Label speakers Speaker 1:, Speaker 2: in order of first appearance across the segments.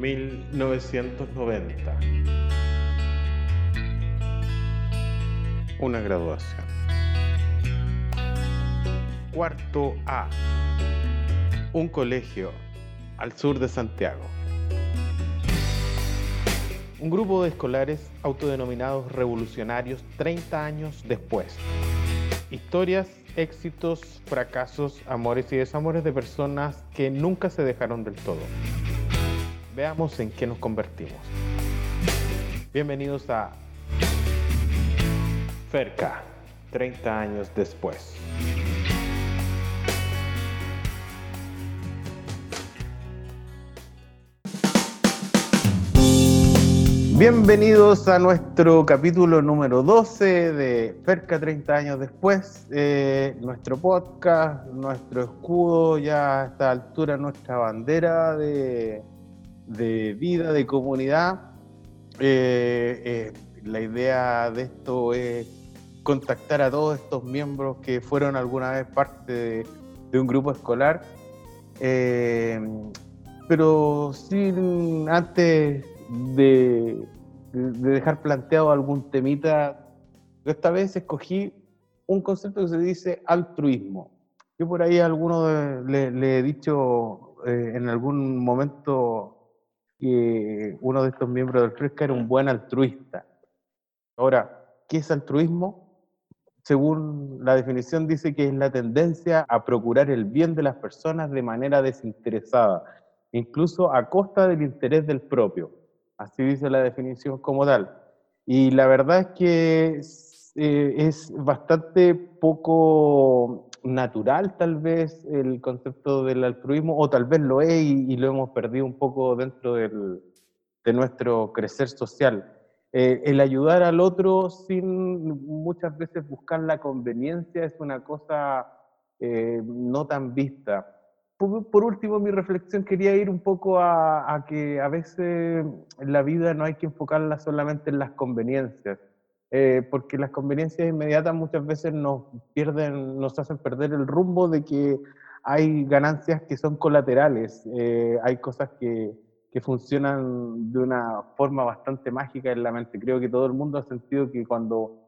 Speaker 1: 1990. Una graduación. Cuarto A. Un colegio al sur de Santiago. Un grupo de escolares autodenominados revolucionarios 30 años después. Historias, éxitos, fracasos, amores y desamores de personas que nunca se dejaron del todo. Veamos en qué nos convertimos. Bienvenidos a Ferca, 30 años después. Bienvenidos a nuestro capítulo número 12 de Cerca 30 años después. Eh, nuestro podcast, nuestro escudo, ya a esta altura nuestra bandera de, vida, de comunidad. Eh, eh, la idea de esto es contactar a todos estos miembros que fueron alguna vez parte de, de un grupo escolar. pero sin antes de, dejar planteado algún temita, esta vez escogí un concepto que se dice altruismo. Yo por ahí a alguno le, he dicho eh, en algún momento que uno de estos miembros del Fresca era un buen altruista. Ahora, ¿qué es altruismo? Según la definición dice que es la tendencia a procurar el bien de las personas de manera desinteresada, incluso a costa del interés del propio. Así dice la definición como tal. Y la verdad es que eh, es, bastante poco natural tal vez el concepto del altruismo, o tal vez lo es y, lo hemos perdido un poco dentro de nuestro crecer social. Eh, el ayudar al otro sin muchas veces buscar la conveniencia es una cosa eh, no tan vista por, último, mi reflexión quería ir un poco a, que a veces la vida no hay que enfocarla solamente en las conveniencias, eh, porque las conveniencias inmediatas muchas veces nos pierden, nos hacen perder el rumbo de que hay ganancias que son colaterales, eh, hay cosas que, que funcionan de una forma bastante mágica en la mente. Creo que todo el mundo ha sentido que cuando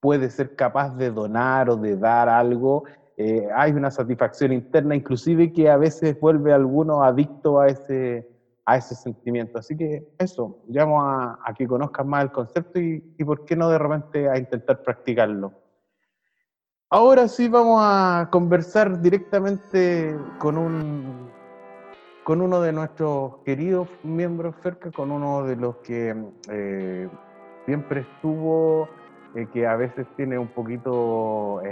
Speaker 1: puede ser capaz de donar o de dar algo, eh, hay una satisfacción interna, inclusive que a veces vuelve alguno adicto a ese, a ese sentimiento. Así que eso, llamo a, que conozcan más el concepto y, y, por qué no de repente a intentar practicarlo. Ahora sí vamos a conversar directamente con, un, con uno de nuestros queridos miembros cerca, con uno de los que eh, siempre estuvo, eh, que a veces tiene un poquito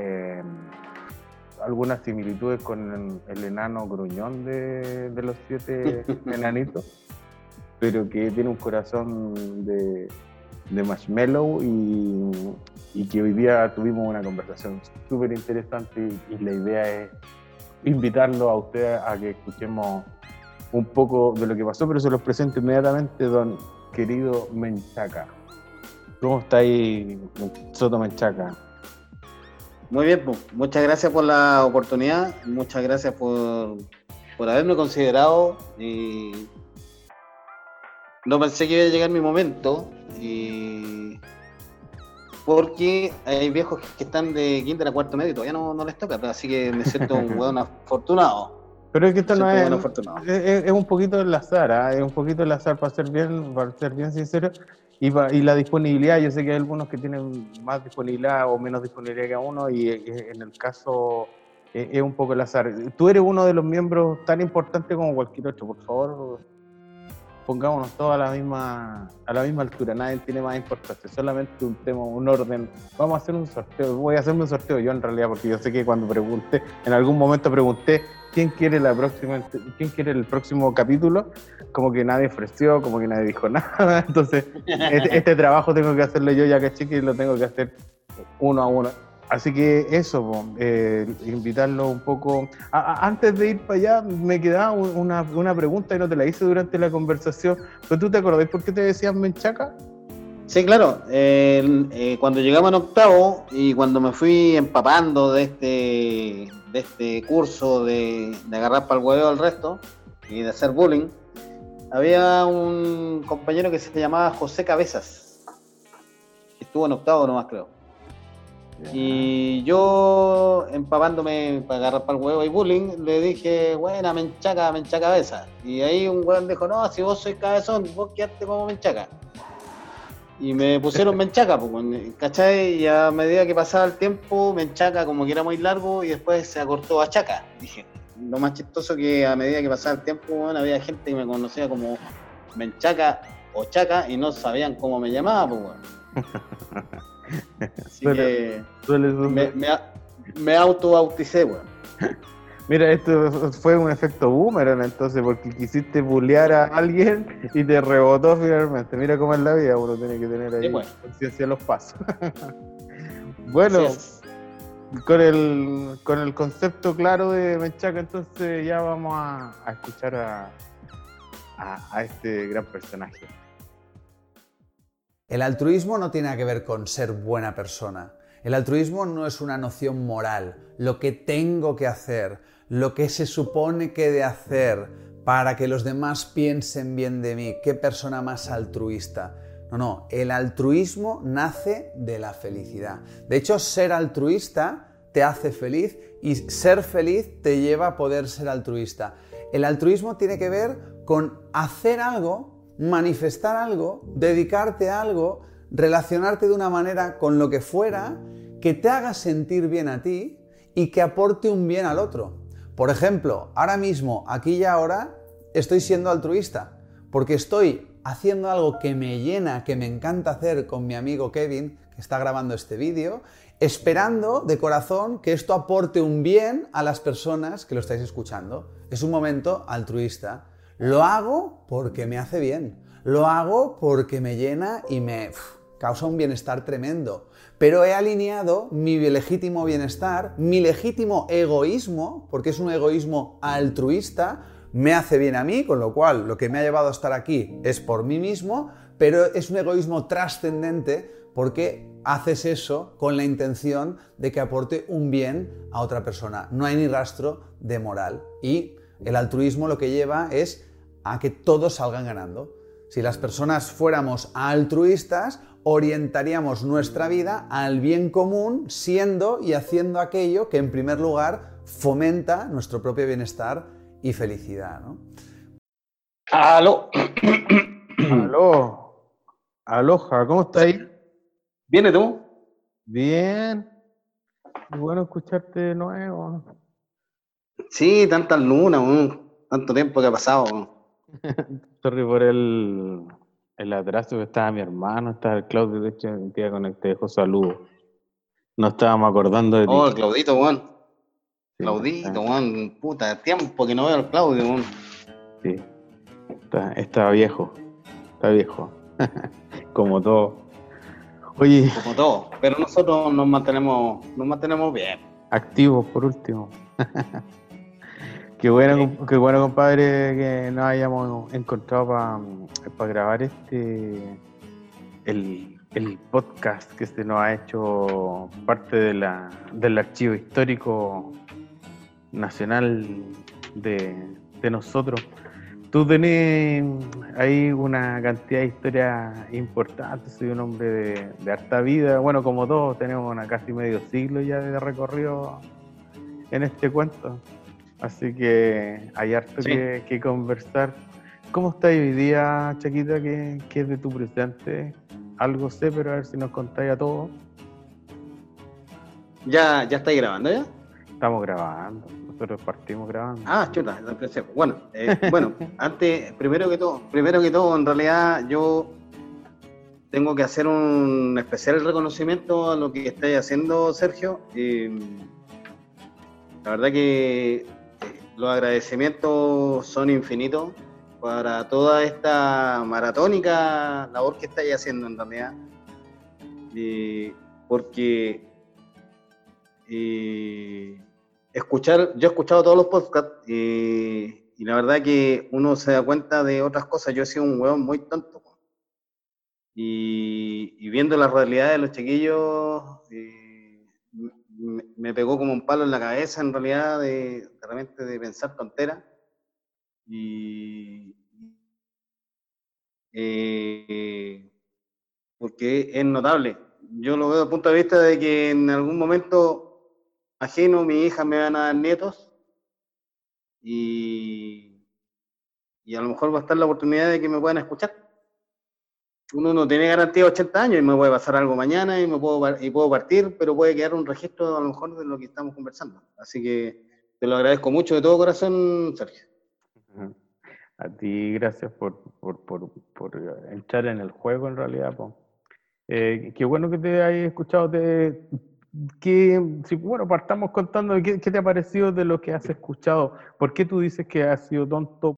Speaker 1: algunas similitudes con el, enano gruñón de, los siete enanitos, pero que tiene un corazón de, marshmallow y, que hoy día tuvimos una conversación súper interesante y, la idea es invitarlo a ustedes a que escuchemos un poco de lo que pasó, pero se los presento inmediatamente, don querido Menchaca. ¿Cómo está ahí, Soto Menchaca?
Speaker 2: Muy bien, pues, muchas gracias por la oportunidad, muchas gracias por, haberme considerado. Y no pensé que iba a llegar mi momento, y porque hay viejos que están de quinta a cuarto medio y todavía no, les toca, así que me siento un hueón afortunado.
Speaker 1: Pero es que esto no es, es, es, un poquito el azar, ¿ah? es un poquito el azar para ser bien, para ser bien sincero. Y, y, la disponibilidad, yo sé que hay algunos que tienen más disponibilidad o menos disponibilidad que uno, y eh, en el caso eh, es un poco el azar. Tú eres uno de los miembros tan importantes como cualquier otro, por favor, pongámonos todos a la misma, a la misma altura, nadie tiene más importancia, solamente un tema, un orden. Vamos a hacer un sorteo, voy a hacerme un sorteo yo en realidad, porque yo sé que cuando pregunté, en algún momento pregunté quién quiere la próxima, quién quiere el próximo capítulo, como que nadie ofreció, como que nadie dijo nada. Entonces, este, este, trabajo tengo que hacerlo yo, ya que chiqui, lo tengo que hacer uno a uno. Así que eso, eh, invitarlo un poco. antes de ir para allá, me quedaba una, una, pregunta y no te la hice durante la conversación. ¿Pero tú te acordás por qué te decían Menchaca?
Speaker 2: Sí, claro. Eh, cuando llegamos en octavo y cuando me fui empapando de este, de este curso de, agarrar para el huevo al resto y de hacer bullying, había un compañero que se llamaba José Cabezas. Estuvo en octavo nomás, creo. Y yo, empapándome para agarrar para el huevo y bullying, le dije, buena, menchaca, menchaca cabeza. Y ahí un weón dijo, no, si vos sois cabezón, vos quedaste como menchaca. Y me pusieron menchaca, ¿cachai? Y a medida que pasaba el tiempo, menchaca como que era muy largo y después se acortó a chaca. Dije, lo más chistoso que a medida que pasaba el tiempo, había gente que me conocía como menchaca o chaca y no sabían cómo me llamaba, pues, Así que me, me, me auto-bauticé, weón.
Speaker 1: Mira, esto fue un efecto boomerang entonces, porque quisiste bullear a alguien y te rebotó finalmente. Mira cómo es la vida, uno tiene que tener ahí conciencia los pasos. bueno, con el, con el concepto claro de Menchaca, entonces ya vamos a, escuchar a, a este gran personaje.
Speaker 3: El altruismo no tiene que ver con ser buena persona. El altruismo no es una noción moral, lo que tengo que hacer, lo que se supone que de hacer para que los demás piensen bien de mí, qué persona más altruista. No, no, el altruismo nace de la felicidad. De hecho, ser altruista te hace feliz y ser feliz te lleva a poder ser altruista. El altruismo tiene que ver con hacer algo manifestar algo, dedicarte a algo, relacionarte de una manera con lo que fuera que te haga sentir bien a ti y que aporte un bien al otro. Por ejemplo, ahora mismo, aquí y ahora, estoy siendo altruista, porque estoy haciendo algo que me llena, que me encanta hacer con mi amigo Kevin, que está grabando este vídeo, esperando de corazón que esto aporte un bien a las personas que lo estáis escuchando. Es un momento altruista. Lo hago porque me hace bien. Lo hago porque me llena y me causa un bienestar tremendo. Pero he alineado mi legítimo bienestar, mi legítimo egoísmo, porque es un egoísmo altruista, me hace bien a mí, con lo cual lo que me ha llevado a estar aquí es por mí mismo, pero es un egoísmo trascendente porque haces eso con la intención de que aporte un bien a otra persona. No hay ni rastro de moral. Y el altruismo lo que lleva es a que todos salgan ganando. Si las personas fuéramos altruistas, orientaríamos nuestra vida al bien común, siendo y haciendo aquello que en primer lugar fomenta nuestro propio bienestar y felicidad. ¿no?
Speaker 2: Aló.
Speaker 1: Aló. Aloha, ¿cómo estáis?
Speaker 2: ¿Viene tú?
Speaker 1: Bien. Bueno escucharte de nuevo.
Speaker 2: Sí, tantas lunas, tanto tiempo que ha pasado.
Speaker 1: Sorry por el, el atraso que estaba mi hermano, estaba el Claudio, de hecho, un día conecté, dejó saludos. No estábamos acordando de
Speaker 2: ti. Oh, Claudito, Juan. Claudito, Juan, puta, tiempo que no veo al Claudio, Juan.
Speaker 1: Sí, está, está viejo, está viejo, como todo.
Speaker 2: Oye. Como todo, pero nosotros nos mantenemos, nos mantenemos bien.
Speaker 1: Activos, por último. Qué bueno, qué bueno, compadre, que nos hayamos encontrado para grabar este el, podcast que se nos ha hecho parte de la, del archivo histórico nacional de, nosotros. Tú tenés ahí una cantidad de historias importantes, soy un hombre de, de harta vida, bueno, como todos, tenemos una casi medio siglo ya de recorrido en este cuento. Así que hay harto que, conversar. ¿Cómo está hoy día, Chaquita? ¿Qué, es de tu presente? Algo sé, pero a ver si nos contáis a todos.
Speaker 2: ¿Ya, ya estáis grabando ya?
Speaker 1: Estamos grabando. Nosotros partimos grabando.
Speaker 2: Ah, chuta, bueno, eh, bueno, antes, primero que todo, primero que todo, en realidad yo tengo que hacer un especial reconocimiento a lo que estáis haciendo, Sergio. Eh, la verdad que los agradecimientos son infinitos para toda esta maratónica labor que estáis haciendo en realidad. porque escuchar, yo he escuchado todos los podcasts y, la verdad que uno se da cuenta de otras cosas. Yo he sido un hueón muy tonto. Y, viendo la realidad de los chiquillos, me, pegó como un palo en la cabeza en realidad de, realmente de pensar tontera. Y, eh, porque es notable. Yo lo veo desde el punto de vista de que en algún momento ajeno mi hija me van a dar nietos y, y a lo mejor va a estar la oportunidad de que me puedan escuchar. Uno no tiene garantía de 80 años y me puede pasar algo mañana y, me puedo, y puedo partir, pero puede quedar un registro a lo mejor de lo que estamos conversando. Así que te lo agradezco mucho de todo corazón, Sergio.
Speaker 1: A ti, gracias por, por, por, por entrar en el juego en realidad. Eh, qué bueno que te hayas escuchado. De, que, si, bueno, partamos contando ¿qué, qué te ha parecido de lo que has escuchado. ¿Por qué tú dices que has sido tonto?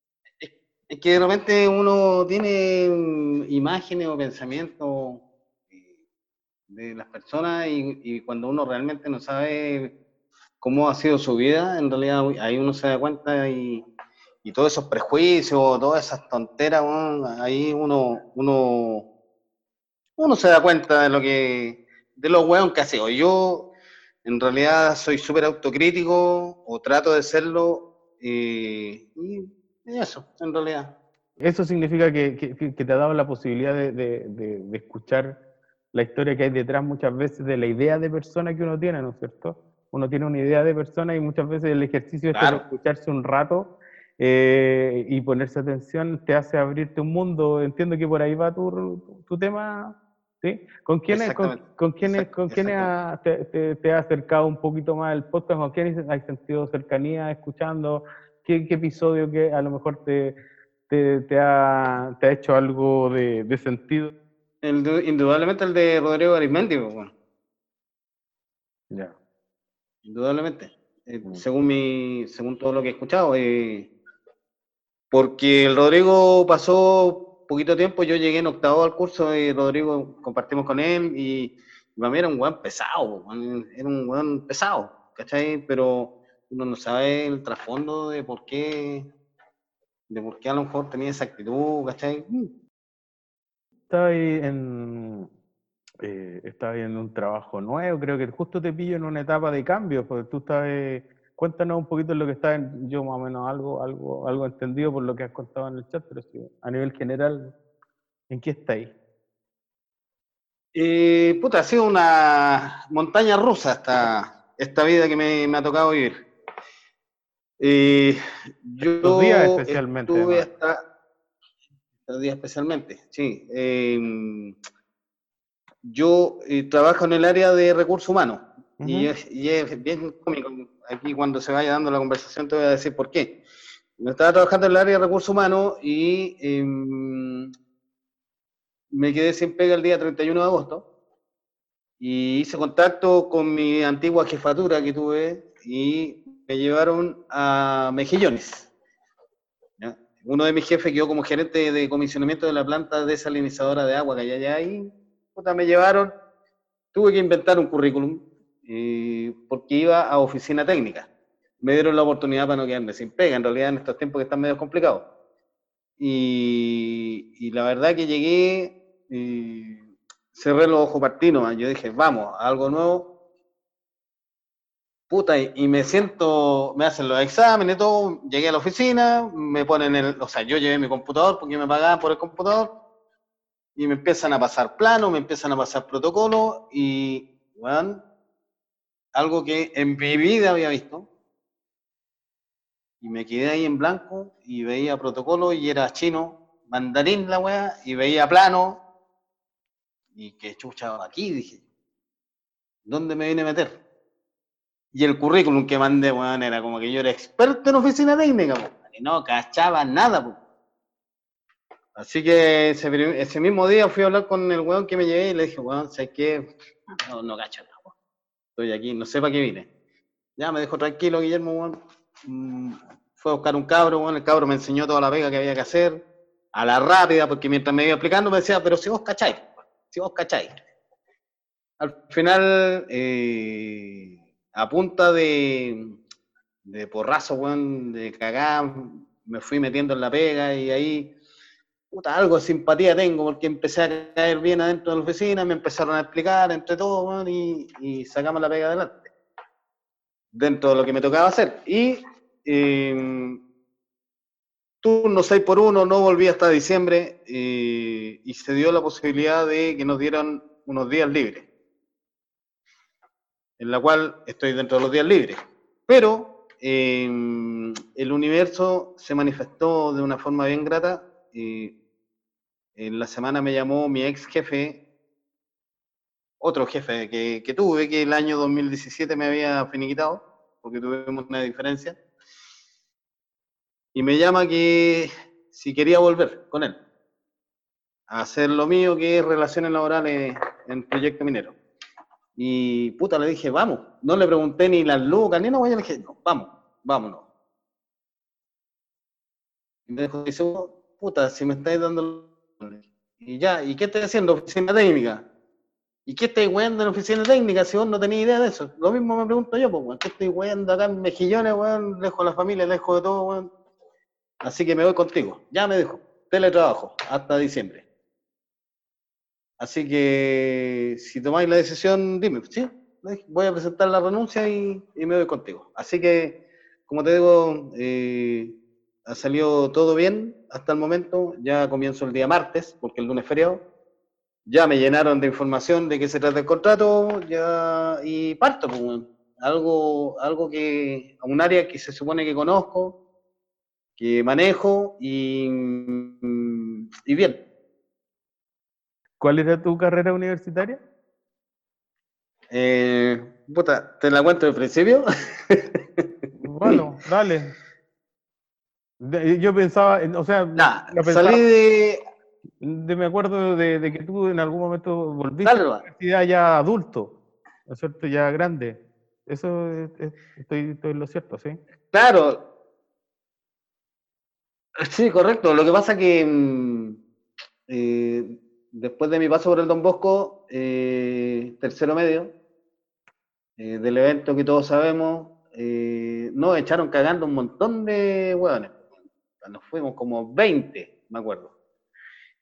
Speaker 2: Es que de repente uno tiene imágenes o pensamientos eh, de las personas y, cuando uno realmente no sabe cómo ha sido su vida, en realidad ahí uno se da cuenta y, y todos esos prejuicios, todas esas tonteras, ahí uno, uno, uno se da cuenta de lo que, de los hueón que ha sido. Yo en realidad soy súper autocrítico o trato de serlo y, eso, en realidad.
Speaker 1: Eso significa que, que, te ha dado la posibilidad de, de, de, escuchar la historia que hay detrás muchas veces de la idea de persona que uno tiene, ¿no es cierto? uno tiene una idea de persona y muchas veces el ejercicio es escucharse un rato eh, y ponerse atención te hace abrirte un mundo. Entiendo que por ahí va tu, tu tema, ¿sí? ¿Con quiénes, con, con quiénes, con quiénes te, te, ha acercado un poquito más el podcast? ¿Con quiénes has sentido cercanía escuchando? ¿Qué, qué episodio que a lo mejor te, te, ha, te ha hecho algo de, de sentido?
Speaker 2: El indudablemente el de Rodrigo Arismendi, pues, bueno. Ya indudablemente, eh, mm. según, mi, según todo lo que he escuchado. Eh, porque el Rodrigo pasó poquito tiempo, yo llegué en octavo al curso y Rodrigo compartimos con él y para mí era un weón pesado, era un weón pesado, ¿cachai? Pero uno no sabe el trasfondo de por qué, de por qué a lo mejor tenía esa actitud, ¿cachai?
Speaker 1: Estaba ahí en, eh, estás en un trabajo nuevo, creo que justo te pillo en una etapa de cambio, porque tú estás, cuéntanos un poquito lo que está en, yo más o menos algo, algo, algo entendido por lo que has contado en el chat, pero sí, a nivel general, ¿en qué estáis?
Speaker 2: Eh, puta, ha sido una montaña rusa esta, esta vida que me, me ha tocado vivir. Eh, yo días especialmente. Estuve hasta, los días especialmente, sí. Eh, yo eh, trabajo en el área de recursos humanos y, es, bien cómico. Aquí cuando se vaya dando la conversación te voy a decir por qué. Estaba trabajando en el área de recursos humanos y em, me quedé sin pega el día 31 de agosto y hice contacto con mi antigua jefatura que tuve y me llevaron a Mejillones. Uno de mis jefes quedó como gerente de comisionamiento de la planta desalinizadora de agua que hay allá ahí me llevaron, tuve que inventar un currículum eh, porque iba a oficina técnica. Me dieron la oportunidad para no quedarme sin pega, en realidad en estos tiempos que están medio complicados. Y, la verdad que llegué, y cerré los ojos partinos, yo dije, vamos, algo nuevo. Puta, y, me siento, me hacen los exámenes, todo, llegué a la oficina, me ponen el, o sea, yo llevé mi computador porque me pagaban por el computador, y me empiezan a pasar planos, me empiezan a pasar protocolos y, bueno, algo que en mi vida había visto. Y me quedé ahí en blanco y veía protocolo y era chino, mandarín la weá, y veía plano. Y qué chucha aquí, dije. ¿Dónde me vine a meter? Y el currículum que mandé, weón, era como que yo era experto en oficina técnica, y no cachaba nada, pues. Así que ese, mismo día fui a hablar con el weón que me llevé y le dije, weón, sé qué? No, no cacho nada, weón. Estoy aquí, no sé para qué vine. Ya me dejó tranquilo, Guillermo, weón. Mm, fue a buscar un cabro, weón. El cabro me enseñó toda la pega que había que hacer, a la rápida, porque mientras me iba explicando me decía, pero si vos cacháis, si vos cacháis. Al final, eh, a punta de, de porrazo, weón, de cagar, me fui metiendo en la pega y ahí puta, algo de simpatía tengo porque empecé a caer bien adentro de la oficina, me empezaron a explicar entre todos y, sacamos la pega adelante. Dentro de lo que me tocaba hacer. Y em, turno 6 por 1 no volví hasta diciembre eh, y se dio la posibilidad de que nos dieran unos días libres, en la cual estoy dentro de los días libres. Pero em, el universo se manifestó de una forma bien grata. en la semana me llamó mi ex jefe, otro jefe que, que tuve, que el año 2017 me había finiquitado, porque tuvimos una diferencia y me llama que si quería volver con él a hacer lo mío que es relaciones laborales en proyecto minero. Y puta, le dije, vamos. No le pregunté ni las lucas, ni nada, le dije, no, vamos, vámonos. Y me dijo, dice, puta, si me estáis dando... Y ya, ¿y qué estoy haciendo? Oficina técnica. ¿Y qué estoy weando en oficina técnica si vos no tenías idea de eso? Lo mismo me pregunto yo, pues, ¿qué estoy weando acá en Mejillones, weón? Lejos de la familia, lejos de todo, weón. Así que me voy contigo. Ya me dijo, teletrabajo hasta diciembre. Así que si tomáis la decisión, dime, sí, voy a presentar la renuncia y, me voy contigo. Así que, como te digo, eh, ha salido todo bien hasta el momento. Ya comienzo el día martes, porque el lunes es feriado. Ya me llenaron de información de qué se trata el contrato ya, y parto. Pues, algo, algo que, un área que se supone que conozco, que manejo y, y bien.
Speaker 1: ¿Cuál era tu carrera universitaria?
Speaker 2: Eh, puta, ¿te la cuento de principio?
Speaker 1: bueno, dale. Yo pensaba, o sea,
Speaker 2: nah, salí de...
Speaker 1: de... Me acuerdo de, que tú en algún momento volviste a la universidad ya adulto, ¿no es cierto? Ya grande. Eso estoy, estoy en lo cierto, ¿sí?
Speaker 2: Claro, Sí, correcto. Lo que pasa que mm, eh, después de mi paso por el Don Bosco, eh, tercero medio, eh, del evento que todos sabemos, nos echaron cagando un montón de hueones. Nos fuimos como 20, me acuerdo.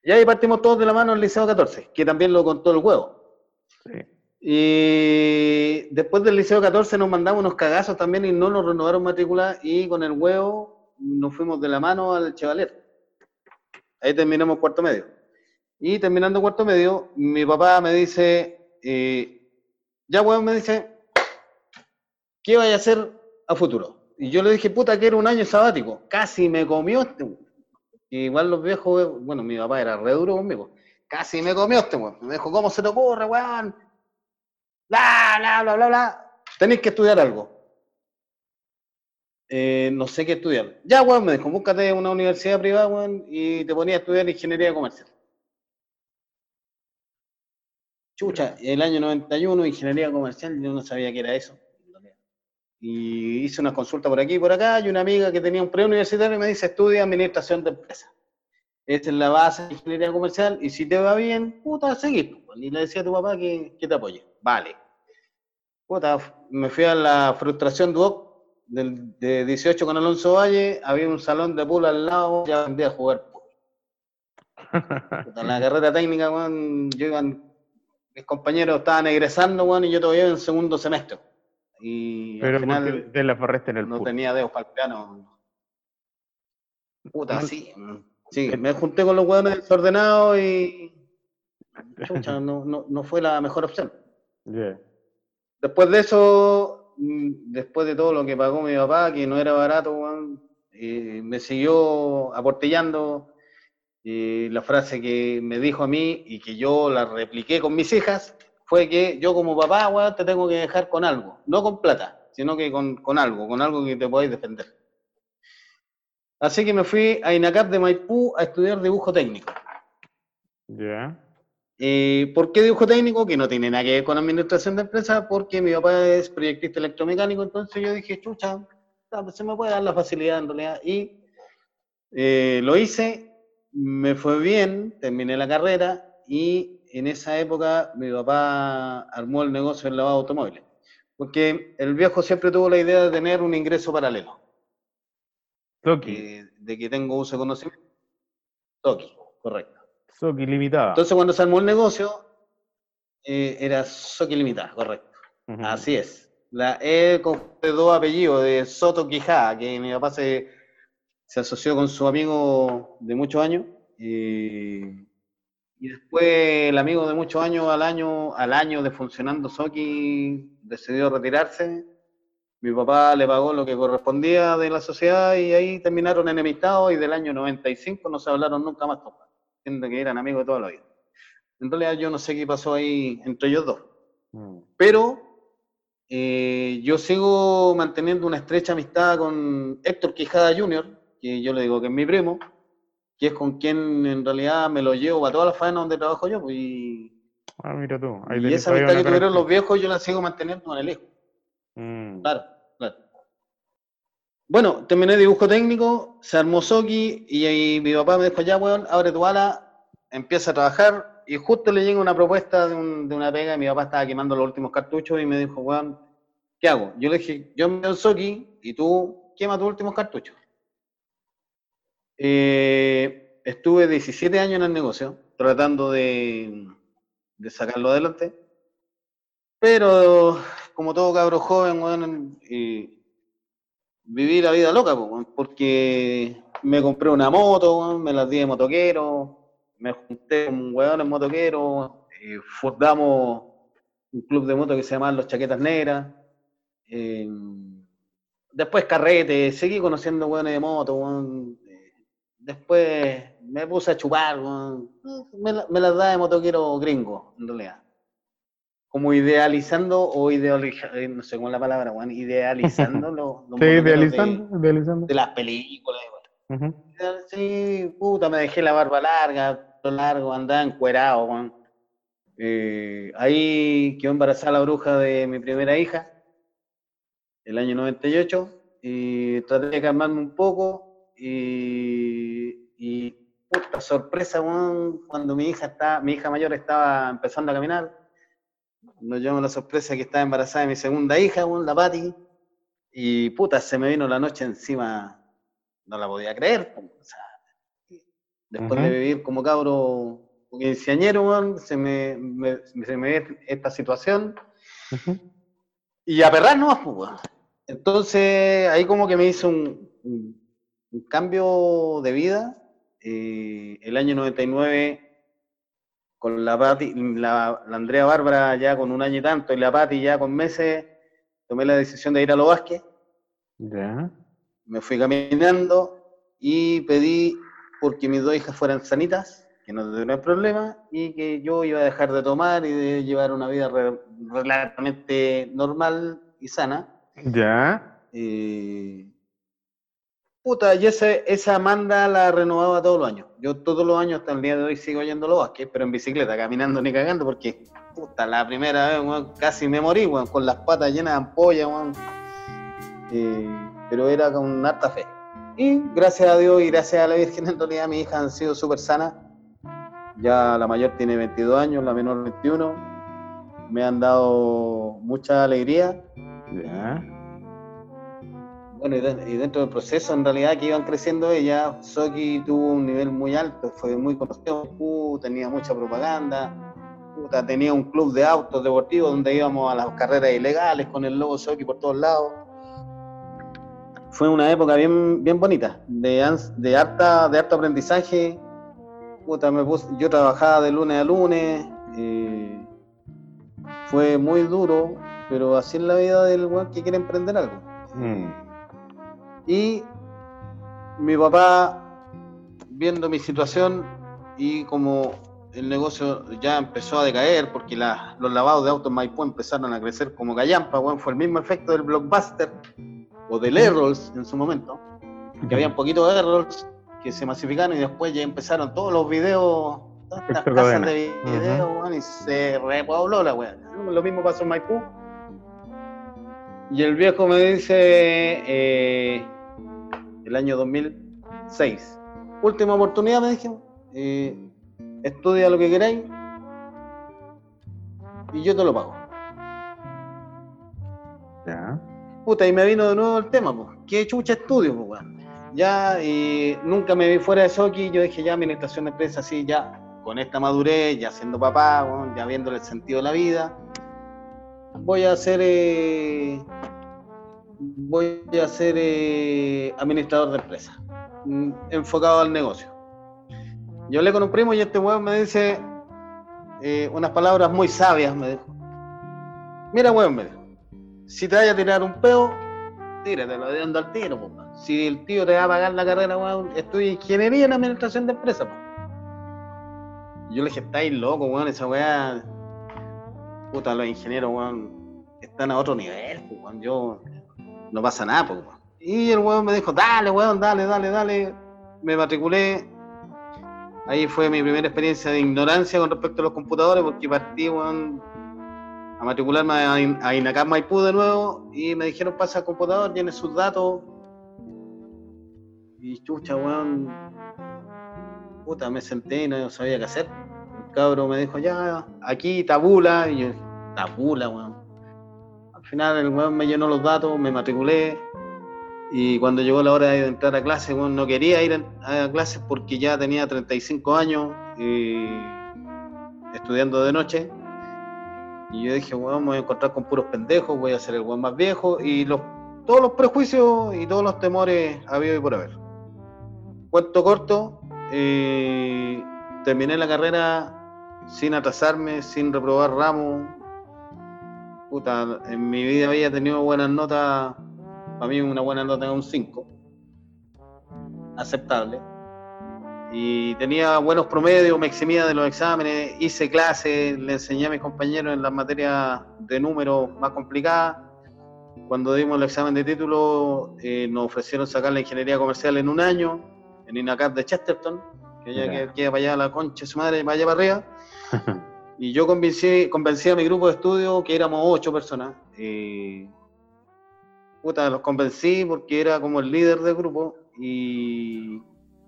Speaker 2: Y ahí partimos todos de la mano el Liceo 14, que también lo contó el huevo. Y después del Liceo 14 nos mandamos unos cagazos también y no nos renovaron matrícula y con el huevo nos fuimos de la mano al Chevalier. Ahí terminamos cuarto medio. Y terminando cuarto medio, mi papá me dice, eh, ya weón, me dice, ¿qué vaya a hacer a futuro? Y yo le dije, puta, que era un año sabático. Casi me comió este. Igual los viejos, bueno, mi papá era re duro conmigo. Casi me comió este, weón. Me dijo, ¿cómo se te ocurre, weón? Bla, bla, bla, bla, bla. Tenéis que estudiar algo. Eh, no sé qué estudiar. Ya, weón, me dijo, búscate una universidad privada, weón, y te ponía a estudiar ingeniería comercial. Chucha, el año 91, ingeniería comercial, yo no sabía qué era eso. Y hice una consulta por aquí y por acá, y una amiga que tenía un preuniversitario me dice, estudia administración de empresas. Esta es la base de ingeniería comercial, y si te va bien, puta, seguir. Y le decía a tu papá que, que te apoye. Vale. Puta, me fui a la frustración Duoc del, de 18 con Alonso Valle, había un salón de pool al lado, ya vendí a jugar pool. En la carrera técnica, yo iban, mis compañeros estaban egresando, y yo todavía en segundo semestre. Y
Speaker 1: Pero al final de la en el
Speaker 2: no tenía dedos para el piano. Puta, sí. Sí, me junté con los hueones desordenados y. no, no, no, fue la mejor opción. Después de eso, Mm, después de todo lo que pagó mi papá, que no era barato, me siguió aportillando la frase que me dijo a mí y que yo la repliqué con mis hijas fue que yo como papá, te tengo que dejar con algo, no con plata, sino que con, algo, con algo que te podáis defender. Así que me fui a INACAP de Maipú a estudiar dibujo técnico.
Speaker 1: Ya.
Speaker 2: Eh, ¿Por qué dibujo técnico? Que no tiene nada que ver con administración de empresa, porque mi papá es proyectista electromecánico, entonces yo dije, chucha, se me puede dar la facilidad en realidad. Y eh, lo hice, me fue bien, terminé la carrera y en esa época mi papá armó el negocio del lavado de automóviles, porque el viejo siempre tuvo la idea de tener un ingreso paralelo.
Speaker 1: Toki.
Speaker 2: Eh, de que tengo uso de conocimiento. Toki, correcto.
Speaker 1: Soki limitada.
Speaker 2: Entonces, cuando se armó el negocio, eh, era Soki limitada, correcto. Así es. La E con dos apellidos de Soto Quijada, que mi papá se se asoció con su amigo de muchos años. y después el amigo de muchos años al año, al año de funcionando Soki decidió retirarse. Mi papá le pagó lo que correspondía de la sociedad y ahí terminaron enemistados y del año 95 no se hablaron nunca más, siendo que eran amigos de toda la vida. En realidad yo no sé qué pasó ahí entre ellos dos. Mm. Pero eh, yo sigo manteniendo una estrecha amistad con Héctor Quijada Jr., que yo le digo que es mi primo, que es con quien en realidad me lo llevo a todas las faenas donde trabajo yo. Pues, y,
Speaker 1: ah, mira tú.
Speaker 2: y esa amistad que tuvieron los viejos yo la sigo manteniendo con el hijo. Mm. Claro, claro. Bueno, terminé dibujo técnico, se armó Soki y, y mi papá me dijo, ya, weón, abre tu ala, empieza a trabajar, y justo le llega una propuesta de, una pega y mi papá estaba quemando los últimos cartuchos y me dijo, weón, ¿qué hago? Yo le dije, yo me doy aquí y tú quema tus últimos cartuchos. Eh, estuve 17 años en el negocio tratando de, sacarlo adelante, pero como todo cabro joven, weón, viví la vida loca, porque me compré una moto, me las di de motoquero, me junté con hueones motoqueros, eh, fundamos un club de moto que se llamaba Los Chaquetas Negras. Eh, después carrete, seguí conociendo hueones de moto. Eh, después me puse a chupar. Me, las da de motoquero gringo, en realidad. Como idealizando o idealizando, no sé cómo es la palabra, idealizando los,
Speaker 1: sí, idealizando,
Speaker 2: de, las películas. Sí, puta, me dejé la barba larga, todo largo, andaba encuerado, eh, ahí quedó embarazada la bruja de mi primera hija, el año 98, y traté de calmarme un poco, y, y puta sorpresa, cuando mi hija está, mi hija mayor estaba empezando a caminar, nos llevamos la sorpresa que estaba embarazada de mi segunda hija, la Patti, y puta, se me vino la noche encima. No la podía creer. después de vivir como cabro quinceañero, se me, se me ve esta situación. Y a perrar nomás, pues, Entonces, ahí como que me hizo un, un, cambio de vida. Eh, el año 99, con la, Pati, la, Andrea Bárbara ya con un año y tanto, y la Pati ya con meses, tomé la decisión de ir a los Vázquez. Ya me fui caminando y pedí porque mis dos hijas fueran sanitas, que no tuvieran problema y que yo iba a dejar de tomar y de llevar una vida relativamente normal y sana.
Speaker 1: Ya.
Speaker 2: Puta, y esa, esa manda la renovaba todos los años. Yo todos los años hasta el día de hoy sigo yendo los bosques, pero en bicicleta, caminando ni cagando, porque puta, la primera vez casi me morí, con las patas llenas de ampolla, pero era con harta fe. Y gracias a Dios y gracias a la Virgen, en realidad mis hijas han sido súper sanas. Ya la mayor tiene 22 años, la menor 21. Me han dado mucha alegría. Bueno, y dentro del proceso, en realidad, que iban creciendo ella, Soki tuvo un nivel muy alto, fue muy conocido, tenía mucha propaganda, tenía un club de autos deportivos donde íbamos a las carreras ilegales con el logo Soki por todos lados fue una época bien, bien bonita, de, de, harta, de harto aprendizaje. yo trabajaba de lunes a lunes, eh, fue muy duro, pero así es la vida del weón que quiere emprender algo. Mm. Y mi papá, viendo mi situación y como el negocio ya empezó a decaer porque los lavados de autos Maipú empezaron a crecer como gallampa, bueno, fue el mismo efecto del blockbuster o del Errols en su momento, que había un poquito de Errols que se masificaron y después ya empezaron todos los videos, todas las casas de videos, y se repobló la weá. Lo mismo pasó en Maipú. Y el viejo me dice, eh, el año 2006, última oportunidad me dije, eh, estudia lo que queráis y yo te lo pago. Ya. Puta, y me vino de nuevo el tema, pues. ¿Qué chucha estudio, pues, Ya, y nunca me vi fuera de Soki, yo dije ya, administración de empresa, así, ya, con esta madurez, ya siendo papá, ya viendo el sentido de la vida, voy a ser, eh, voy a ser eh, administrador de empresa. mm, enfocado al negocio. Yo hablé con un primo y este weón me dice eh, unas palabras muy sabias, me dijo. Mira, weón, me dijo, si te vayas a tirar un peo, tíratelo de al tiro, po. Si el tío te va a pagar la carrera, weón, estudia ingeniería en administración de empresas. Yo le dije, estáis loco, weón, esa weá. Puta, los ingenieros, weón, están a otro nivel, weón. Yo, no pasa nada, weón. Y el weón me dijo, dale, weón, dale, dale, dale. Me matriculé. Ahí fue mi primera experiencia de ignorancia con respecto a los computadores, porque partí, weón, a matricularme a, In- a INACAP Maipú de nuevo y me dijeron pasa al computador, tiene sus datos. Y chucha, weón. Puta, me senté y no sabía qué hacer. El cabro me dijo, ya, aquí tabula. Y yo, tabula, weón. Al final el weón me llenó los datos, me matriculé. Y cuando llegó la hora de entrar a clase, weón, no quería ir a clases porque ya tenía 35 años y estudiando de noche. Y yo dije, weón, me voy a encontrar con puros pendejos, voy a ser el weón más viejo y los, todos los prejuicios y todos los temores habido y por haber. Cuento corto, terminé la carrera sin atrasarme, sin reprobar ramos. Puta, en mi vida había tenido buenas notas, para mí una buena nota era un 5, aceptable. Y tenía buenos promedios, me eximía de los exámenes, hice clases, le enseñé a mis compañeros en las materias de números más complicadas. Cuando dimos el examen de título, eh, nos ofrecieron sacar la ingeniería comercial en un año, en INACAP de Chesterton, que ya
Speaker 1: Ya.
Speaker 2: que queda para allá la concha de su madre, para allá para arriba. Y yo convencí, convencí a mi grupo de estudio, que éramos ocho personas. eh, puta, los convencí porque era como el líder del grupo y,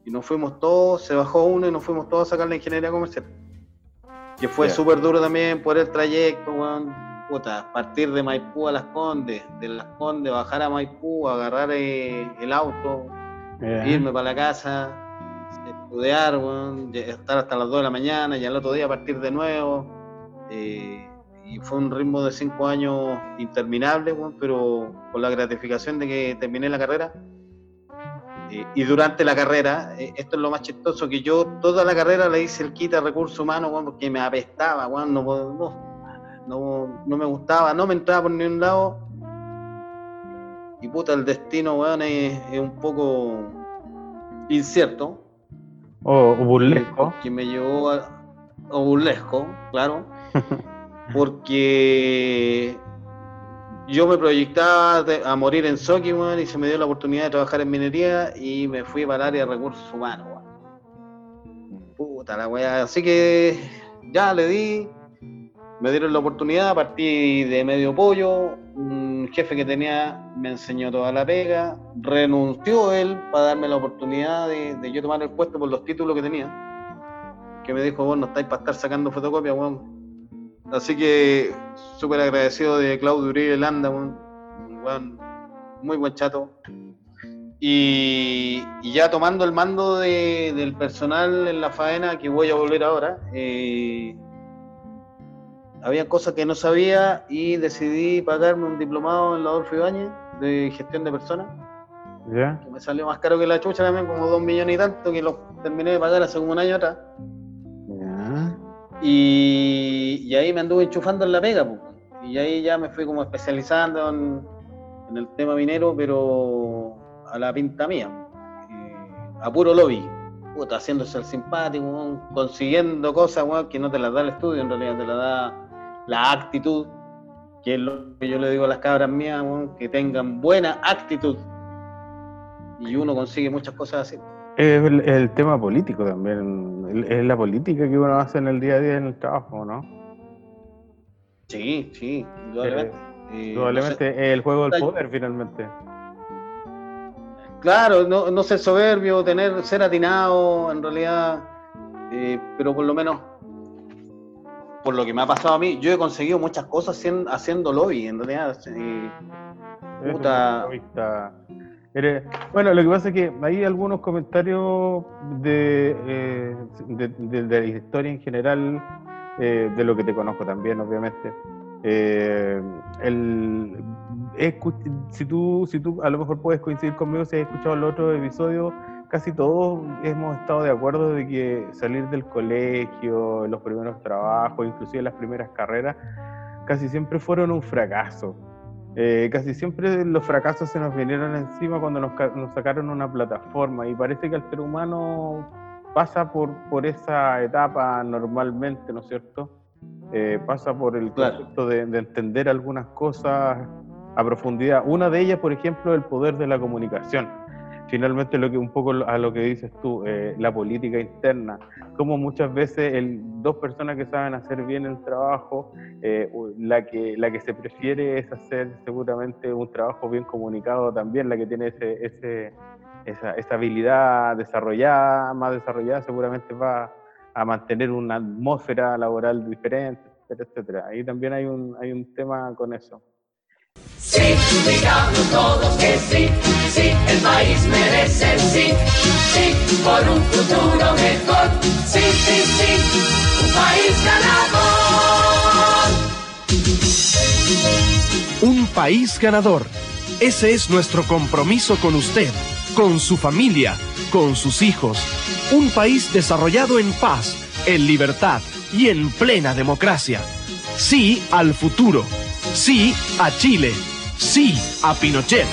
Speaker 2: y nos fuimos todos, se bajó uno y nos fuimos todos a sacar la ingeniería comercial. Que fue
Speaker 1: Ya.
Speaker 2: súper duro también por el trayecto, weón. Puta, partir de Maipú a Las Condes, de Las Condes bajar a Maipú, agarrar eh, el auto, irme para la casa, estudiar, estar hasta las 2 de la mañana y al otro día partir de nuevo. eh, y fue un ritmo de 5 años interminable, pero con la gratificación de que terminé la carrera. Eh, y durante la carrera, eh, esto es lo más chistoso, que yo toda la carrera le hice el kit a recursos humanos, porque me apestaba, no, no, no, me gustaba, no me entraba por ningún lado. Y puta, el destino, es un poco incierto.
Speaker 1: O, o burlesco.
Speaker 2: Que me llevó a, a burlesco, claro. porque yo me proyectaba a morir en Soki, y se me dio la oportunidad de trabajar en minería y me fui para el área de recursos humanos, weón. Puta la weá. Así que ya le di, me dieron la oportunidad, partí de medio pollo, jefe que tenía me enseñó toda la pega, renunció él para darme la oportunidad de, yo tomar el puesto por los títulos que tenía, que me dijo, vos no estáis para estar sacando fotocopias. Así que súper agradecido de Claudio Uribe Landa, muy buen chato. Y, ya tomando el mando de- del personal en la faena, que voy a volver ahora, eh, había cosas que no sabía y decidí pagarme un diplomado en la Adolfo Ibáñez de gestión de personas,
Speaker 1: ¿Ya?
Speaker 2: que me salió más caro que la chucha también, como dos millones y tanto, que lo terminé de pagar hace como un año atrás.
Speaker 1: Ya.
Speaker 2: Y, y ahí me anduve enchufando en la pega, y ahí ya me fui como especializando en, en el tema minero, pero a la pinta mía, eh, a puro lobby, puta, haciéndose el simpático, consiguiendo cosas que no te las da el estudio, en realidad te las da la actitud, que es lo que yo le digo a las cabras mías, que tengan buena actitud. Y uno consigue muchas cosas así.
Speaker 1: Es el, el tema político también. Es la política que uno hace en el día a día en el trabajo, ¿no?
Speaker 2: Sí, sí, indudablemente. Eh,
Speaker 1: Probablemente es el juego del poder finalmente.
Speaker 2: Claro, no, no ser soberbio, tener, ser atinado, en realidad, eh, pero por lo menos, por lo que me ha pasado a mí, yo he conseguido muchas cosas hacien- haciendo lobby, en realidad.
Speaker 1: un
Speaker 2: Puta.
Speaker 1: Bueno, lo que pasa es que hay algunos comentarios de, eh, de, de- de la historia en general, eh, de lo que te conozco también, obviamente. Eh, el, si, tú, si tú a lo mejor puedes coincidir conmigo si has escuchado el otro episodio, casi todos hemos estado de acuerdo de que salir del colegio, los primeros trabajos, inclusive las primeras carreras, casi siempre fueron un fracaso. Eh, casi siempre los fracasos se nos vinieron encima cuando nos, nos, sacaron una plataforma y parece que el ser humano pasa por, por esa etapa normalmente, ¿no es cierto? Eh, pasa por el concepto de, de entender algunas cosas a profundidad. Una de ellas, por ejemplo, el poder de la comunicación finalmente lo que un poco a lo que dices tú, eh, la política interna, como muchas veces el, dos personas que saben hacer bien el trabajo, eh, la, que, la que se prefiere es hacer seguramente un trabajo bien comunicado también, la que tiene ese, ese, esa, esa habilidad desarrollada, más desarrollada, seguramente va a mantener una atmósfera laboral diferente, etcétera, etcétera. Ahí también hay un, hay un tema con eso.
Speaker 4: Sí, digamos todos que sí, sí, el país merece el sí, sí, por un futuro mejor, sí, sí, sí, un país ganador.
Speaker 5: Un país ganador. Ese es nuestro compromiso con usted, con su familia, con sus hijos. Un país desarrollado en paz, en libertad y en plena democracia. Sí al futuro. Sí a Chile. Sí a Pinochet.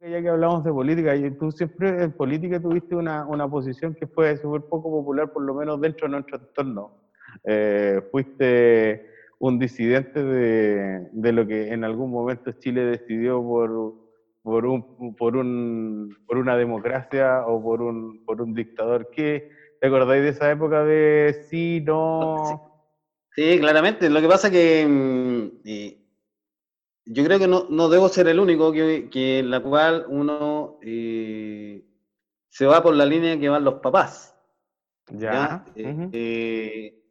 Speaker 1: Ya que hablamos de política, tú siempre en política tuviste una, una posición que fue súper poco popular, por lo menos dentro de nuestro entorno. Eh, fuiste un disidente de, de, lo que en algún momento Chile decidió por, por, un, por, un, por una democracia o por un, por un dictador. ¿Qué, ¿Te acordáis de esa época de sí, no?
Speaker 2: Sí, claramente. Lo que pasa que mm, yo creo que no, no, debo ser el único que, que en la cual uno eh, se va por la línea que van los papás.
Speaker 1: Ya.
Speaker 2: ¿ya? Uh -huh. eh,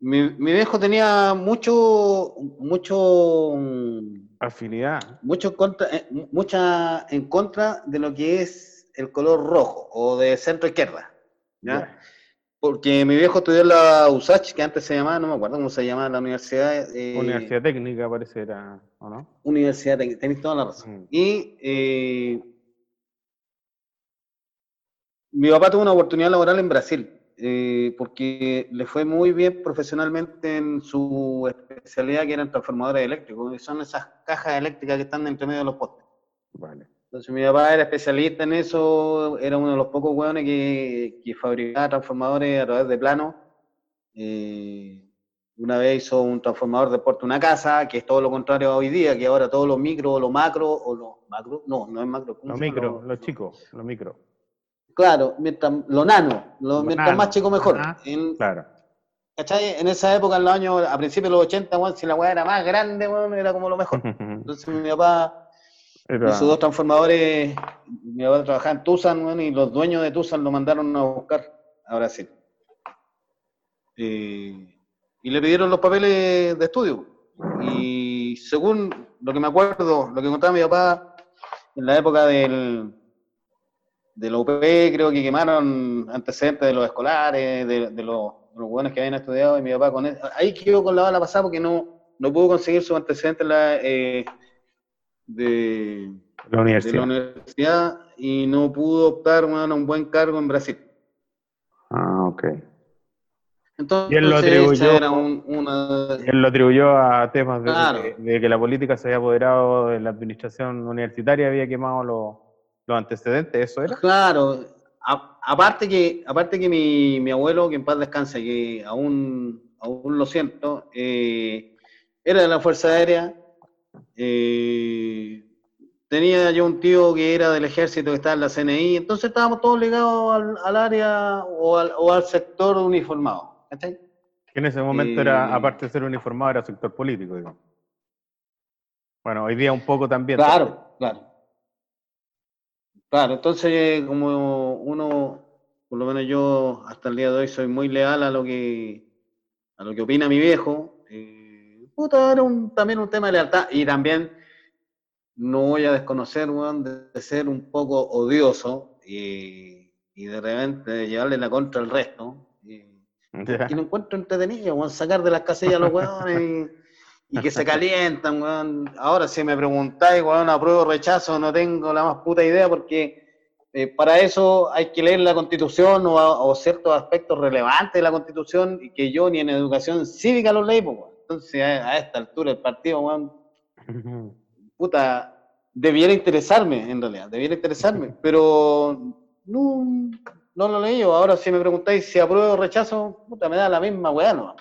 Speaker 2: mi, mi, viejo tenía mucho, mucho mm,
Speaker 1: afinidad,
Speaker 2: mucho contra, eh, mucha en contra de lo que es el color rojo o de centro izquierda. ¿ya? Yeah. Porque mi viejo estudió en la USACH, que antes se llamaba, no me acuerdo cómo se llamaba la universidad.
Speaker 1: Eh, universidad Técnica, parece era, ¿o no?
Speaker 2: Universidad Técnica, tenéis toda la razón. Mm. Y eh, mi papá tuvo una oportunidad laboral en Brasil, eh, porque le fue muy bien profesionalmente en su especialidad, que eran transformadores eléctricos, y son esas cajas eléctricas que están entre medio de los postes.
Speaker 1: Vale.
Speaker 2: Entonces mi papá era especialista en eso, era uno de los pocos hueones que, que fabricaba transformadores a través de plano. Eh, una vez hizo un transformador de puerto una casa, que es todo lo contrario a hoy día, que ahora todos los micro, los macro, o los macro, no, no es macro.
Speaker 1: Los micro, los, los chicos, los micro.
Speaker 2: Claro, mientras, lo nano, lo, lo mientras nano. más chico mejor.
Speaker 1: Ajá, en, claro.
Speaker 2: ¿Cachai? En esa época, en los años, a principios de los 80, bueno, si la weá era más grande, bueno, era como lo mejor. Entonces mi papá era... Esos dos transformadores, mi papá trabajaba en Tucson, bueno, y los dueños de Tucson lo mandaron a buscar a Brasil. Eh, y le pidieron los papeles de estudio. Y según lo que me acuerdo, lo que contaba mi papá, en la época del, de la creo que quemaron antecedentes de los escolares, de, de los, de los buenos que habían estudiado, y mi papá con eso. Ahí quedó con la bala pasada porque no, no pudo conseguir sus antecedentes en la... Eh, de
Speaker 1: la, universidad.
Speaker 2: de la universidad y no pudo optar bueno, a un buen cargo en Brasil.
Speaker 1: Ah, ok.
Speaker 2: Entonces,
Speaker 1: y él lo atribuyó,
Speaker 2: era un, una...
Speaker 1: él lo atribuyó a temas de, claro. de, de, que la política se había apoderado de la administración universitaria, había quemado los, los antecedentes, ¿eso era?
Speaker 2: Claro, a, aparte que, aparte que mi, mi, abuelo, que en paz descanse, que aún, aún lo siento, eh, era de la Fuerza Aérea, eh, tenía yo un tío que era del ejército que estaba en la CNI, entonces estábamos todos ligados al, al área o al, o al, sector uniformado. ¿sí?
Speaker 1: Que en ese momento eh, era, aparte de ser uniformado, era sector político, digo. Bueno, hoy día un poco también.
Speaker 2: Claro, claro. Claro, entonces como uno, por lo menos yo hasta el día de hoy soy muy leal a lo que, a lo que opina mi viejo. Eh, puta, era un, también un tema de lealtad y también no voy a desconocer, weón, de, ser un poco odioso y, y, de repente llevarle la contra al resto. Y, yeah. y lo encuentro entretenido, weón, sacar de las casillas a los weones y que se calientan, weón. Ahora, si me preguntáis, weón, apruebo o rechazo, no tengo la más puta idea porque eh, para eso hay que leer la Constitución o, o, ciertos aspectos relevantes de la Constitución y que yo ni en educación cívica los leí, pues. Entonces, a, a, esta altura el partido, weón, puta, debiera interesarme, en realidad, debiera interesarme, pero no, no lo leí. Ahora, si me preguntáis si apruebo o rechazo, puta, me da la misma weá, ¿no?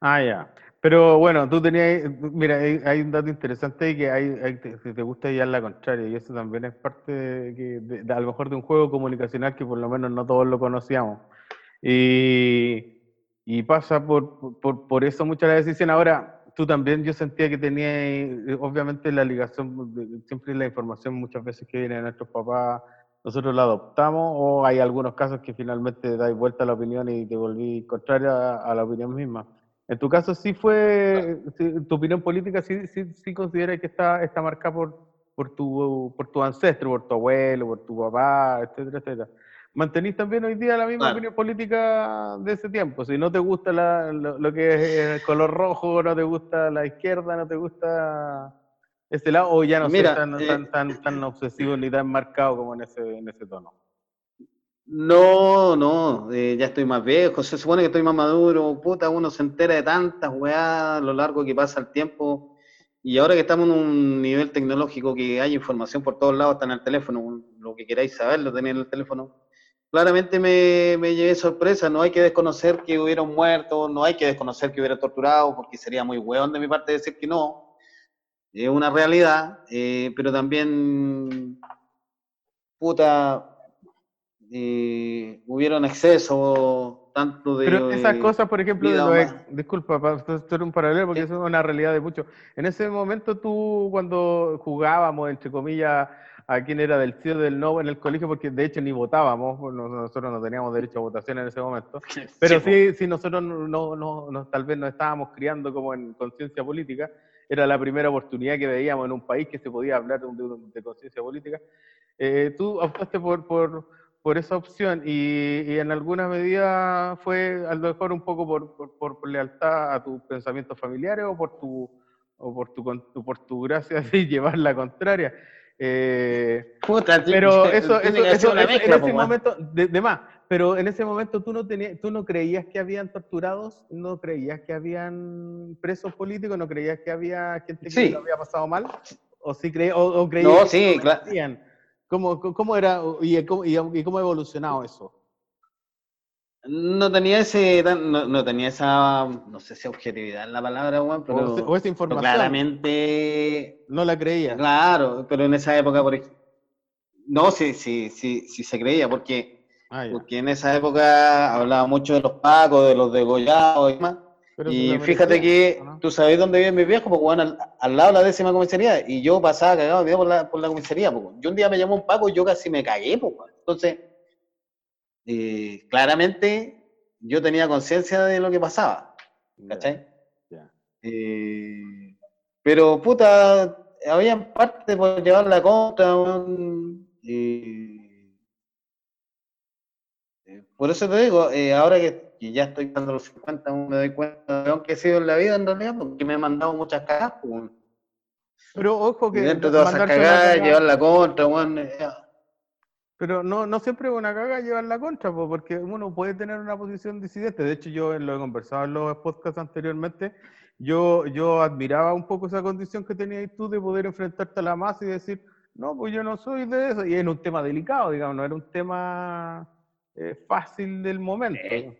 Speaker 1: Ah, ya. Pero bueno, tú tenías, mira, hay, hay un dato interesante y que hay, hay te, te, gusta guiar la contraria y eso también es parte de, de, de, a lo mejor de un juego comunicacional que por lo menos no todos lo conocíamos. Y, y pasa por, por, por eso muchas las decisiones. Ahora, tú también, yo sentía que tenía, obviamente la ligación, siempre la información muchas veces que viene de nuestros papás, nosotros la adoptamos o hay algunos casos que finalmente dais vuelta a la opinión y te volví contraria a, la opinión misma. En tu caso sí fue, tu opinión política sí, sí, sí considera que está, está marcada por, por, tu, por tu ancestro, por tu abuelo, por tu papá, etcétera, etcétera. ¿Mantenís también hoy día la misma
Speaker 2: Claro.
Speaker 1: opinión política de ese tiempo? Si no te gusta la- lo, lo que es el color rojo, no te gusta la izquierda, no te gusta ese lado, o ya no
Speaker 2: Mira,
Speaker 1: sé, tan,
Speaker 2: eh,
Speaker 1: tan, tan, tan obsesivo ni tan marcado como en ese, en ese tono.
Speaker 2: No, no, eh, ya estoy más viejo, se supone que estoy más maduro, puta, uno se entera de tantas weas a lo largo que pasa el tiempo, y ahora que estamos en un nivel tecnológico que hay información por todos lados, está en el teléfono, lo que queráis saber lo tenéis en el teléfono, claramente me, me llevé sorpresa, no hay que desconocer que hubiera un muerto, no hay que desconocer que hubiera torturado, porque sería muy weón de mi parte decir que no, es una realidad, eh, pero también, puta, eh, hubieron exceso tanto de
Speaker 1: Pero esas
Speaker 2: eh,
Speaker 1: cosas, por ejemplo, de los ex- disculpa, para hacer un paralelo, porque eso es una realidad de muchos. En ese momento tú, cuando jugábamos, entre comillas, a quién era del sí o del no en el colegio, porque de hecho ni votábamos, pues, no- nosotros no teníamos derecho a votación en ese momento, pero
Speaker 2: Sí,
Speaker 1: sí, nosotros no, no, no- tal vez nos estábamos criando como en conciencia política, era la primera oportunidad que veíamos en un país que se podía hablar de, de- de conciencia política. Eh, tú optaste por, por, por esa opción y, y en alguna medida fue a lo mejor un poco por, por, por- lealtad a tus pensamientos familiares o por tu, o por tu, por tu gracia de llevar la contraria. Eh,
Speaker 2: Puta,
Speaker 1: pero eso, eso, eso-
Speaker 2: mezcla,
Speaker 1: en ese momento, de, de más, pero en ese momento tú no, tenías, tú no creías que habían torturados, no creías que habían presos políticos, no creías que había gente que
Speaker 2: Sí.
Speaker 1: lo había pasado mal, o sí creías, o, o creías
Speaker 2: No,
Speaker 1: que
Speaker 2: sí,
Speaker 1: lo
Speaker 2: claro.
Speaker 1: ¿Cómo, cómo era y cómo, y cómo ha evolucionado eso?
Speaker 2: No tenía ese, no, no tenía esa, no sé si objetividad es la palabra, pero,
Speaker 1: o, esa
Speaker 2: pero
Speaker 1: información,
Speaker 2: claramente,
Speaker 1: no la creías.
Speaker 2: claro, pero en esa época, por no, sí, sí, sí, sí se creía, porque,
Speaker 1: Ah,
Speaker 2: porque en esa época hablaba mucho de los pacos, de los degollados y demás,
Speaker 1: Pero
Speaker 2: y fíjate que,
Speaker 1: ¿o no?
Speaker 2: tú sabes dónde viven mis viejos, porque al, al lado de la décima comisaría, y yo pasaba cagado de por la, por la comisaría, weón. yo un día me llamó un paco y yo casi me cagué, pues, entonces, eh, claramente, yo tenía conciencia de lo que pasaba, ¿cachai? Eh, pero puta, había parte por llevar la contra, weón, y- eh, por eso te digo, eh, ahora que, que ya estoy dando los 50, aún me doy cuenta de lo que he sido en la vida en realidad, porque me he mandado muchas cagadas, pues, weón.
Speaker 1: Pero ojo
Speaker 2: y
Speaker 1: que
Speaker 2: dentro de todas esas cagadas,
Speaker 1: cagada-
Speaker 2: llevar la contra, weón, eh,
Speaker 1: Pero no, no siempre es una caga llevar la contra, po, porque uno puede tener una posición disidente. De hecho, yo lo he conversado en los podcasts anteriormente. Yo, yo admiraba un poco esa condición que tenías tú de poder enfrentarte a la masa y decir, no, pues yo no soy de eso. Y era un tema delicado, digamos, no era un tema eh, fácil del momento.
Speaker 2: Sí,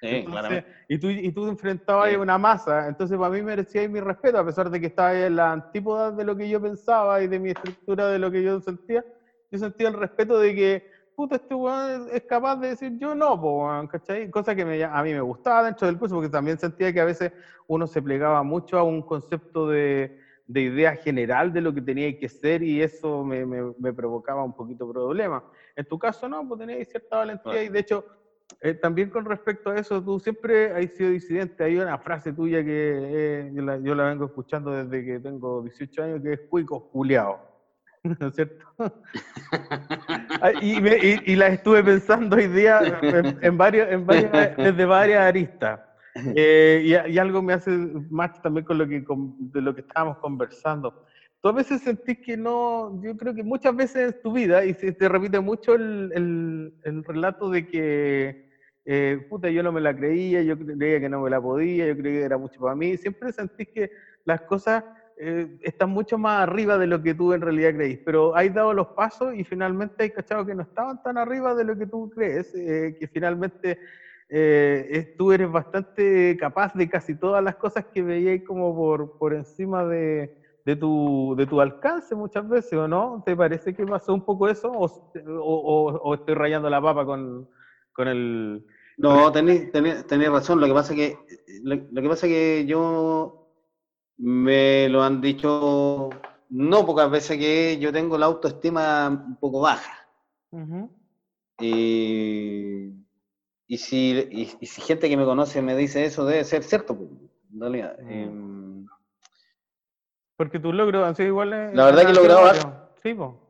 Speaker 2: sí,
Speaker 1: Entonces,
Speaker 2: claramente.
Speaker 1: y, tú, y tú enfrentabas
Speaker 2: Sí.
Speaker 1: a una masa, entonces para mí merecía mi respeto, a pesar de que estaba en la antípoda de lo que yo pensaba y de mi estructura de lo que yo sentía, yo sentía el respeto de que, puta, este weón es capaz de decir yo no, po, weón, ¿cachai? Cosa que me- a mí me gustaba dentro del curso, porque también sentía que a veces uno se plegaba mucho a un concepto de, de idea general de lo que tenía que ser y eso me, me- me provocaba un poquito problema. En tu caso no, pues tenías cierta valentía
Speaker 2: Claro.
Speaker 1: y de hecho eh, también con respecto a eso, tú siempre has sido disidente. Hay una frase tuya que eh, yo, la, yo la vengo escuchando desde que tengo 18 años, que es cuico culiao. ¿No es cierto? Y, me- y- y la estuve pensando hoy día en, en varios, en varias- desde varias aristas. Eh, y, y algo me hace match también con lo que, con- de lo que estábamos conversando. Tú a veces sentís que no, yo creo que muchas veces en tu vida, y se te repite mucho el, el- el relato de que, eh, puta, yo no me la creía, yo creía que no me la podía, yo creía que era mucho para mí. Siempre sentís que las cosas eh, están mucho más arriba de lo que tú en realidad creís, pero has dado los pasos y finalmente hay cachado que no estaban tan arriba de lo que tú crees, eh, que finalmente eh, tú eres bastante capaz de casi todas las cosas que veías como por, por encima de, de tu, de tu alcance muchas veces, ¿o no? ¿Te parece que pasó un poco eso? ¿O, o- o- estoy rayando la papa con, con el...
Speaker 2: No, tenéis tenéis- tenéis razón. Lo que pasa que lo, lo que pasa que yo me lo han dicho no pocas veces que yo tengo la autoestima un poco baja. Y, y si, y, y si gente que me conoce me dice eso, debe ser cierto, pues, en realidad.
Speaker 1: Mm.
Speaker 2: Em,
Speaker 1: Porque tus logros han sido iguales.
Speaker 2: La verdad que he logrado
Speaker 1: Sí, po.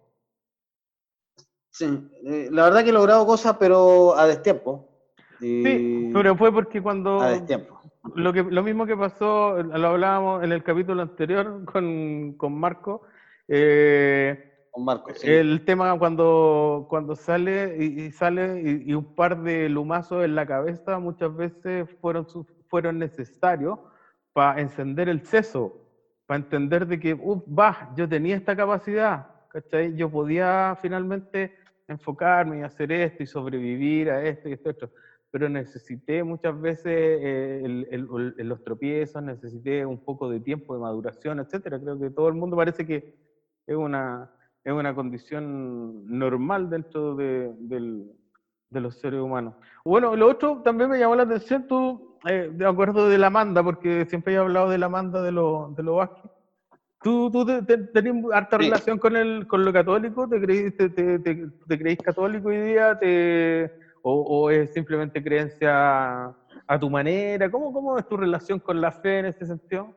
Speaker 2: sí, eh, la verdad que he logrado cosas, pero a destiempo.
Speaker 1: Sí, pero fue porque cuando...
Speaker 2: a destiempo.
Speaker 1: Lo, que, lo mismo que pasó, lo hablábamos en el capítulo anterior con, con Marco, eh,
Speaker 2: Con Marco, sí.
Speaker 1: el tema cuando, cuando sale y, y sale y, y un par de lumazos en la cabeza muchas veces fueron, fueron necesarios para encender el seso, para entender de que, "Uh, va, yo tenía esta capacidad, ¿cachai? Yo podía finalmente enfocarme y hacer esto y sobrevivir a esto y esto, esto. Pero necesité muchas veces eh, el- el- el- los tropiezos, necesité un poco de tiempo de maduración, etcétera. Creo que todo el mundo parece que es una, es una condición normal dentro de, del- de los seres humanos. Bueno, lo otro también me llamó la atención, tú, eh, de acuerdo de la Amanda, porque siempre he hablado de la Amanda de los de lo Vázquez. ¿Tú, tú te- te- tenés harta
Speaker 2: Sí.
Speaker 1: relación con, el, con lo católico? ¿Te creís, te, te- te- creís católico hoy día? ¿Te, o, o es simplemente creencia a tu manera? ¿Cómo, ¿Cómo es tu relación con la fe en ese sentido?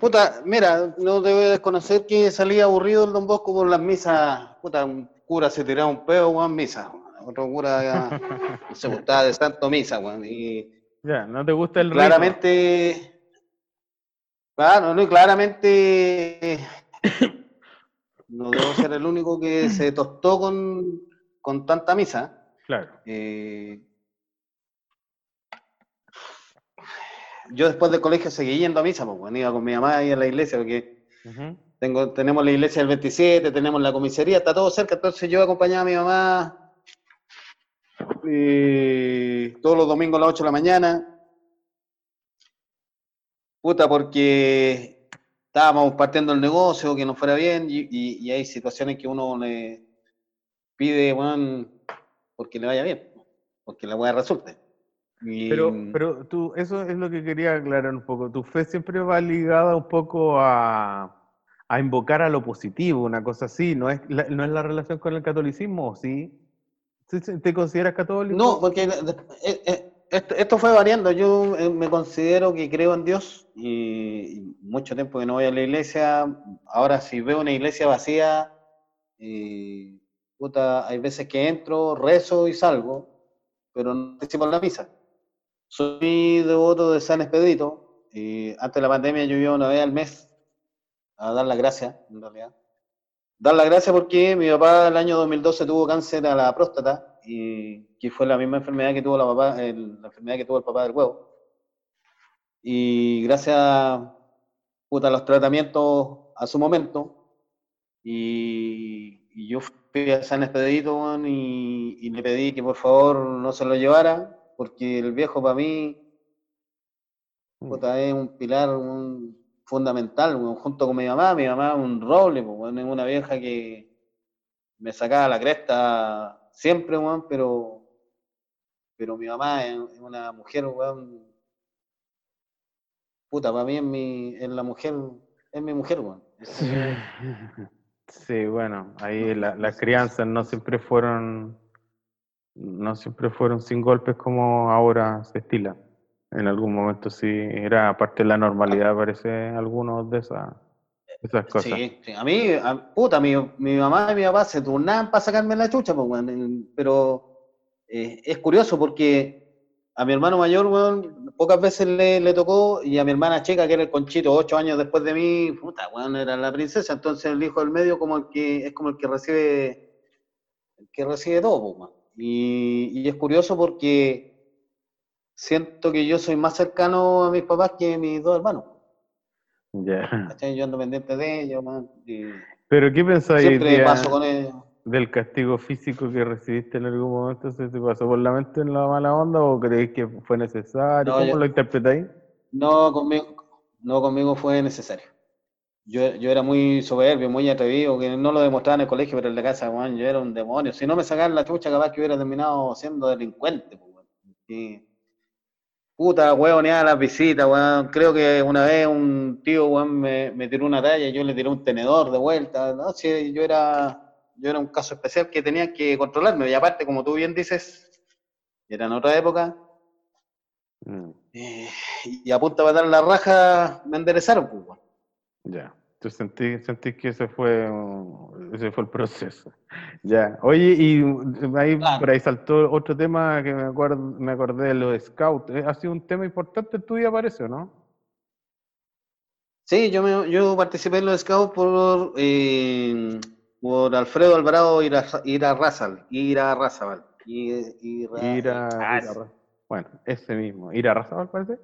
Speaker 2: Puta, mira, no te voy a desconocer que salía aburrido el Don Bosco por las misas. Puta, un cura se tiraba un pedo, weón, misa. Otro cura ya, se gustaba de santo misa, weón. Y
Speaker 1: Ya, ¿no te gusta el ritmo?
Speaker 2: claramente, claro, no, y claramente no debo ser el único que se tostó con, con tanta misa.
Speaker 1: Claro.
Speaker 2: Eh, yo después del colegio seguí yendo a misa, pues, weón, iba con mi mamá ahí a la iglesia, porque tengo, tenemos la iglesia del 27, tenemos la comisaría, está todo cerca, entonces yo acompañaba a mi mamá eh, todos los domingos a las 8 de la mañana. Puta, porque estábamos partiendo el negocio, que nos fuera bien, y, y- y hay situaciones que uno le pide, weón, porque le vaya bien, porque la weá resulte. Y-
Speaker 1: Pero, pero tú, eso es lo que quería aclarar un poco. Tu fe siempre va ligada un poco a, a invocar a lo positivo, una cosa así. ¿No es la, no es la relación con el catolicismo? ¿o ¿Sí? ¿Sí- sí- ¿Te consideras católico?
Speaker 2: No, porque eh, eh, esto, esto fue variando. Yo eh, me considero que creo en Dios y, y mucho tiempo que no voy a la iglesia. Ahora, si veo una iglesia vacía, eh, puta, hay veces que entro, rezo y salgo, pero no participo en la misa. Soy devoto de San Expedito. Y antes de la pandemia yo iba una vez al mes a dar las gracias, en realidad. Dar las gracias porque mi papá el año 2012 tuvo cáncer a la próstata y que fue la misma enfermedad que tuvo la, papá, el- la enfermedad que tuvo el papá del huevo. Y gracias puta, a los tratamientos a su momento, y, y yo fui a San Expedito y, y le pedí que por favor no se lo llevara, porque el viejo para mí puta, es un pilar un- fundamental, junto con mi mamá. Mi mamá es un roble, es una vieja que me sacaba la cresta siempre, pero, pero mi mamá es, es una mujer, puta, para mí es, mi, es la mujer, es mi mujer, weón. Es-
Speaker 1: Sí, bueno, ahí la- las crianzas no siempre fueron, no siempre fueron sin golpes como ahora se estila. En algún momento sí era parte de la normalidad, parece, algunos de esas, esas cosas.
Speaker 2: Sí, sí, a mí, a- puta, mi, mi mamá y mi papá se turnaban para sacarme la chucha, pues, pero eh, es curioso porque a mi hermano mayor, weón, pocas veces le, le tocó, y a mi hermana chica, que era el conchito, ocho años después de mí, puta, weón, era la princesa, entonces el hijo del medio como el que, es como el que recibe, el que recibe todo, weón. Y, y es curioso porque siento que yo soy más cercano a mis papás que mis dos hermanos.
Speaker 1: Ya.
Speaker 2: ¿cachai? Yo ando pendiente de ellos, weón,
Speaker 1: Pero ¿qué pensáis
Speaker 2: siempre
Speaker 1: tía,
Speaker 2: paso con ellos.
Speaker 1: Del castigo físico que recibiste en algún momento? ¿Se te pasó por la mente en la mala onda o creéis que fue necesario?
Speaker 2: No,
Speaker 1: ¿Cómo
Speaker 2: yo-
Speaker 1: lo interpretáis?
Speaker 2: No, conmigo, no, conmigo fue necesario. Yo, yo era muy soberbio, muy atrevido, que no lo demostraba en el colegio, pero en la casa, weón, yo era un demonio. Si no me sacaran la chucha, capaz que hubiera terminado siendo delincuente, pues, weón. Y, puta, huevoneaba las visitas, weón. Creo que una vez un tío, weón, me, me tiró una talla y yo le tiré un tenedor de vuelta. No, sí, yo era, yo era un caso especial que tenía que controlarme. Y aparte, como tú bien dices, era en otra época,
Speaker 1: Mm,
Speaker 2: eh, y a punta de dar la raja me enderezaron, pues,
Speaker 1: ya. Tú sentís, sentís que ese fue, ese fue el proceso. Ya. Oye, y ahí
Speaker 2: Claro.
Speaker 1: por ahí saltó otro tema que me acuerdo, me acordé de los scouts. Eh, Ha sido un tema importante en tu vida, parece, ¿o no?
Speaker 2: Sí, yo, me, yo participé en los scouts por, eh, por Alfredo Alvarado Ira, Ira Razal, Ira Razabal. Ira-
Speaker 1: Ir a,
Speaker 2: ah,
Speaker 1: ir a Ra- bueno, ese mismo. Ir a Razabal, parece.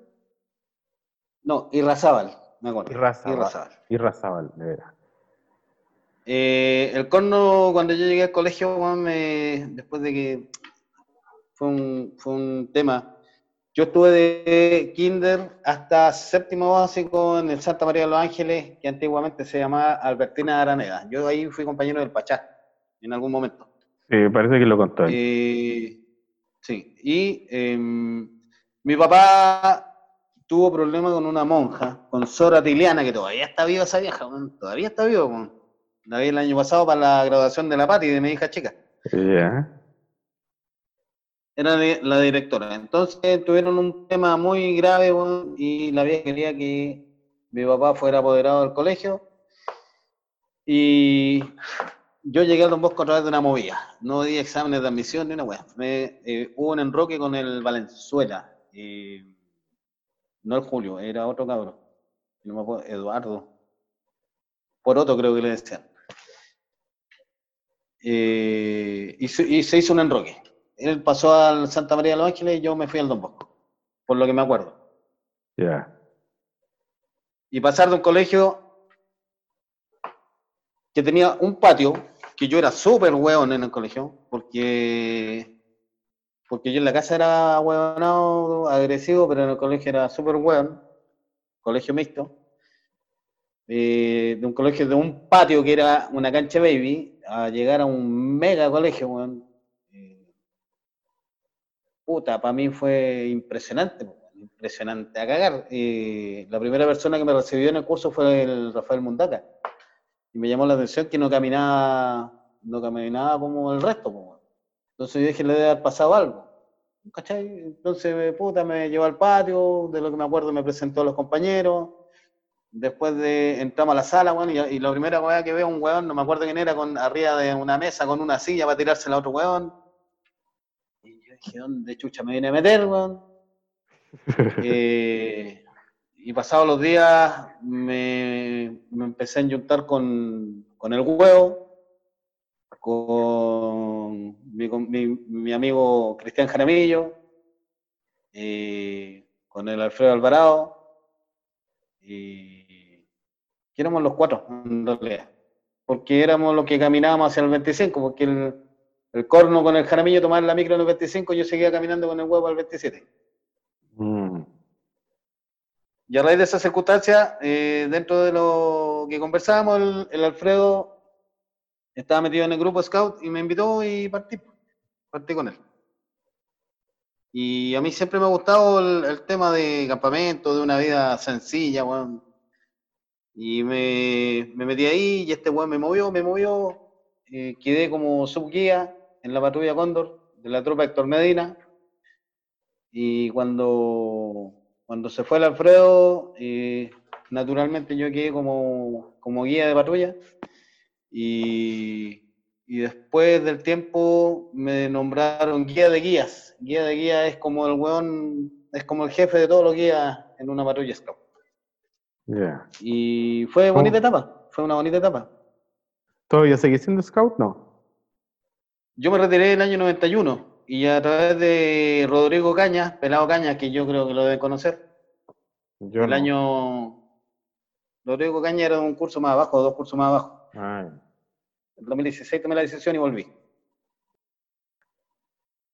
Speaker 2: No, Irrazábal, me acuerdo.
Speaker 1: Irrazábal.
Speaker 2: Irrazábal.
Speaker 1: De veras.
Speaker 2: Eh, el corno, cuando yo llegué al colegio, me- después de que fue un, fue un tema, yo estuve de kinder hasta séptimo básico en el Santa María de los Ángeles, que antiguamente se llamaba Albertina Araneda. Yo ahí fui compañero del Pachá, en algún momento.
Speaker 1: Sí, parece que lo contó.
Speaker 2: Eh, sí, y em, mi papá tuvo problemas con una monja, con Sora Tiliana, que todavía está viva esa vieja, todavía está viva. La vi el año pasado para la graduación de la Pati de mi hija chica.
Speaker 1: Ya.
Speaker 2: Era la directora. Entonces tuvieron un tema muy grave y la vieja quería que mi papá fuera apoderado del colegio. Y yo llegué a Don Bosco a través de una movida. No di exámenes de admisión ni una weá. Eh, hubo un enroque con el Valenzuela. eh, no el Julio, era otro cabrón. Eduardo. Por otro creo que le decían. Eh, y, se, y se hizo un enroque. Él pasó al Santa María de los Ángeles y yo me fui al Don Bosco. Por lo que me acuerdo.
Speaker 1: Ya.
Speaker 2: y pasar de un colegio que tenía un patio, que yo era súper hueón en el colegio, porque, porque yo en la casa era hueonado, agresivo, pero en el colegio era súper hueón, colegio mixto, Eh, de un colegio de un patio que era una cancha baby, a llegar a un mega colegio, weón. Puta, para mí fue impresionante, impresionante a cagar. Eh, la primera persona que me recibió en el curso fue el Rafael Mundaca. Y me llamó la atención que no caminaba, no caminaba como el resto. po. Entonces yo dije, le debe haber pasado algo. ¿Cachai? Entonces, puta, me llevó al patio, de lo que me acuerdo me presentó a los compañeros. Después de entramos a la sala, y, y la primera weá que veo un weón, no me acuerdo quién era, con arriba de una mesa con una silla para tirársela a otro weón. Yo dije, ¿dónde chucha me viene a meter, weón? Eh, y pasados los días me, me empecé a juntar con, con el huevo, con mi, con mi- mi amigo Cristian Jaramillo, eh, con el Alfredo Alvarado, y éramos los cuatro, en realidad, porque éramos los que caminábamos hacia el 25, porque el, el corno con el Jaramillo tomaban la micro en el 25, yo seguía caminando con el huevo al 27.
Speaker 1: Mm,
Speaker 2: Y a raíz de esa circunstancia, eh, dentro de lo que conversábamos, el, el Alfredo estaba metido en el grupo Scout y me invitó y partí. Partí con él. Y a mí siempre me ha gustado el, el tema de campamento, de una vida sencilla, weón. Y me, me metí ahí y este weón me movió, me movió. eh, quedé como subguía en la patrulla Cóndor de la tropa Héctor Medina. Y cuando, cuando se fue el Alfredo, eh, naturalmente yo quedé como, como guía de patrulla. Y, y después del tiempo me nombraron guía de guías. Guía de guías es como el weón, es como el jefe de todos los guías en una patrulla scout.
Speaker 1: Ya.
Speaker 2: Y fue bonita etapa, fue una bonita etapa.
Speaker 1: ¿Todavía seguís siendo scout? No.
Speaker 2: Yo me retiré en el año 91 y a través de Rodrigo Cañas, Pelado Cañas, que yo creo que lo deben conocer,
Speaker 1: Yo
Speaker 2: el
Speaker 1: no.
Speaker 2: año... Rodrigo Cañas era un curso más abajo, dos cursos más abajo.
Speaker 1: Ay.
Speaker 2: En 2016 tomé la decisión y volví.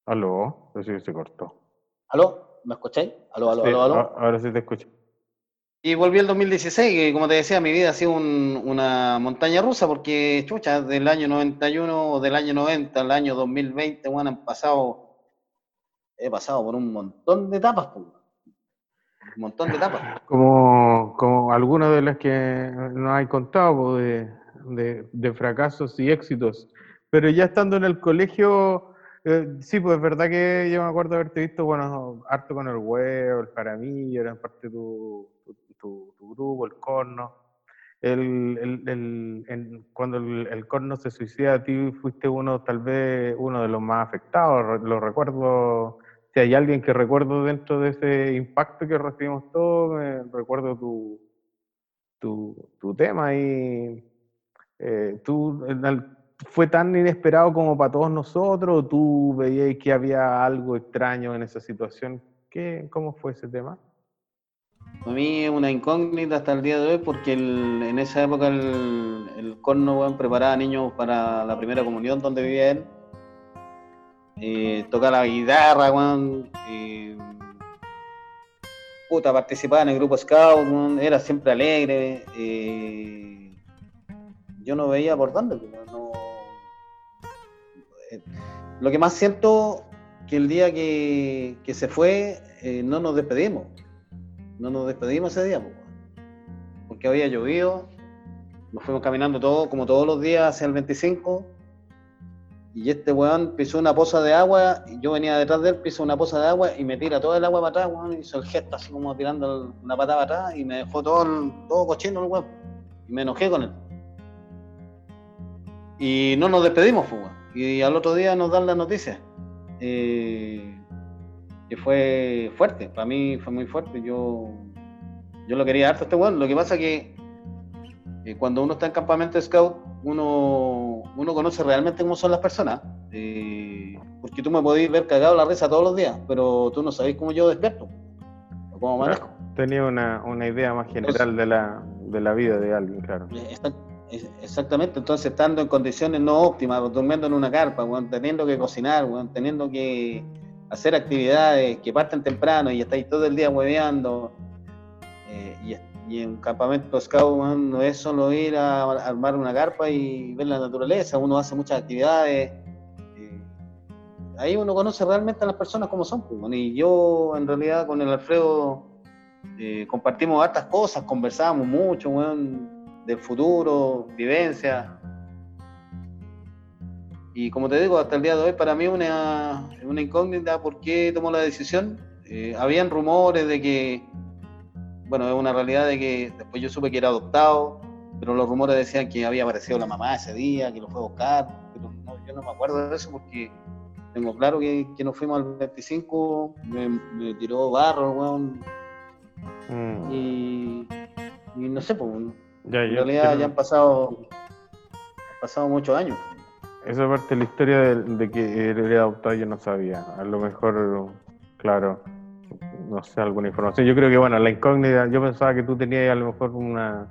Speaker 1: Aló, Pero sí se cortó.
Speaker 2: ¿Aló? ¿Me escucháis? ¿Aló, aló,
Speaker 1: Sí,
Speaker 2: aló, aló?
Speaker 1: Ahora sí te escucho.
Speaker 2: Y volví el 2016, que como te decía, mi vida ha sido un- una montaña rusa, porque, chucha, del año 91 o del año 90 al año 2020, bueno, han pasado, he pasado por un montón de etapas, pues, un montón de etapas.
Speaker 1: Como, como algunas de las que nos hay contado de, de- fracasos y éxitos. Pero ya estando en el colegio, eh, sí, pues es verdad que yo me acuerdo haberte visto, bueno, harto con el huevo, el paramillo, eran parte de tu, tu, tu- grupo, el corno. El, el- el- cuando el, corno se suicida, a ti fuiste uno, tal vez, uno de los más afectados, lo recuerdo si hay alguien que recuerdo dentro de ese impacto que recibimos todos, me recuerdo tu, tu, tu tema y eh, tú, ¿fue tan inesperado como para todos nosotros tú veías que había algo extraño en esa situación? ¿Qué, ¿Cómo fue ese tema?
Speaker 2: Para mí es una incógnita hasta el día de hoy, porque el- en esa época el, el corno, weón, preparaba niños para la primera comunión donde vivía él. Eh, tocaba la guitarra, eh, puta, participaba en el grupo scout, era siempre alegre. eh, yo no veía por dónde, no- eh, lo que más siento que el día que, se fue no nos despedimos. No nos despedimos ese día, porque había llovido. Nos fuimos caminando todos, como todos los días, hacia el 25. Y este weón pisó una poza de agua, y yo venía detrás de él, pisó una poza de agua y me tira todo el agua para atrás, weón, hizo el gesto así como tirando una patada para atrás y me dejó todo, el- todo cochino el weón. Y me enojé con él. Y no nos despedimos, weón. Y al otro día nos dan la noticia. Eh, que fue fuerte, para mí fue muy fuerte. Yo, yo lo quería harto a este weón. Lo que pasa que eh, cuando uno está en campamento scout, uno, uno conoce realmente cómo son las personas. eh, porque tú me podés ver cagado la risa todos los días, pero tú no sabés cómo yo despierto o cómo manejo.
Speaker 1: Tenía una, una idea más general de la, de la vida de alguien, claro.
Speaker 2: Es- Exactamente, entonces estando en condiciones no óptimas, durmiendo en una carpa, weón, teniendo que cocinar, weón, teniendo que hacer actividades que parten temprano y estáis todo el día hueveando. eh, y, y en campamento scout weón, no es solo ir a, armar una carpa y ver la naturaleza, uno hace muchas actividades. eh, ahí uno conoce realmente a las personas como son. pues, y yo en realidad con el Alfredo eh, compartimos hartas cosas, conversábamos mucho, del futuro, vivencia. Y como te digo, hasta el día de hoy para mí es una, una incógnita por qué tomó la decisión. Eh, habían rumores de que, bueno, es una realidad de que después yo supe que era adoptado, pero los rumores decían que había aparecido la mamá ese día, que lo fue a buscar, pero no, yo no me acuerdo de eso porque tengo claro que, que nos fuimos al 25, me, me tiró barro, weón,
Speaker 1: Mm.
Speaker 2: y, y no sé, pues,
Speaker 1: Ya,
Speaker 2: en realidad
Speaker 1: quiero-
Speaker 2: ya han pasado, han pasado muchos años.
Speaker 1: Esa parte de la historia de, de que era adoptado yo no sabía. A lo mejor, claro, no sé, alguna información. Yo creo que, bueno, la incógnita, yo pensaba que tú tenías a lo mejor una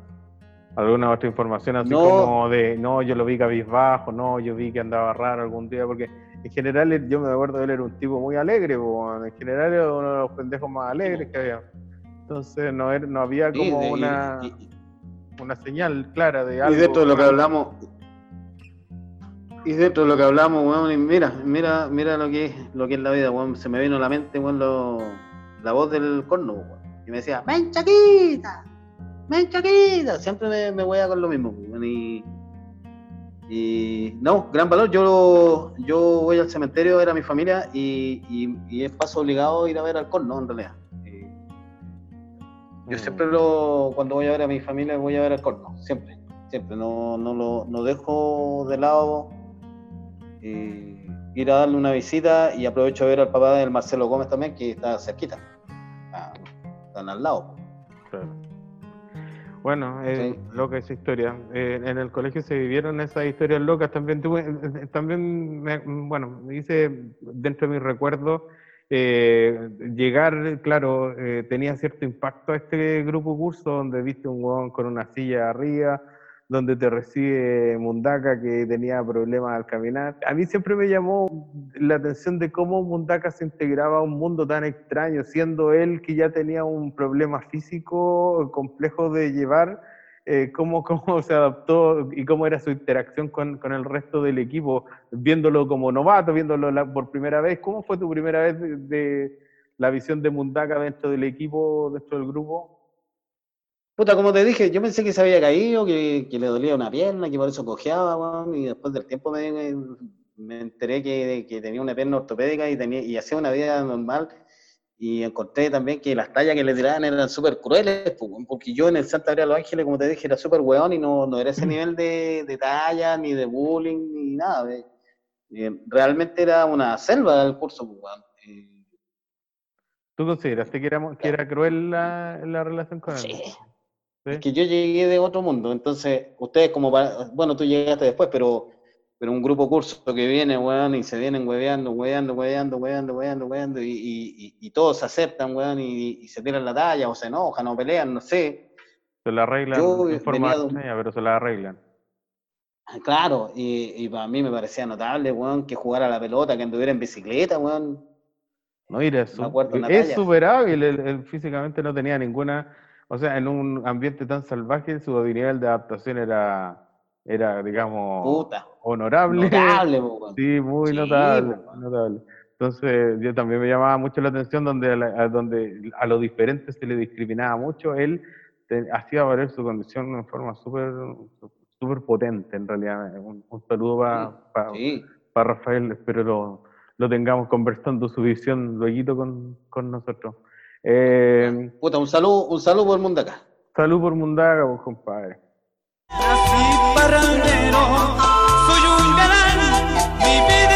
Speaker 1: alguna otra información así
Speaker 2: No.
Speaker 1: como de, no, yo lo vi cabizbajo, no, yo vi que andaba raro algún día, porque en general él- yo me acuerdo de él era un tipo muy alegre, po, en general era uno de los pendejos más alegres que había. Entonces no, era, no había
Speaker 2: Sí,
Speaker 1: como
Speaker 2: de- y-
Speaker 1: una,
Speaker 2: y-
Speaker 1: una señal clara de
Speaker 2: Y
Speaker 1: algo.
Speaker 2: dentro de lo que hablamos, y dentro de lo que hablamos, weón, y mira, mira, mira lo que es, lo que es la vida, weón. Se me vino a la mente, weón, lo- la voz del corno, weón. Y me decía, ven chaquita, ven chaquita. Siempre me, me wea con lo mismo, weón. Y, y no, gran valor. Yo, yo voy al cementerio a ver a mi familia y, y, y es paso obligado ir a ver al corno, en realidad. Yo
Speaker 1: Mm.
Speaker 2: siempre lo, cuando voy a ver a mi familia, voy a ver al corno, siempre, siempre. No, no lo no dejo de lado eh, ir a darle una visita y aprovecho de ver al papá del Marcelo Gómez también, que está cerquita. Ah, están al lado.
Speaker 1: Claro. Bueno, eh,
Speaker 2: Sí.
Speaker 1: loca esa historia. Eh, en el colegio se vivieron esas historias locas. También tuve, también, me- bueno, me hice dentro de mis recuerdos eh, llegar, claro, eh, tenía cierto impacto a este grupo curso donde viste un huevón con una silla arriba, donde te recibe Mundaka que tenía problemas al caminar. A mí siempre me llamó la atención de cómo Mundaka se integraba a un mundo tan extraño, siendo él que ya tenía un problema físico complejo de llevar, eh, cómo, cómo se adaptó y cómo era su interacción con, con el resto del equipo, viéndolo como novato, viéndolo por primera vez. ¿Cómo fue tu primera vez de, de la visión de Mundaka dentro del equipo, dentro del grupo?
Speaker 2: Puta, como te dije, yo pensé que se había caído, que, que le dolía una pierna, que por eso cojeaba, weón, y después del tiempo me, me enteré que, que tenía una pierna ortopédica y, tenía, y hacía una vida normal. Y encontré también que las tallas que le tiraban eran súper crueles, pues, porque yo en el Santa María de los Ángeles, como te dije, era súper weón y no, no era ese nivel de, de talla, ni de bullying, ni nada. eh, realmente era una selva el curso, pues, weón. Eh,
Speaker 1: ¿Tú consideraste que era, que era cruel la, la relación con él?
Speaker 2: Sí.
Speaker 1: ¿Sí?
Speaker 2: Es que yo llegué de otro mundo, entonces ustedes como, para- bueno, tú llegaste después, pero, pero un grupo curso que viene, weón, y se vienen hueveando, hueveando, hueveando, hueveando, hueveando, hueveando, y, y, y- y todos se aceptan, weón, y, y se tiran la talla, o se enojan, o pelean, no sé.
Speaker 1: Se la arreglan
Speaker 2: Yo
Speaker 1: en forma
Speaker 2: de
Speaker 1: extraña, pero se la arreglan.
Speaker 2: Claro, y, y para mí me parecía notable, weón, que jugara a la pelota, que anduviera en bicicleta, weón.
Speaker 1: No, mira, es hábil, él, él físicamente no tenía ninguna, o sea, en un ambiente tan salvaje su nivel de adaptación era, era digamos,
Speaker 2: Puta,
Speaker 1: honorable.
Speaker 2: notable.
Speaker 1: Sí, muy
Speaker 2: Sí,
Speaker 1: notable. Entonces, yo también me llamaba mucho la atención donde a, la- donde a los diferentes se le discriminaba mucho, él te- hacía valer su condición en forma súper súper potente, en realidad. Un, un saludo para
Speaker 2: Sí,
Speaker 1: Rafael, espero lo, lo tengamos conversando su visión luego con, con nosotros. Eh,
Speaker 2: puta, un saludo, un saludo por acá.
Speaker 1: salud por Mundaga, pues, compadre.
Speaker 6: Nací parrandero, soy un galán, mi vida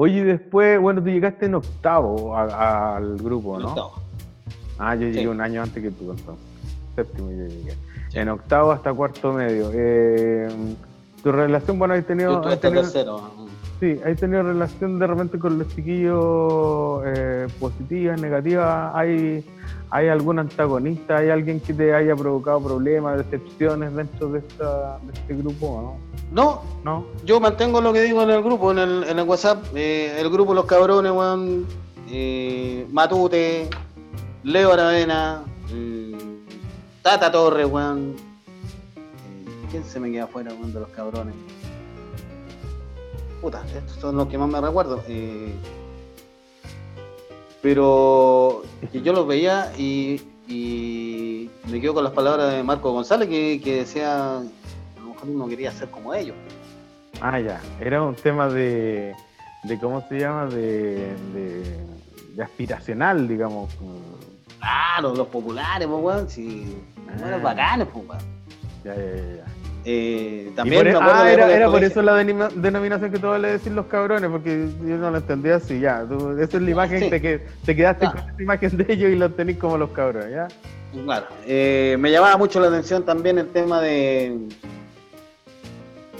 Speaker 1: Oye, y después, bueno, tú llegaste en octavo a- al grupo, ¿no?
Speaker 2: No.
Speaker 1: Ah, yo llegué
Speaker 2: Sí.
Speaker 1: un año antes que tú, entonces. Séptimo yo llegué.
Speaker 2: Sí.
Speaker 1: En octavo hasta cuarto medio. Eh, tu relación, bueno, has
Speaker 2: Yo
Speaker 1: tenido,
Speaker 2: estuve
Speaker 1: has
Speaker 2: hasta
Speaker 1: tenido,
Speaker 2: tercero.
Speaker 1: Sí, has tenido relación de repente con los chiquillos eh, positivas, negativas. ¿Hay, ¿Hay algún antagonista? ¿Hay alguien que te haya provocado problemas, decepciones dentro de, esta, de este grupo? ¿no?
Speaker 2: No,
Speaker 1: ¿No?
Speaker 2: Yo mantengo lo que digo en el grupo, en el, en el WhatsApp. eh, el grupo Los Cabrones, weón. eh, Matute, Leo Aravena, eh, Tata Torres, weón. eh, ¿Quién se me queda afuera, weón, de los cabrones? Puta, estos son los que más me recuerdo. eh, pero que yo los veía y, y me quedo con las palabras de Marco González que, que decía, a lo mejor uno quería ser como ellos.
Speaker 1: Ah, ya. Era un tema de, de ¿cómo se llama? De, de, de aspiracional, digamos.
Speaker 2: Claro, los populares, pues, weón, eran
Speaker 1: Ah.
Speaker 2: bacanes, pues, weón.
Speaker 1: Ya, ya, ya, ya.
Speaker 2: Eh, también
Speaker 1: por
Speaker 2: me
Speaker 1: e-
Speaker 2: acuerdo
Speaker 1: ah,
Speaker 2: de
Speaker 1: era, era por eso la denima- denominación que vas a decir los cabrones, porque yo no lo entendía así, ya. Tú, esa es la imagen,
Speaker 2: Sí.
Speaker 1: te, que, te quedaste
Speaker 2: Claro.
Speaker 1: con esa imagen de ellos y los tenés como los cabrones, ¿ya?
Speaker 2: Claro. Eh, me llamaba mucho la atención también el tema de.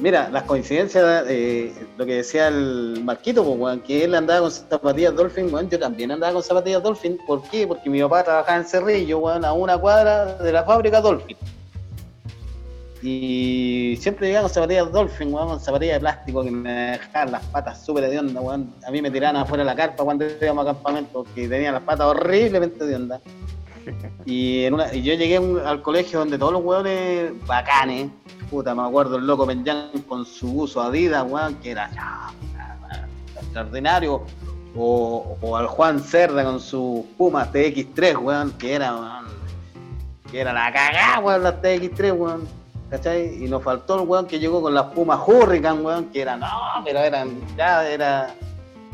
Speaker 2: Mira, las coincidencias, eh, lo que decía el Marquito, pues, que él andaba con zapatillas Dolphin, weón, yo también andaba con zapatillas Dolphin. ¿Por qué? Porque mi papá trabajaba en Cerrillo, weón, a una cuadra de la fábrica Dolphin. Y siempre llegaba con zapatillas Dolphin, weón, con zapatillas de plástico que me dejaban las patas súper hediondas, weón. A mí me tiraban afuera de la carpa cuando íbamos a campamento, que tenían las patas horriblemente hediondas. Y, en una, y yo llegué un- al colegio donde todos los hueones bacanes, puta, me acuerdo el loco Benjan con su uso Adidas, weón, que era extraordinario. O, o al Juan Cerda con su Pumas TX3, weón, que era, weón, que era la cagada, weón, las TX3, weón. ¿Cachai? Y nos faltó el weón que llegó con las Pumas Hurricane, weón, que eran, no, pero eran, ya era,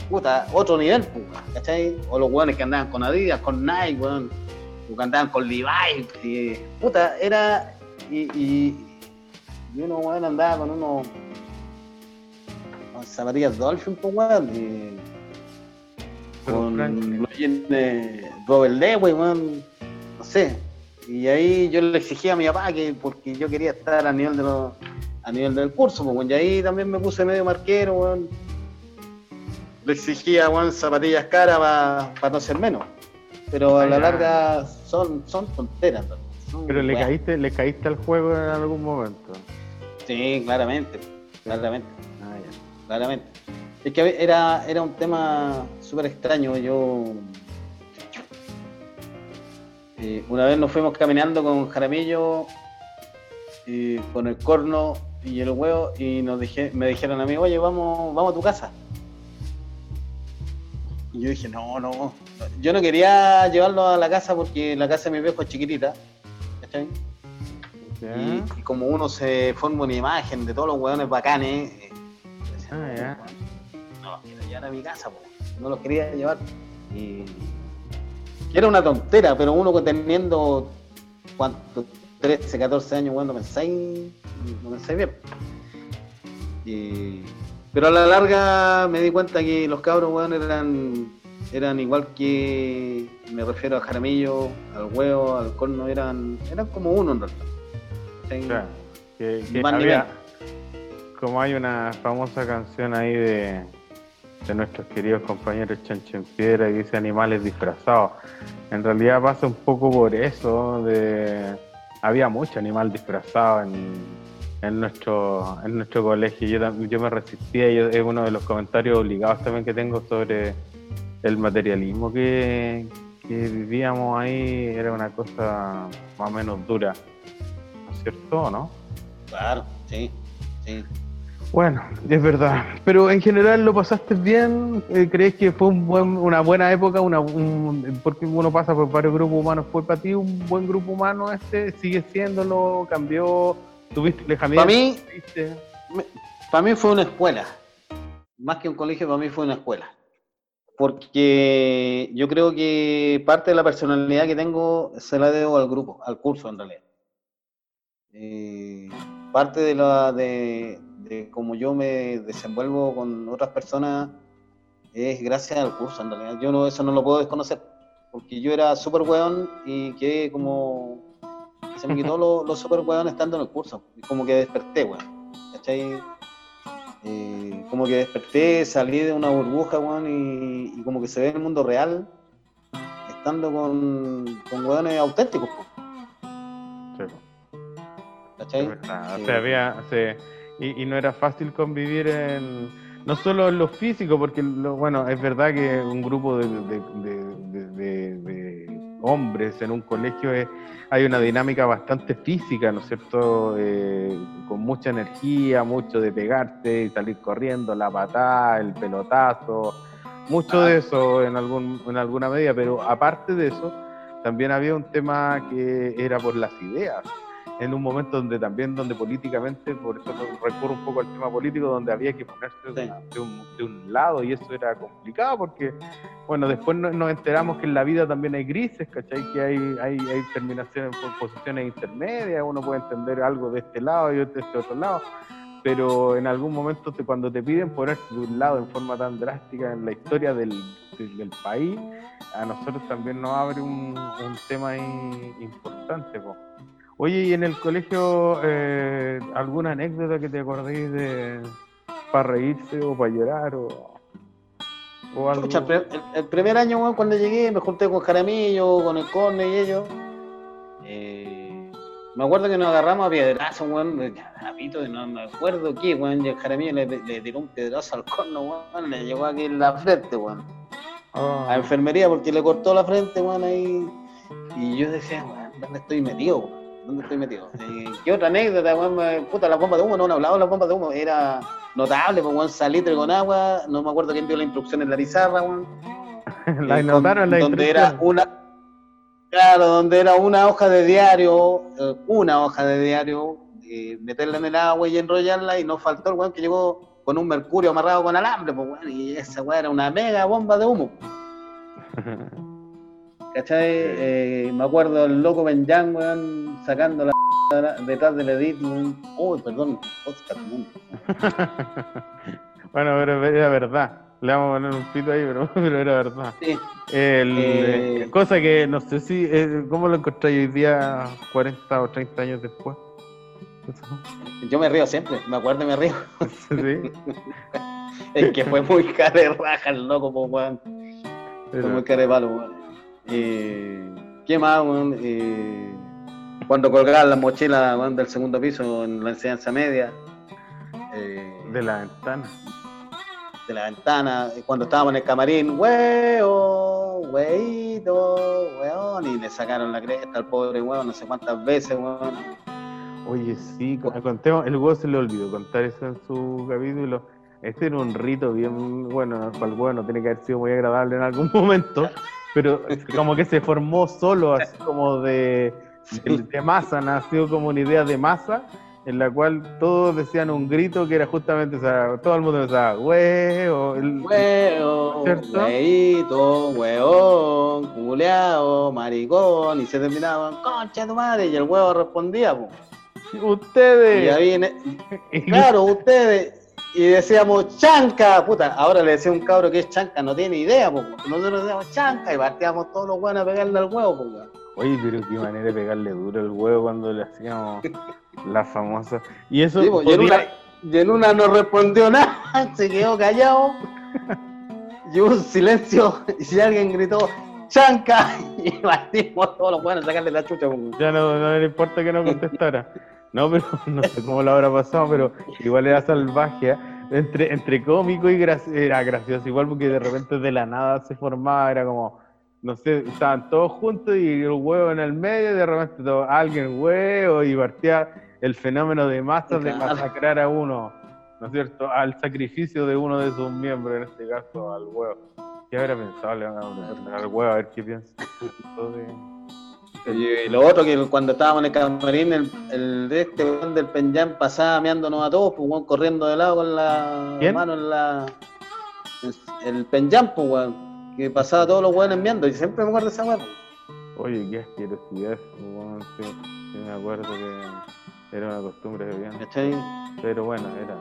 Speaker 2: puta, otro nivel, puta, ¿cachai? O los weones que andaban con Adidas, con Nike, weón, o que andaban con Levi's, y, puta, era, y, y, y uno, weón, andaba con unos, con zapatillas Dolphin, pues, weón, y con los jeans de Robert Lewis, weón, no sé. Y ahí yo le exigía a mi papá que, porque yo quería estar a nivel de los, a nivel del curso, pues, weón, y ahí también me puse medio marquero, weón. Le exigía, weón, zapatillas caras para no ser menos. Pero a la
Speaker 1: Ah,
Speaker 2: larga son, son tonteras. Son
Speaker 1: Pero le caíste, le caíste al juego en algún momento.
Speaker 2: Sí, claramente, claramente.
Speaker 1: Ah, ya.
Speaker 2: claramente. Es que era, era un tema súper extraño. Yo. Eh, una vez nos fuimos caminando con Jaramillo, eh, con el corno y el huevo, y nos dije, me dijeron a mí, oye, vamos, vamos a tu casa. Y yo dije, no, no. Yo no quería llevarlo a la casa porque la casa de mi viejo es chiquitita. ¿cachai? Y, y como uno se forma una imagen de todos los hueones bacanes, eh,
Speaker 1: Ah,
Speaker 2: no los quiero llevar a mi casa, po. no los quería llevar. Y era una tontera, pero uno teniendo, ¿cuánto? 13, 14 años, cuando pensáis, no pensáis bien. Y- pero a la larga me di cuenta que los cabros, weón, eran, eran igual que, me refiero a Jaramillo, al huevo, al corno, eran, eran como uno en realidad.
Speaker 1: Claro, que, que había, como hay una famosa canción ahí de, de nuestros queridos compañeros Chancho Piedra que dice animales disfrazados. En realidad pasa un poco por eso, de había mucho animal disfrazado en, en nuestro en nuestro colegio. Yo, yo me resistía y es uno de los comentarios obligados también que tengo sobre el materialismo que, que vivíamos ahí. Era una cosa más o menos dura. ¿No es cierto no?
Speaker 2: Claro, sí, sí.
Speaker 1: Bueno, es verdad. Pero en general lo pasaste bien. Eh, ¿Crees que fue un buen, una buena época? Una, un- porque uno pasa por varios grupos humanos. ¿Fue para ti un buen grupo humano este? ¿Sigue siéndolo? ¿Cambió? ¿Tuviste alejamiento?
Speaker 2: Para mí, para mí fue una escuela. Más que un colegio, para mí fue una escuela. Porque yo creo que parte de la personalidad que tengo se la debo al grupo, al curso en realidad. Eh, parte de la de, de cómo yo me desenvuelvo con otras personas es gracias al curso en realidad. Yo no, eso no lo puedo desconocer. Porque yo era súper weón y que como se me quitó lo, lo súper weón estando en el curso. Y como que desperté, weón. ¿Cachai? Eh, como que desperté, salí de una burbuja, weón, y, y como que se ve el mundo real estando con, con weones auténticos, po,
Speaker 1: Sí.
Speaker 2: ¿cachai?
Speaker 1: Verdad. O
Speaker 2: Eh,
Speaker 1: sea, había, se- y, no era fácil convivir en, no solo en lo físico, porque lo, bueno, es verdad que un grupo de, de- de- hombres en un colegio es- hay una dinámica bastante física, ¿no es cierto? Eh, con mucha energía, mucho de pegarse y salir corriendo, la patada, el pelotazo, mucho de eso en, algún, en alguna medida, pero aparte de eso, también había un tema que era por las ideas en un momento donde también, donde políticamente, por eso recurro un poco al tema político, donde había que ponerse de,
Speaker 2: Sí.
Speaker 1: una- de un, de un lado y eso era complicado porque, bueno, después no- nos enteramos que en la vida también hay grises, ¿cachai? Que hay, hay, hay terminaciones por posiciones intermedias, uno puede entender algo de este lado y otro de este otro lado, pero en algún momento te- cuando te piden ponerte de un lado en forma tan drástica en la historia del, del, del país, a nosotros también nos abre un, un tema ahí importante, po. Oye, ¿y en el colegio eh, alguna anécdota que te acordéis de para reírse o para llorar o, o algo?
Speaker 2: Pucha, el, el- primer año, weón, cuando llegué, me junté con Jaramillo, con el Corne y ellos. Eh, me acuerdo que nos agarramos a piedrazo, weón, pito, no me acuerdo qué, weón, y el Jaramillo le, le tiró un piedrazo al corno, weón, le llegó aquí en la frente, weón.
Speaker 1: Oh,
Speaker 2: a enfermería porque le cortó la frente, weón, ahí. Y yo decía, weón, ¿dónde estoy metido? weón? ¿Dónde estoy metido? Eh, ¿Qué otra anécdota, weón? Puta, las bombas de humo, no, no hablaba de las bombas de humo, era notable, pues, weón, salitre con agua, no me acuerdo quién dio la instrucción en la pizarra, weón.
Speaker 1: la
Speaker 2: Eh,
Speaker 1: anotaron
Speaker 2: con-
Speaker 1: la
Speaker 2: Donde era una, claro, donde era una hoja de diario, eh, una hoja de diario, eh, meterla en el agua y enrollarla, y nos faltó el weón que llegó con un mercurio amarrado con alambre, pues weón, y esa weá era una mega bomba de humo. ¿Cachai? Eh, me acuerdo el loco Benjan, weón, sacando la detrás del edit. Uy, perdón, podcast,
Speaker 1: bueno, pero era verdad. Le vamos a poner un pito ahí, pero, pero era verdad.
Speaker 2: Sí.
Speaker 1: El,
Speaker 2: Eh,
Speaker 1: eh, cosa que no sé si. ¿Cómo lo encontráis hoy día, 40 o 30 años después?
Speaker 2: Yo me río siempre, me acuerdo y me río.
Speaker 1: sí.
Speaker 2: Es que fue muy cara de raja el loco, pues, weón. Fue muy cara de palo, weón. Eh, ¿Qué más, weón? Eh, cuando colgaban las mochilas weón, del segundo piso en la enseñanza media. eh,
Speaker 1: de la ventana.
Speaker 2: de la ventana, cuando estábamos en el camarín, weo, weito, weón, y le sacaron la cresta al pobre weón, no sé cuántas veces, weón.
Speaker 1: Oye, sí, contemos, el huevo se le olvidó contar eso en su capítulo. Este era un rito bien, bueno, para el huevo no tiene que haber sido muy agradable en algún momento, pero como que se formó solo, así como de, de, de masa, nació como una idea de masa, en la cual todos decían un grito que era justamente, o sea, todo el mundo pensaba, huevo, el-
Speaker 2: Weo,
Speaker 1: ¿Cierto?
Speaker 2: weito, weón, culeao, maricón, y se terminaban, concha tu madre, y el huevo respondía, po. Y
Speaker 1: ustedes.
Speaker 2: ahí, en- claro, ustedes, y decíamos chanca, puta, ahora le decía un cabro que es chanca, no tiene idea, po, nosotros decíamos chanca, y partíamos todos los buenos a pegarle al huevo, po.
Speaker 1: Oye, pero qué manera de pegarle duro el huevo cuando le hacíamos la famosa. Y eso
Speaker 2: Sí, po, y, en
Speaker 1: podía-
Speaker 2: una, y en una no respondió nada, se quedó callado. Y hubo un silencio. Y si alguien gritó, ¡Chanca! Y partimos todos los buenos a sacarle la chucha. po.
Speaker 1: ya no, no le importa que no contestara. No, pero no sé cómo lo habrá pasado, pero igual era salvaje. ¿eh? Entre, entre cómico y graci- era gracioso, igual porque de repente de la nada se formaba, era como, no sé, estaban todos juntos y el huevo en el medio, y de repente todo- alguien huevo y partía el fenómeno de masas de masacrar a uno, ¿no es cierto? Al sacrificio de uno de sus miembros, en este caso al huevo. ¿Qué habrá pensado? Le van a preguntar al huevo a ver qué piensa.
Speaker 2: Y lo otro que cuando estábamos en el camarín, el, el de este del Penyam pasaba meándonos a todos, pues weón, corriendo de lado con la
Speaker 1: ¿Quién?
Speaker 2: mano en la. El Penyam, pues weón, que pasaba a todos los weones meando, y siempre me acuerdo de esa weón.
Speaker 1: Oye, qué asquerosidad, weón, sí, sí me acuerdo que era una costumbre
Speaker 2: ¿Cachai?
Speaker 1: pero bueno, era,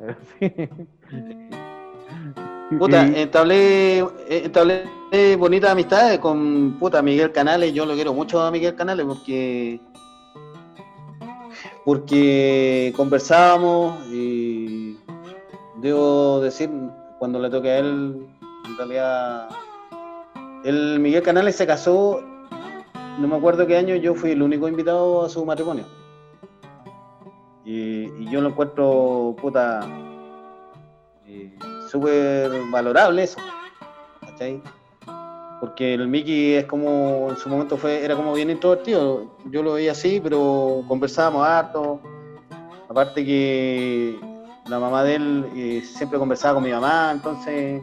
Speaker 1: era así.
Speaker 2: Puta,
Speaker 1: Y-
Speaker 2: entablé, eh, entablé bonitas amistades con puta Miguel Canales. Yo lo quiero mucho a Miguel Canales porque porque conversábamos y debo decir, cuando le toque a él, en realidad, el Miguel Canales se casó, no me acuerdo qué año, yo fui el único invitado a su matrimonio. Y, y yo lo encuentro, puta, eh, súper valorable eso, ¿cachai? Porque el Mickey es como, en su momento fue, era como bien introvertido, yo lo veía así, pero conversábamos harto, aparte que la mamá de él eh, siempre conversaba con mi mamá, entonces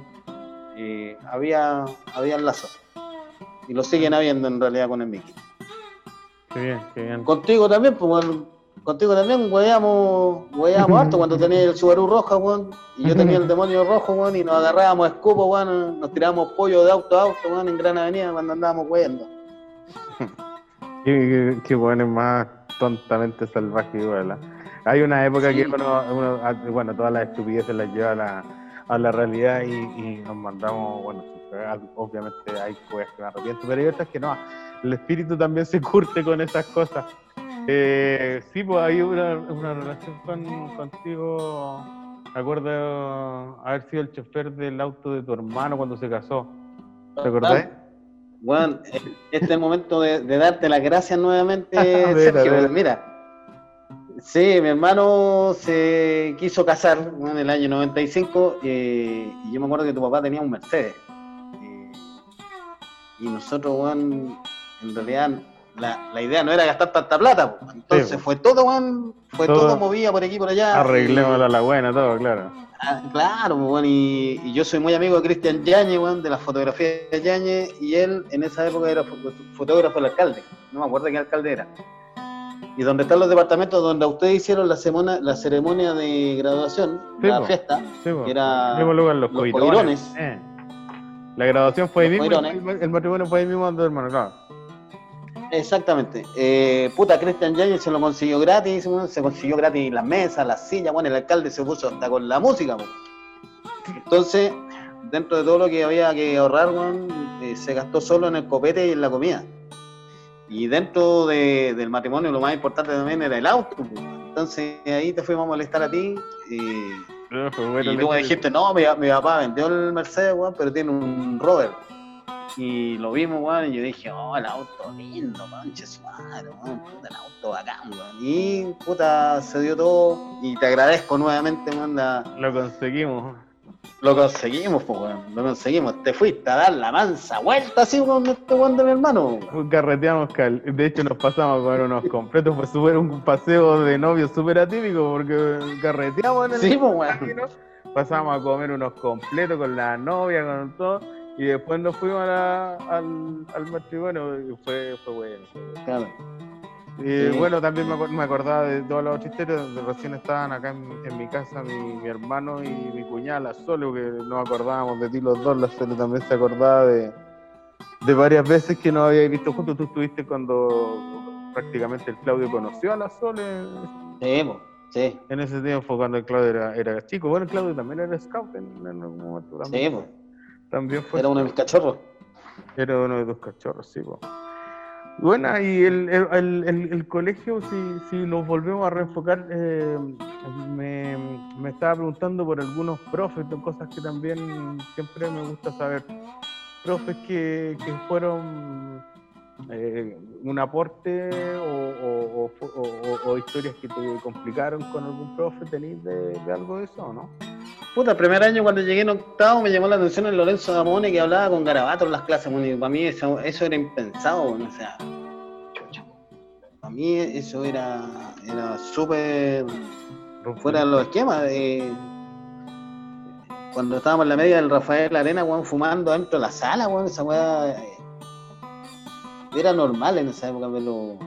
Speaker 2: eh, había, había lazo. Y lo siguen habiendo en realidad con el Mickey.
Speaker 1: Qué bien, qué bien.
Speaker 2: Contigo también, pues. Contigo también, hueveamos, hueveamos harto cuando tenía el Subaru rojo, weón, y yo tenía el demonio rojo, weón, y nos agarrábamos a escupo, weón, nos tirábamos pollo de auto a auto, weón, en Gran Avenida cuando andábamos hueando.
Speaker 1: Qué, qué, bueno, es más tontamente salvaje igual. Hay una época que
Speaker 2: Sí.
Speaker 1: uno, uno- ah, bueno, todas las estupideces las lleva a la, a la realidad y, y nos mandamos, bueno, obviamente hay cosas que me arrepiento, pero hay otras que no. El espíritu también se curte con esas cosas. Eh, sí, pues hay una, una relación con, contigo. Acuerdo haber sido el chofer del auto de tu hermano cuando se casó. ¿Te acordás?
Speaker 2: Weón, eh, este es el momento de, de darte las gracias nuevamente,
Speaker 1: ver,
Speaker 2: Sergio, mira. Sí, mi hermano se quiso casar en el año 95 eh, y yo me acuerdo que tu papá tenía un Mercedes. Eh, y nosotros, weón, en realidad la, la idea no era gastar tanta plata. Entonces
Speaker 1: Sí,
Speaker 2: fue todo, weón, fue
Speaker 1: Todo-
Speaker 2: todo, movida por aquí y por allá.
Speaker 1: Arreglémosla a la buena, todo, claro.
Speaker 2: Ah, claro, pues, y, y yo soy muy amigo de Cristian Yañez, de las fotografías de Yañez, y él en esa época era fo- fotógrafo del alcalde, no me acuerdo qué alcalde era. y donde están los departamentos donde ustedes hicieron la semana, la ceremonia de graduación,
Speaker 1: Sí,
Speaker 2: la fiesta,
Speaker 1: Sí, po.
Speaker 2: era
Speaker 1: lugar, los,
Speaker 2: los
Speaker 1: coirones. Eh. La graduación fue ahí mismo, el, el matrimonio fue ahí mismo hermano, claro.
Speaker 2: Exactamente. Eh, puta, Christian Yañez se lo consiguió gratis, se consiguió gratis las mesas, las sillas, bueno, el alcalde se puso hasta con la música. Entonces, dentro de todo lo que había que ahorrar, eh, se gastó solo en el copete y en la comida. Y dentro de- del matrimonio lo más importante también era el auto. Entonces ahí te fuimos a molestar a ti.
Speaker 1: bueno
Speaker 2: y tú me dijiste, no, mi, mi papá vendió el Mercedes, pero tiene un Rover. Y lo vimos, weón, y yo dije, oh, el auto lindo, manche su madre, weón, puta, el auto bacán, weón. Y, puta, se dio todo, y te agradezco nuevamente, weón, la-
Speaker 1: Lo conseguimos.
Speaker 2: lo conseguimos, pues, weón, lo conseguimos. Te fuiste a dar la mansa vuelta así con este weón de mi hermano, weón.
Speaker 1: Carreteamos, cal- de hecho nos pasamos a comer unos completos, fue súper un paseo de novio súper atípico porque carreteamos en el
Speaker 2: Sí, pues, weón.
Speaker 1: pasamos a comer unos completos con la novia, con todo, y después nos fuimos a la- al, al matrimonio y fue, fue bueno.
Speaker 2: Claro.
Speaker 1: Y
Speaker 2: Sí.
Speaker 1: bueno, también me, me acordaba de otras historias donde recién estaban acá en, en mi casa mi, mi hermano y mi cuñada, la Sole, que nos acordábamos de ti los dos, la Sole también se acordaba de, de varias veces que nos habíais visto juntos. Tú estuviste cuando prácticamente el Claudio conoció a la Sole.
Speaker 2: Sí, sí,
Speaker 1: En ese tiempo, cuando el Claudio era, era chico. Bueno, el Claudio también era scout en, en algún momento. También. También fue
Speaker 2: Era uno de mis cachorros.
Speaker 1: era uno de tus cachorros, sí. po. Bueno, y el, el, el- colegio, si, si nos volvemos a reenfocar, eh, me, me estaba preguntando por algunos profes, cosas que también siempre me gusta saber. Profes que, que fueron eh, un aporte o- o historias que te complicaron con algún profe, ¿tenéis de, de algo de eso o no?
Speaker 2: Puta, el primer año cuando llegué en octavo me llamó la atención el Lorenzo Damone que hablaba con garabatos en las clases, bueno, y para mí eso, eso era impensado, bueno, o sea. Para mí eso era, era súper fuera de los esquemas. de- cuando estábamos en la media del Rafael Arena, weón, fumando dentro de la sala, weón, esa weá eh, era normal en esa época, pero,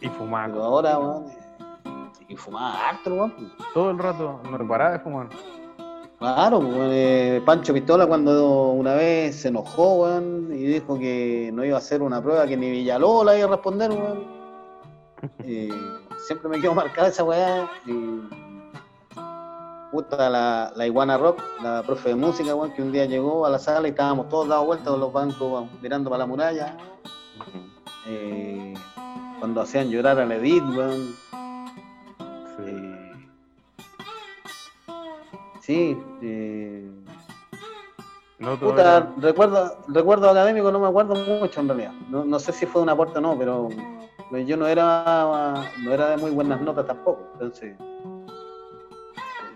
Speaker 1: Y
Speaker 2: pero ahora, weón, eh, y fumaba harto, weón.
Speaker 1: todo el rato, no paraba de fumar.
Speaker 2: Claro, pues, eh, Pancho Pistola cuando una vez se enojó, weón, y dijo que no iba a hacer una prueba que ni Villalobos la iba a responder, weón. Eh, siempre me quedo marcada esa weá. y, puta, la, la iguana rock, la profe de música, weón, que un día llegó a la sala y estábamos todos dados vueltas con los bancos weón, mirando para la muralla. Eh, cuando hacían llorar a la Edith, weón. Eh, sí, eh,
Speaker 1: No,
Speaker 2: Puta, recuerdo, recuerdo académico no me acuerdo mucho en realidad. No, no sé si fue un aporte o no, pero yo no era no era de muy buenas notas tampoco. Entonces,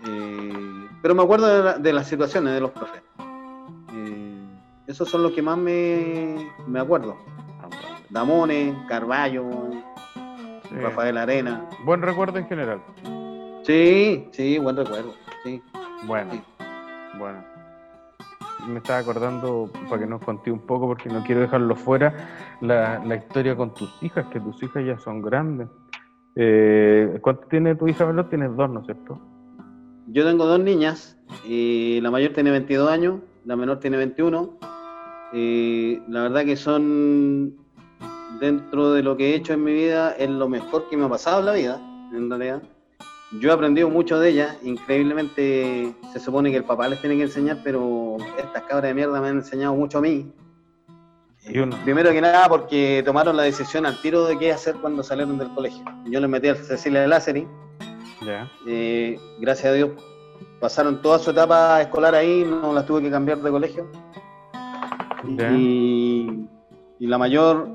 Speaker 2: eh, pero me acuerdo de, la- de las situaciones de los profes. Eh, esos son los que más me, me acuerdo. Damone, Carballo,
Speaker 1: Sí.
Speaker 2: Rafael Arena.
Speaker 1: Buen recuerdo en general.
Speaker 2: Sí, sí, buen recuerdo. Sí.
Speaker 1: Bueno, bueno. Me estaba acordando, para que nos conté un poco, porque no quiero dejarlo fuera, la, la historia con tus hijas, que tus hijas ya son grandes. Eh, ¿Cuánto tiene tu hija, Velot? Tienes dos, ¿no es cierto?
Speaker 2: Yo tengo dos niñas, y la mayor tiene 22 años, la menor tiene 21. y la verdad que son, dentro de lo que he hecho en mi vida, es lo mejor que me ha pasado en la vida, en realidad. Yo he aprendido mucho de ellas, increíblemente se supone que el papá les tiene que enseñar, pero estas cabras de mierda me han enseñado mucho a mí.
Speaker 1: Y uno.
Speaker 2: Primero que nada porque tomaron la decisión al tiro de qué hacer cuando salieron del colegio. Yo les metí a Cecilia de Lázari,
Speaker 1: Ya.
Speaker 2: eh, gracias a Dios pasaron toda su etapa escolar ahí, no las tuve que cambiar de colegio.
Speaker 1: Ya.
Speaker 2: Y, y la mayor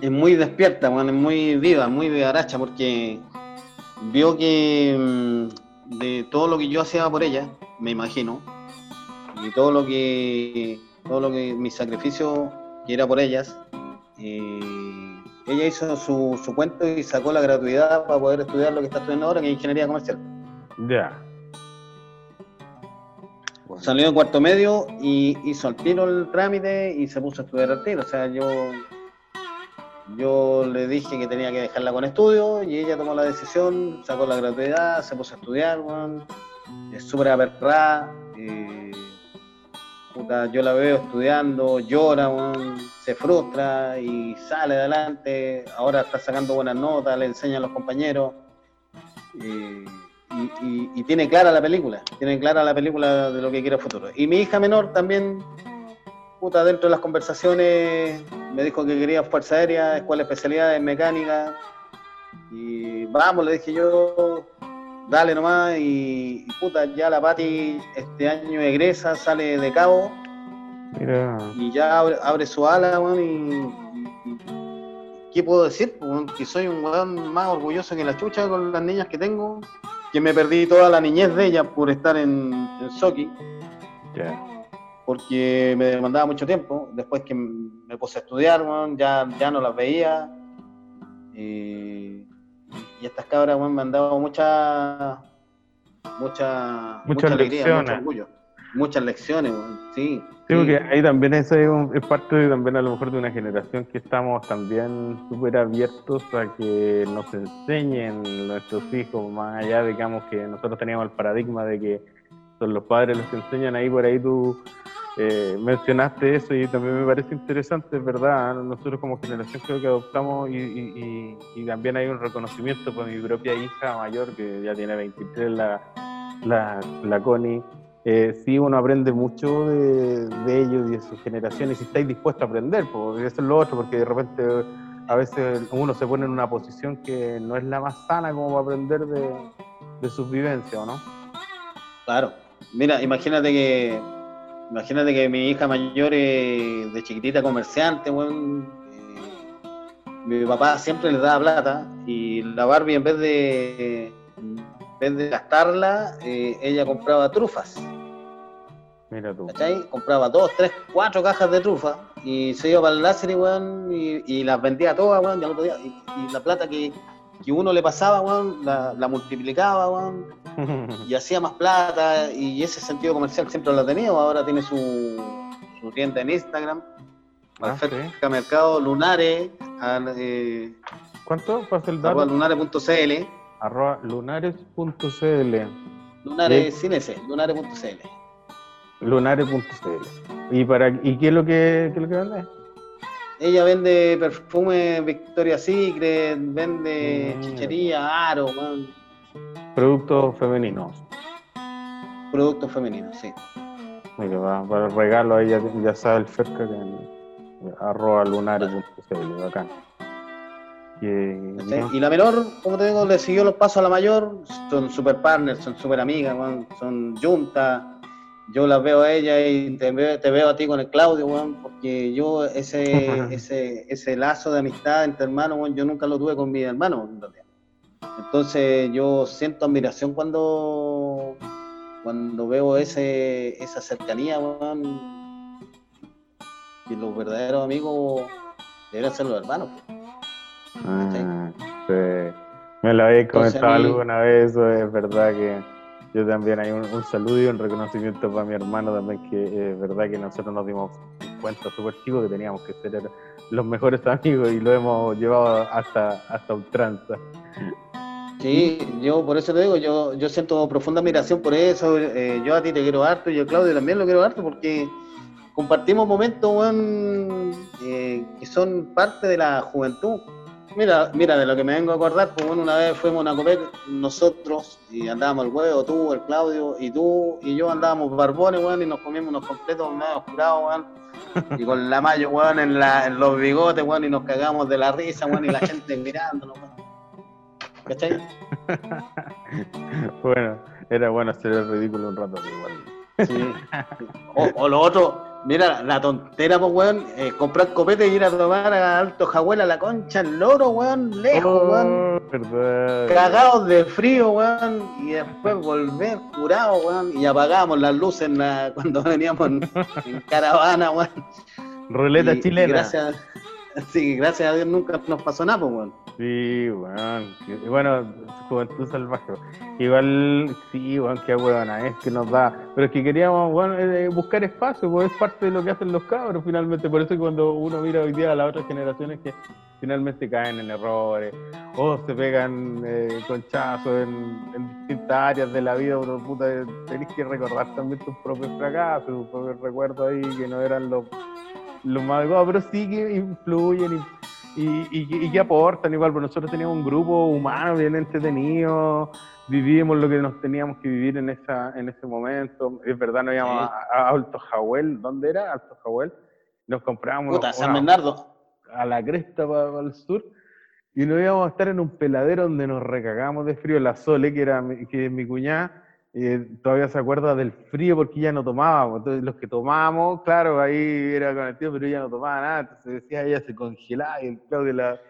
Speaker 2: es muy despierta, bueno, es muy viva, muy vivaracha, porque vio que mm, de todo lo que yo hacía por ella, me imagino, y todo lo que, todo lo que mi sacrificio que era por ellas, eh, ella hizo su, su cuento y sacó la gratuidad para poder estudiar lo que está estudiando ahora, que es ingeniería comercial.
Speaker 1: Ya.
Speaker 2: Salió de cuarto medio y hizo al tiro el trámite y se puso a estudiar al tiro. O sea, yo yo le dije que tenía que dejarla con estudio y ella tomó la decisión, sacó la gratuidad, se puso a estudiar. Es súper aperrada. eh, puta, yo la veo estudiando, llora, se frustra y sale adelante. Ahora está sacando buenas notas, le enseña a los compañeros. eh, y, y- tiene clara la película, tiene clara la película de lo que quiere a futuro. Y mi hija menor también puta, dentro de las conversaciones me dijo que quería Fuerza Aérea, Escuela de Especialidades en Mecánica. Y vamos, le dije yo, dale nomás. Y, y puta, ya la Pati este año egresa, sale de cabo
Speaker 1: Mira,
Speaker 2: y ya abre, abre su ala. Y, y- ¿Qué puedo decir? Que soy un weón más orgulloso que la chucha con las niñas que tengo. Que me perdí toda la niñez de ellas por estar en, en Soki. Porque me demandaba mucho tiempo. Después que me puse a estudiar, weón, ya, ya no las veía. Y, y estas cabras me han dado mucha, mucha,
Speaker 1: Muchas
Speaker 2: mucha alegría,
Speaker 1: lecciones.
Speaker 2: mucho orgullo. Muchas lecciones, sí.
Speaker 1: Sí,
Speaker 2: sí.
Speaker 1: porque ahí también eso es, un- es parte de, también a lo mejor de una generación que estamos también súper abiertos a que nos enseñen nuestros hijos, más allá, digamos, que nosotros teníamos el paradigma de que son los padres los que enseñan, ahí por ahí tú eh, mencionaste eso y también me parece interesante, es verdad, nosotros como generación creo que adoptamos y, también hay un reconocimiento por mi propia hija mayor, que ya tiene 23, la, la, la Connie, eh, sí uno aprende mucho de, ellos y de sus generaciones, si estáis dispuestos a aprender, porque eso es lo otro, porque de repente a veces uno se pone en una posición que no es la más sana como para aprender de, de sus vivencias, ¿o no?
Speaker 2: Claro. Mira, imagínate que imagínate que mi hija mayor es de chiquitita comerciante, weón. eh, mi papá siempre les daba plata y la Barbie en vez de en vez de gastarla, eh, ella compraba trufas.
Speaker 1: Mira tú.
Speaker 2: ¿Cachai? Compraba dos, tres, cuatro cajas de trufas y se iba para el láser, weón, y, y las vendía todas, weón, y la plata que, que uno le pasaba, weón, la, la multiplicaba, weón, y hacía más plata y ese sentido comercial siempre lo ha tenido. Ahora tiene su, su tienda en Instagram,
Speaker 1: Ah, sí.
Speaker 2: Mercado Lunares, al, eh,
Speaker 1: ¿Cuánto? Pasa el dato.
Speaker 2: lunares.cl,
Speaker 1: Arroba lunares.cl.
Speaker 2: lunares sin ese, lunares.cl.
Speaker 1: Lunares.cl. ¿Y, para, ¿Y qué es lo que, qué es lo que vende?
Speaker 2: Ella vende perfume Victoria's Secret, vende
Speaker 1: Mm.
Speaker 2: chichería, aro, weón,
Speaker 1: Productos femeninos.
Speaker 2: productos femeninos, sí.
Speaker 1: Mira, va- para el regalo ahí ya, ya sabe el Ferca que arroba lunares.cl, bacán.
Speaker 2: Y la menor, como te digo, le siguió los pasos a la mayor, son super partners, son super amigas, son juntas. Yo las veo a ella y te veo, te veo a ti con el Claudio, weón, porque yo ese, ese, ese lazo de amistad entre hermanos, weón, yo nunca lo tuve con mi hermano. Entonces yo siento admiración cuando, cuando veo ese, esa cercanía, weón, y los verdaderos amigos deben ser los hermanos.
Speaker 1: Ah, sí. Me lo habéis comentado
Speaker 2: mí-
Speaker 1: alguna vez, eso es verdad que yo también hay un, un saludo y un reconocimiento para mi hermano también, que es verdad que nosotros nos dimos cuenta súper chicos que teníamos que ser los mejores amigos y lo hemos llevado hasta, hasta ultranza.
Speaker 2: Sí, yo por eso te digo, yo, yo siento profunda admiración por eso. eh, yo a ti te quiero harto y yo a Claudio también lo quiero harto porque compartimos momentos weón, eh, que son parte de la juventud. Mira, mira, de lo que me vengo a acordar, pues bueno, una vez fuimos a una comer nosotros y andábamos el huevo, tú, el Claudio y tú y yo andábamos barbones, weón, y nos comimos unos completos medio oscurados, weón. Y con la mayo, weón, en, la, en los bigotes, weón, y nos cagamos de la risa, weón, y la gente mirándonos. ¿Cachai?
Speaker 1: Bueno, era bueno hacer el ridículo un rato, pero igual.
Speaker 2: Sí. O, o lo otro, mira, la tontera, pues, weón, eh, comprar copete y ir a tomar a Alto Jahuela la concha, el loro, weón, lejos, weón,
Speaker 1: Oh, verdad.
Speaker 2: cagados de frío, weón, y después volver curados, weón, y apagamos las luces en la- cuando veníamos en, en caravana, weón.
Speaker 1: Ruleta
Speaker 2: Y- y
Speaker 1: chilena.
Speaker 2: gracias, Así que gracias a Dios nunca nos pasó nada, pues, weón.
Speaker 1: Sí, weón. Y bueno, juventud salvaje. Igual, sí, weón, qué huevona es que nos da. Pero es que queríamos, bueno, eh, buscar espacio, pues es parte de lo que hacen los cabros finalmente. Por eso cuando uno mira hoy día a las otras generaciones que finalmente caen en errores o se pegan eh, conchazos en, en distintas áreas de la vida, uno puta, tenés que recordar también tus propios fracasos, tus propios recuerdos ahí que no eran los, los más pero sí que influyen y y, y, y que aportan igual, porque nosotros teníamos un grupo humano bien entretenido, vivíamos lo que nos teníamos que vivir en esa en ese momento. Es verdad, nos íbamos
Speaker 2: Sí.
Speaker 1: a, a Alto Jahuel, ¿dónde era? Alto Jahuel. Nos comprábamos
Speaker 2: Puta,
Speaker 1: una-
Speaker 2: San Bernardo.
Speaker 1: a la cresta para el sur y nos íbamos a estar en un peladero donde nos recagamos de frío. La Sole, que, era mi, que es mi cuñada, eh, todavía se acuerda del frío porque ya no tomábamos. Entonces, los que tomábamos, claro, ahí era con el tío, pero ella no tomaba nada. Entonces decía, ella se congelaba y el Claudio la,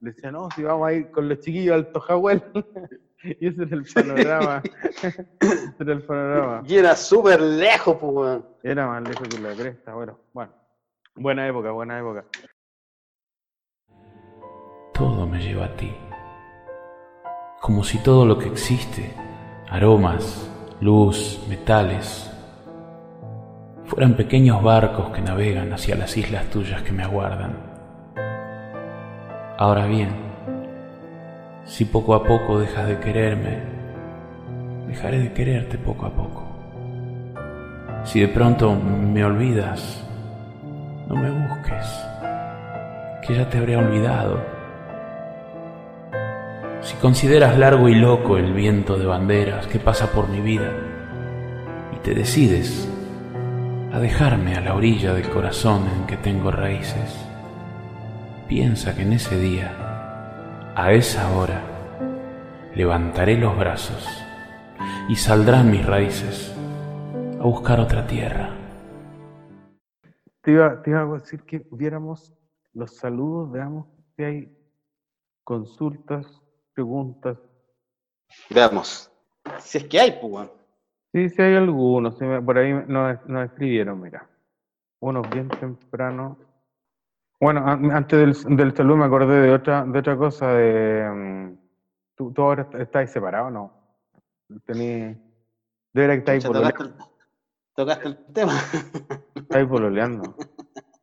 Speaker 1: le decía, no, si vamos a ir con los chiquillos al Tojahuel. y ese era el panorama. ese era el panorama.
Speaker 2: Y era súper lejos, pues, weón.
Speaker 1: Era más lejos que la cresta, bueno, bueno. Buena época, buena época.
Speaker 7: Todo me lleva a ti. Como si todo lo que existe, aromas, luz, metales, fueran pequeños barcos que navegan hacia las islas tuyas que me aguardan. Ahora bien, si poco a poco dejas de quererme, dejaré de quererte poco a poco. Si de pronto me olvidas, no me busques, que ya te habré olvidado. Si consideras largo y loco el viento de banderas que pasa por mi vida y te decides a dejarme a la orilla del corazón en que tengo raíces, piensa que en ese día, a esa hora, levantaré los brazos y saldrán mis raíces a buscar otra tierra.
Speaker 1: Te iba, a decir que viéramos los saludos, veamos si hay consultas, preguntas.
Speaker 2: Veamos. Si es que hay, pues.
Speaker 1: Sí, sí hay algunos, por ahí nos, nos escribieron, mira. Unos bien temprano. Bueno, an- antes del, del saludo me acordé de otra, de otra cosa, de... mm, ¿Tú, tú ahora est- estás separado o no? Tení... De veras que estáis
Speaker 2: Pucha,
Speaker 1: pololeando.
Speaker 2: tocaste, el, tocaste el tema.
Speaker 1: Estáis pololeando.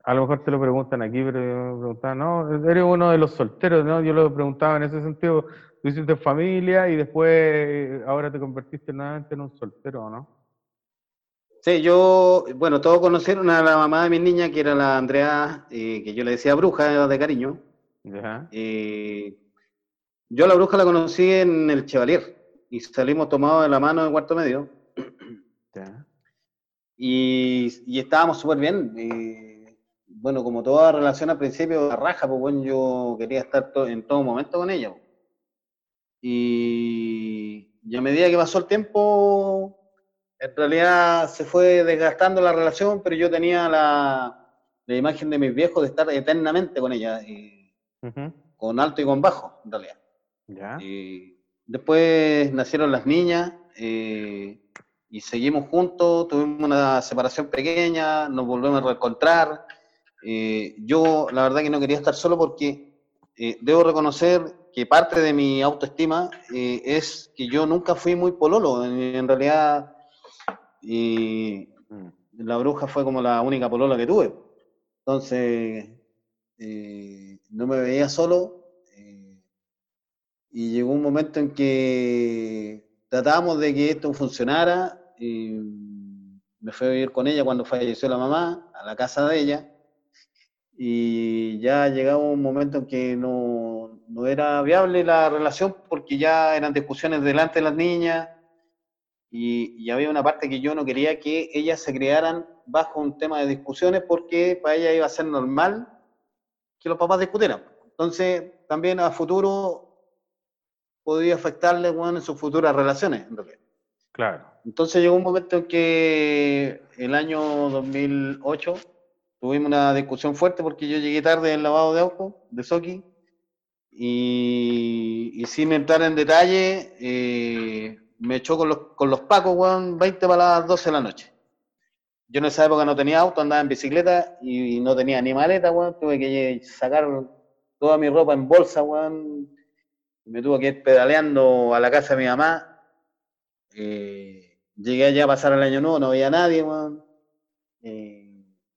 Speaker 1: A lo mejor te lo preguntan aquí, pero yo me preguntaba, no, eres uno de los solteros, ¿no? Yo lo preguntaba en ese sentido. Tú hiciste familia y después eh, ahora te convertiste nuevamente en un soltero, ¿o ¿no?
Speaker 2: Sí, yo, bueno, todos conocieron a la mamá de mi niña, que era la Andrea, eh, que yo le decía bruja de cariño.
Speaker 1: Ya.
Speaker 2: Eh, yo a la bruja la conocí en el Chevalier y salimos tomados de la mano en cuarto medio
Speaker 1: Ya.
Speaker 2: y, y estábamos súper bien. eh, bueno, como toda relación al principio, la raja, pues bueno, yo quería estar to- en todo momento con ella. pues. Y, y a medida que pasó el tiempo, en realidad se fue desgastando la relación, pero yo tenía la, la imagen de mis viejos de estar eternamente con ella, y
Speaker 1: Ujú.
Speaker 2: con alto y con bajo, en realidad.
Speaker 1: Ya.
Speaker 2: Eh, después nacieron las niñas eh, y seguimos juntos, tuvimos una separación pequeña, nos volvemos a reencontrar. Eh, yo la verdad que no quería estar solo porque eh, debo reconocer que parte de mi autoestima eh, es que yo nunca fui muy pololo, en, en realidad la bruja fue como la única polola que tuve. Entonces, no me veía solo. y llegó un momento en que tratábamos de que esto funcionara. me fui a vivir con ella cuando falleció la mamá, a la casa de ella. Y ya llegaba un momento en que no, no era viable la relación porque ya eran discusiones delante de las niñas y, y había una parte que yo no quería que ellas se criaran bajo un tema de discusiones porque para ella iba a ser normal que los papás discutieran. Entonces, también a futuro podía afectarle bueno, en sus futuras relaciones. en realidad.
Speaker 1: Claro.
Speaker 2: Entonces llegó un momento en que el año 2008 tuvimos una discusión fuerte porque yo llegué tarde del lavado de auto, de Soki, y, sin entrar en detalle, eh, me echó con los, con los pacos, weón, 20 para las 12 de la noche. yo en esa época no tenía auto, andaba en bicicleta y, no tenía ni maleta, weón. Tuve que sacar toda mi ropa en bolsa, weón. Me tuve que ir pedaleando a la casa de mi mamá. Eh, llegué allá a pasar el año nuevo, no había nadie, weón. Eh,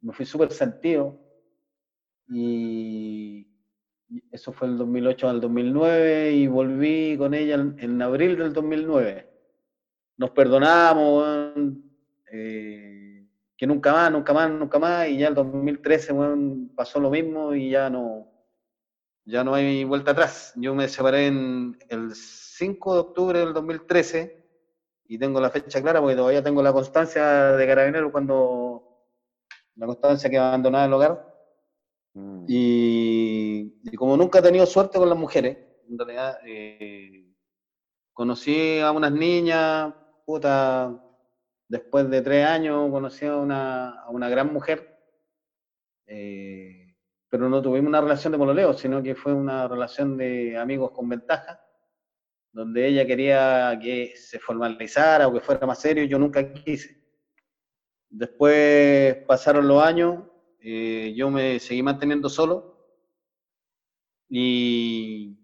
Speaker 2: me fui súper sentido. Y eso fue el 2008 al 2009 y volví con ella en, en abril del 2009. Nos perdonamos, eh, que nunca más, nunca más, nunca más, y ya el 2013 weón, pasó lo mismo y ya no, ya no hay vuelta atrás. Yo me separé en el 5 de octubre del 2013 y tengo la fecha clara porque todavía tengo la constancia de carabinero cuando la constancia que abandonaba el hogar
Speaker 1: Mm.
Speaker 2: y, y como nunca he tenido suerte con las mujeres, en realidad, eh, conocí a unas niñas, puta, después de tres años conocí a una, a una gran mujer, eh, pero no tuvimos una relación de pololeo, sino que fue una relación de amigos con ventaja, donde ella quería que se formalizara o que fuera más serio, y yo nunca quise. Después pasaron los años, eh, yo me seguí manteniendo solo y,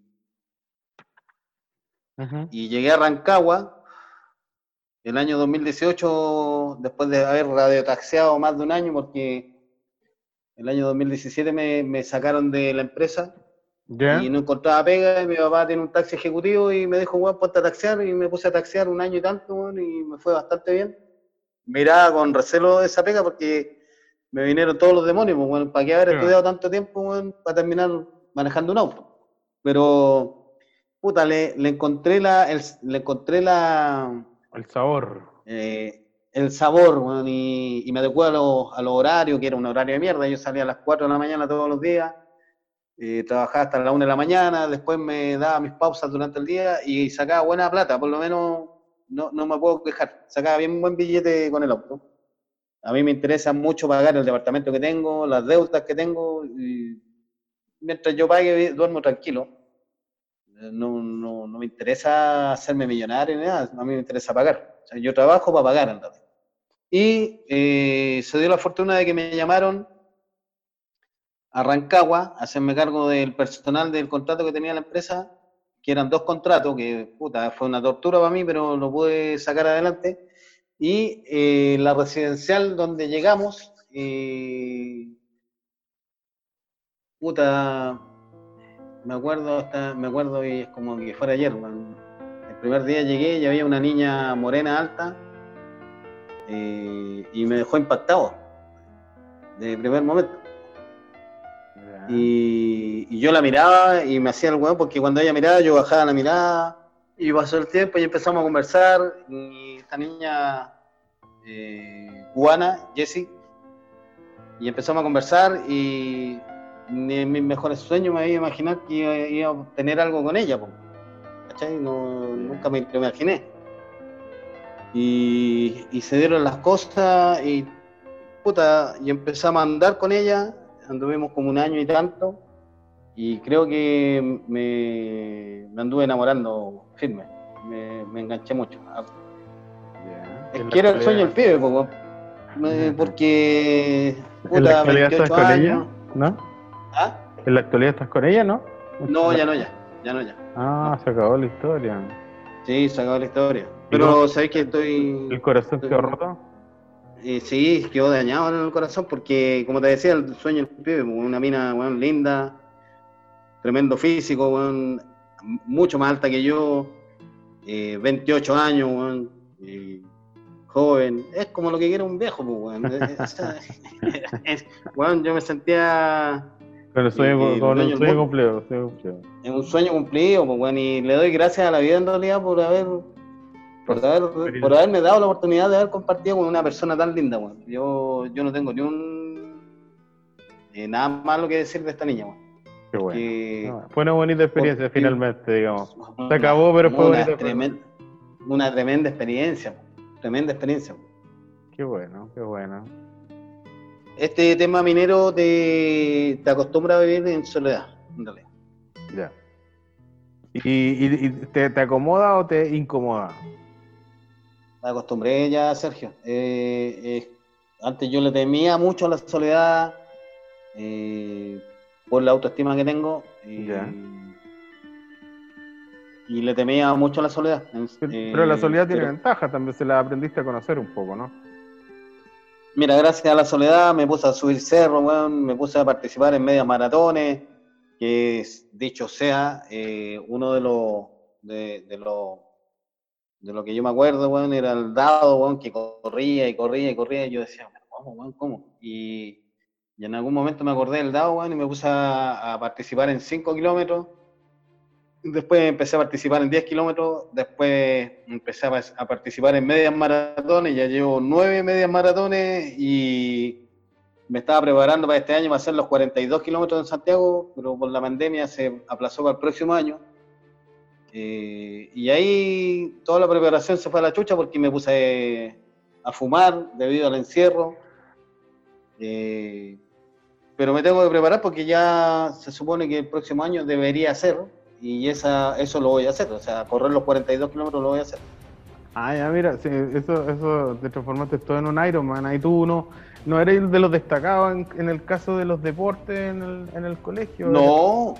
Speaker 2: y llegué a Rancagua el año 2018, después de haber radiotaxeado más de un año, porque el año 2017 me, me sacaron de la empresa y no encontraba pega y mi papá tiene un taxi ejecutivo y me dijo, weón, ponte a taxear y me puse a taxear un año y tanto, y me fue bastante bien. Miraba con recelo esa pega porque me vinieron todos los demonios, pues, weón, ¿para qué haber estudiado tanto tiempo, para terminar manejando un auto? Pero, puta, le, le encontré la, el- le encontré la,
Speaker 1: El sabor.
Speaker 2: eh, el sabor, weón, y, y me adecué a los a los horarios, que era un horario de mierda. Yo salía a las 4 de la mañana todos los días, eh, trabajaba hasta las 1 de la mañana, después me daba mis pausas durante el día y sacaba buena plata, por lo menos no, no me puedo quejar. Sacaba bien buen billete con el auto. A mí me interesa mucho pagar el departamento que tengo, las deudas que tengo, y mientras yo pague, duermo tranquilo. Eh, No, no, no me interesa hacerme millonario ni nada, a mí me interesa pagar. Yo trabajo para pagar, realidad. Y eh, se dio la fortuna de que me llamaron a Rancagua hacerme cargo del personal del contrato que tenía la empresa, que eran dos contratos, que puta, fue una tortura para mí, pero lo pude sacar adelante. Y eh, la residencial donde llegamos, eh, puta, me acuerdo hasta, me acuerdo y es como que fuera ayer. El primer día llegué y había una niña morena alta eh, y me dejó impactado de primer momento. Y, y yo la miraba y me hacía el huevo porque cuando ella miraba yo bajaba la mirada y pasó el tiempo y empezamos a conversar y esta niña eh, cubana, Jessie, y empezamos a conversar y ni en mis mejores sueños me había imaginado que iba, iba a obtener algo con ella, ¿cachai? No, nunca me lo imaginé. Y, y se dieron las cosas y puta, y empezamos a andar con ella, anduvimos como un año y tanto, y creo que me, me anduve enamorando firme, me, me enganché mucho.
Speaker 1: Ya.
Speaker 2: Es
Speaker 1: En
Speaker 2: que era el sueño del pibe, po, weón. Me- porque,
Speaker 1: ¿En la actualidad
Speaker 2: 28
Speaker 1: estás con ella? ¿No?
Speaker 2: ¿Ah?
Speaker 1: ¿En la actualidad estás con ella, no?
Speaker 2: No, ya no, ya, ya no, ya.
Speaker 1: Ah, se acabó la historia.
Speaker 2: Sí, se acabó la historia. Pero sabéis que estoy...
Speaker 1: ¿El corazón quedó roto?
Speaker 2: Eh, sí, quedó dañado en el corazón porque, como te decía, el sueño del pibe, pues, una mina weón, linda, tremendo físico, weón, mucho más alta que yo, eh, 28 años, weón, eh, joven, es como lo que quiere un viejo, pues, weón. Es- es- es- weón, yo me sentía
Speaker 1: Con el sueño, con el sueño cumplido, sueño cumplido.
Speaker 2: en un sueño cumplido, pues, y le doy gracias a la vida en realidad por haber por, haber, por haberme dado la oportunidad de haber compartido con una persona tan linda, weón. Yo, yo no tengo ni un eh, nada malo que decir de esta niña, weón.
Speaker 1: Qué bueno.
Speaker 2: Que-
Speaker 1: Ah, Fue una bonita experiencia
Speaker 2: porque-
Speaker 1: finalmente, digamos. Se acabó, pero fue
Speaker 2: una
Speaker 1: bonita.
Speaker 2: tremenda, una tremenda experiencia, tremenda experiencia.
Speaker 1: Qué bueno, qué bueno.
Speaker 2: Este tema minero te, te acostumbra a vivir en soledad, en realidad.
Speaker 1: Ya. ¿Y, y- y te, te acomoda o te incomoda?
Speaker 2: Me acostumbré ya, Sergio. Eh, eh, Antes yo le temía mucho a la soledad eh, por la autoestima que tengo. Y le temía mucho a la soledad.
Speaker 1: Pero la soledad tiene
Speaker 2: pero-
Speaker 1: ventaja, también se la aprendiste a conocer un poco, ¿no?
Speaker 2: Mira, gracias a la soledad me puse a subir cerro, weón, me puse a participar en medias maratones, que es, dicho sea, eh, uno de los de, de lo, de lo que yo me acuerdo, weón, era el dado, weón, que corría y corría y corría, y yo decía, ¿cómo, weón, cómo? Y, y en algún momento me acordé del dado, weón, y me puse a, a participar en 5 kilómetros, Después empecé a participar en 10 kilómetros, después empecé a, a participar en medias maratones, ya llevo 9 medias maratones y me estaba preparando para este año para hacer los 42 kilómetros en Santiago, pero por la pandemia se aplazó para el próximo año. Eh, y ahí toda la preparación se fue a la chucha porque me puse a fumar debido al encierro. Eh, pero me tengo que preparar porque ya se supone que el próximo año debería hacer y esa, eso lo voy a hacer, o sea, correr los 42 kilómetros lo voy a hacer.
Speaker 1: Ah, ya, mira, sí, eso, eso te transformaste todo en un Ironman. Ahí tú no, no eres de los destacados en, en el caso de los deportes en el, en el colegio.
Speaker 2: No,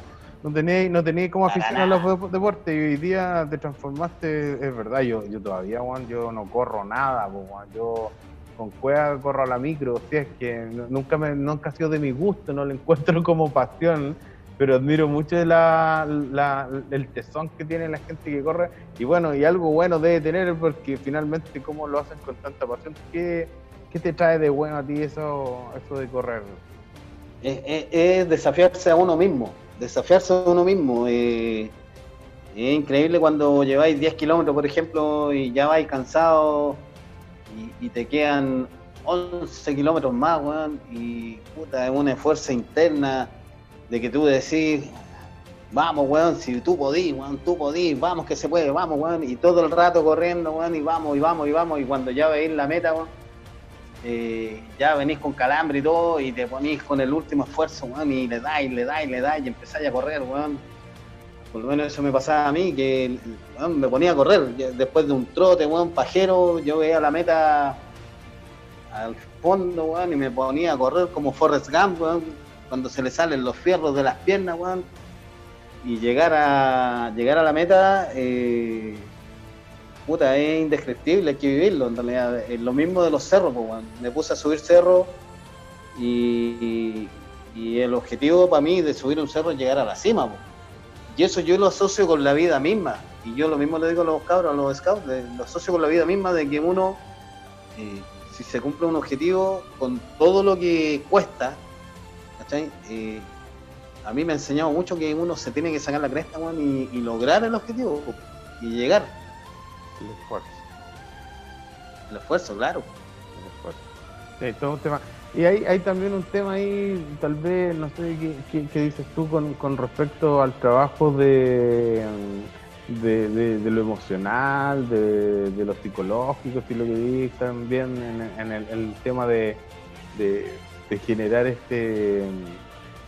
Speaker 1: No tenías no tenías como afición a los dep- deportes y hoy día te transformaste, es verdad, yo, yo todavía, Juan, yo no corro nada, po, Juan, yo con cueva corro a la micro, si es que nunca me, nunca ha sido de mi gusto, no lo encuentro como pasión, pero admiro mucho la, la- el tesón que tiene la gente que corre y bueno, y algo bueno debe tener porque finalmente cómo lo hacen con tanta pasión, ¿qué, qué te trae de bueno a ti eso, eso de correr?
Speaker 2: es, es- es desafiarse a uno mismo, desafiarse a uno mismo. eh, es increíble cuando lleváis 10 kilómetros, por ejemplo, y ya vais cansado y, y te quedan 11 kilómetros más, weón, y puta, es una fuerza interna de que tú decís, vamos, weón, si tú podís, weón, tú podís, vamos que se puede, vamos, weón, y todo el rato corriendo, weón, y vamos, y vamos, y vamos, y cuando ya veis la meta, weón, eh, ya venís con calambre y todo, y te ponís con el último esfuerzo, weón, y le dais, le dais, le dais, y empezáis a correr, weón. Por lo menos eso me pasaba a mí, que me ponía a correr. Después de un trote, weón, pajero, yo veía la meta al fondo, weón, y me ponía a correr como Forrest Gump, weón, cuando se le salen los fierros de las piernas, weón. Y llegar a, llegar a la meta, eh, puta, es indescriptible, hay que vivirlo, en realidad. Es lo mismo de los cerros, pues. Me puse a subir cerros y, el objetivo para mí de subir un cerro es llegar a la cima. Y eso yo lo asocio con la vida misma. Y yo lo mismo le digo a los cabros, a los scouts, lo asocio con la vida misma de que uno, eh, si se cumple un objetivo, con todo lo que cuesta. Eh, a mí me ha enseñado mucho que uno se tiene que sacar la cresta, y, y lograr el objetivo, y llegar.
Speaker 1: El esfuerzo.
Speaker 2: El esfuerzo, claro.
Speaker 1: el esfuerzo. Sí, todo un tema. Y hay, hay también un tema ahí, tal vez, no sé qué, qué- qué dices tú con, con respecto al trabajo de, de, de- de lo emocional, de, de lo psicológico, si lo que vi también en, en el, el tema de, de- de generar este,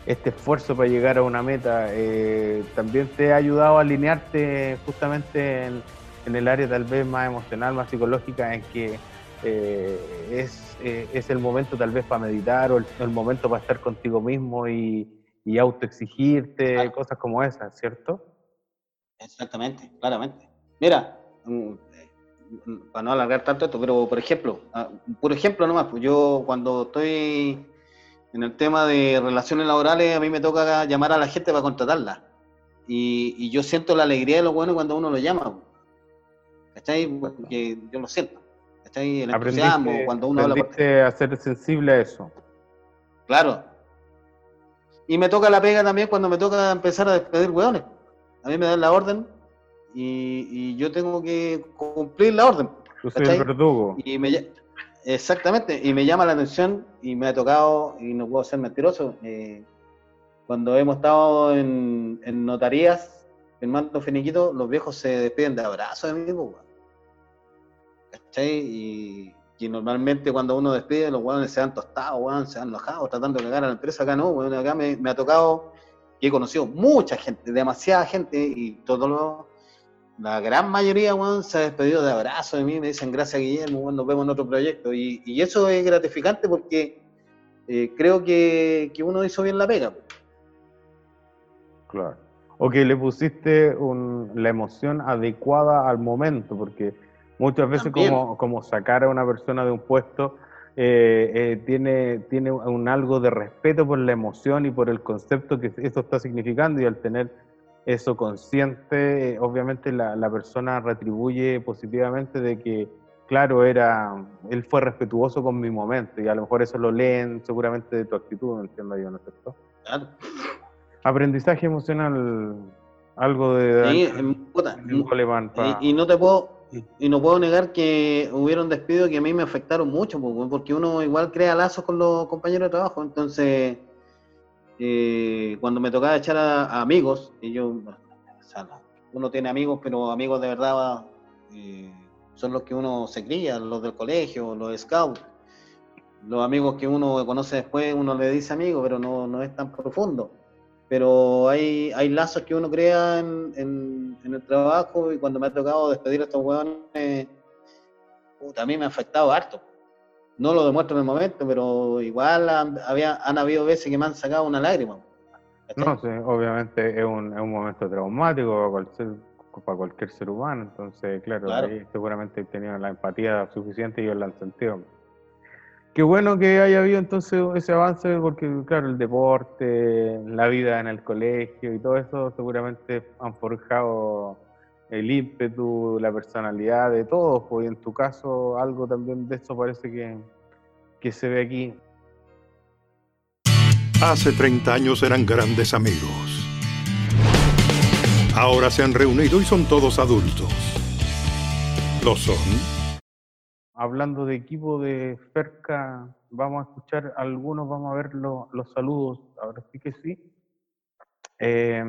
Speaker 1: este esfuerzo para llegar a una meta. Eh, también te ha ayudado a alinearte justamente en, en el área tal vez más emocional, más psicológica, en que eh, es, eh, es el momento tal vez para meditar o el, el momento para estar contigo mismo y, y autoexigirte,
Speaker 2: Claro.
Speaker 1: cosas como esas, ¿cierto?
Speaker 2: Exactamente, claramente. Mira, mm, eh, para no alargar tanto esto, pero por ejemplo, ah, por ejemplo nomás, pues yo cuando estoy en el tema de relaciones laborales, a mí me toca llamar a la gente para contratarla. Y, y yo siento la alegría de lo bueno cuando uno lo llama. ¿Cachai? Porque yo lo siento. ¿Cachai? El entusiasmo, cuando uno habla por
Speaker 1: aprendiste a ser sensible a eso.
Speaker 2: Claro. Y me toca la pega también cuando me toca empezar a despedir hueones. A mí me dan la orden y, y yo tengo que cumplir la orden.
Speaker 1: Tú soy el.
Speaker 2: Y me, exactamente, y me llama la atención y me ha tocado, y no puedo ser mentiroso, eh, cuando hemos estado en, en notarías, firmando finiquito, los viejos se despiden de abrazos de mí, Y, y normalmente cuando uno despide, los hueones se han tostado, weón, se han enojado, tratando de cagar a la empresa, acá no, acá me, ha tocado, que he conocido mucha gente, demasiada gente, y todo lo, la gran mayoría, se ha despedido de abrazo de mí, me dicen gracias Guillermo, nos vemos en otro proyecto. Y, y eso es gratificante porque eh, creo que, que uno hizo bien la pega.
Speaker 1: Claro. O que le pusiste la emoción adecuada al momento, porque muchas veces
Speaker 2: También.
Speaker 1: como, como sacar a una persona de un puesto eh, eh, tiene, tiene un algo de respeto por la emoción y por el concepto que eso está significando y al tener eso consciente, eh, obviamente la, la persona retribuye positivamente de que, claro, era, él fue respetuoso con mi momento y a lo mejor eso lo leen seguramente de tu actitud, entiendo yo, ¿no es cierto?
Speaker 2: Claro.
Speaker 1: Aprendizaje emocional, algo de
Speaker 2: Sí,
Speaker 1: Goleman pa-
Speaker 2: Y, y no te puedo y no puedo negar que hubieron despidos que a mí me afectaron mucho, porque uno igual crea lazos con los compañeros de trabajo. Entonces, eh, cuando me tocaba echar a, amigos, y yo, uno tiene amigos, pero amigos de verdad eh, son los que uno se cría, los del colegio, los scouts. Los amigos que uno conoce después, uno le dice amigo, pero no, no es tan profundo pero hay, hay lazos que uno crea en, en- en el trabajo y cuando me ha tocado despedir a estos hueones, mí me ha afectado harto. No lo demuestro en el momento, pero igual han, había, han habido veces que me han sacado una lágrima. ¿cachai?
Speaker 1: No, sí, obviamente es un, es un momento traumático para cualquier, para cualquier ser humano, entonces, claro,
Speaker 2: Claro.
Speaker 1: ahí seguramente tenían la empatía suficiente y ellos la han sentido. Qué bueno que haya habido entonces ese avance, porque, claro, el deporte, la vida en el colegio y todo eso seguramente han forjado el ímpetu, la personalidad de todos, pues y en tu caso algo también de eso parece que, que se ve aquí.
Speaker 8: Hace 30 años eran grandes amigos. Ahora se han reunido y son todos adultos. ¿Lo son?
Speaker 1: Hablando de equipo de Ferca, vamos a escuchar algunos, vamos a ver lo- los saludos. Ahora sí que sí. Eh,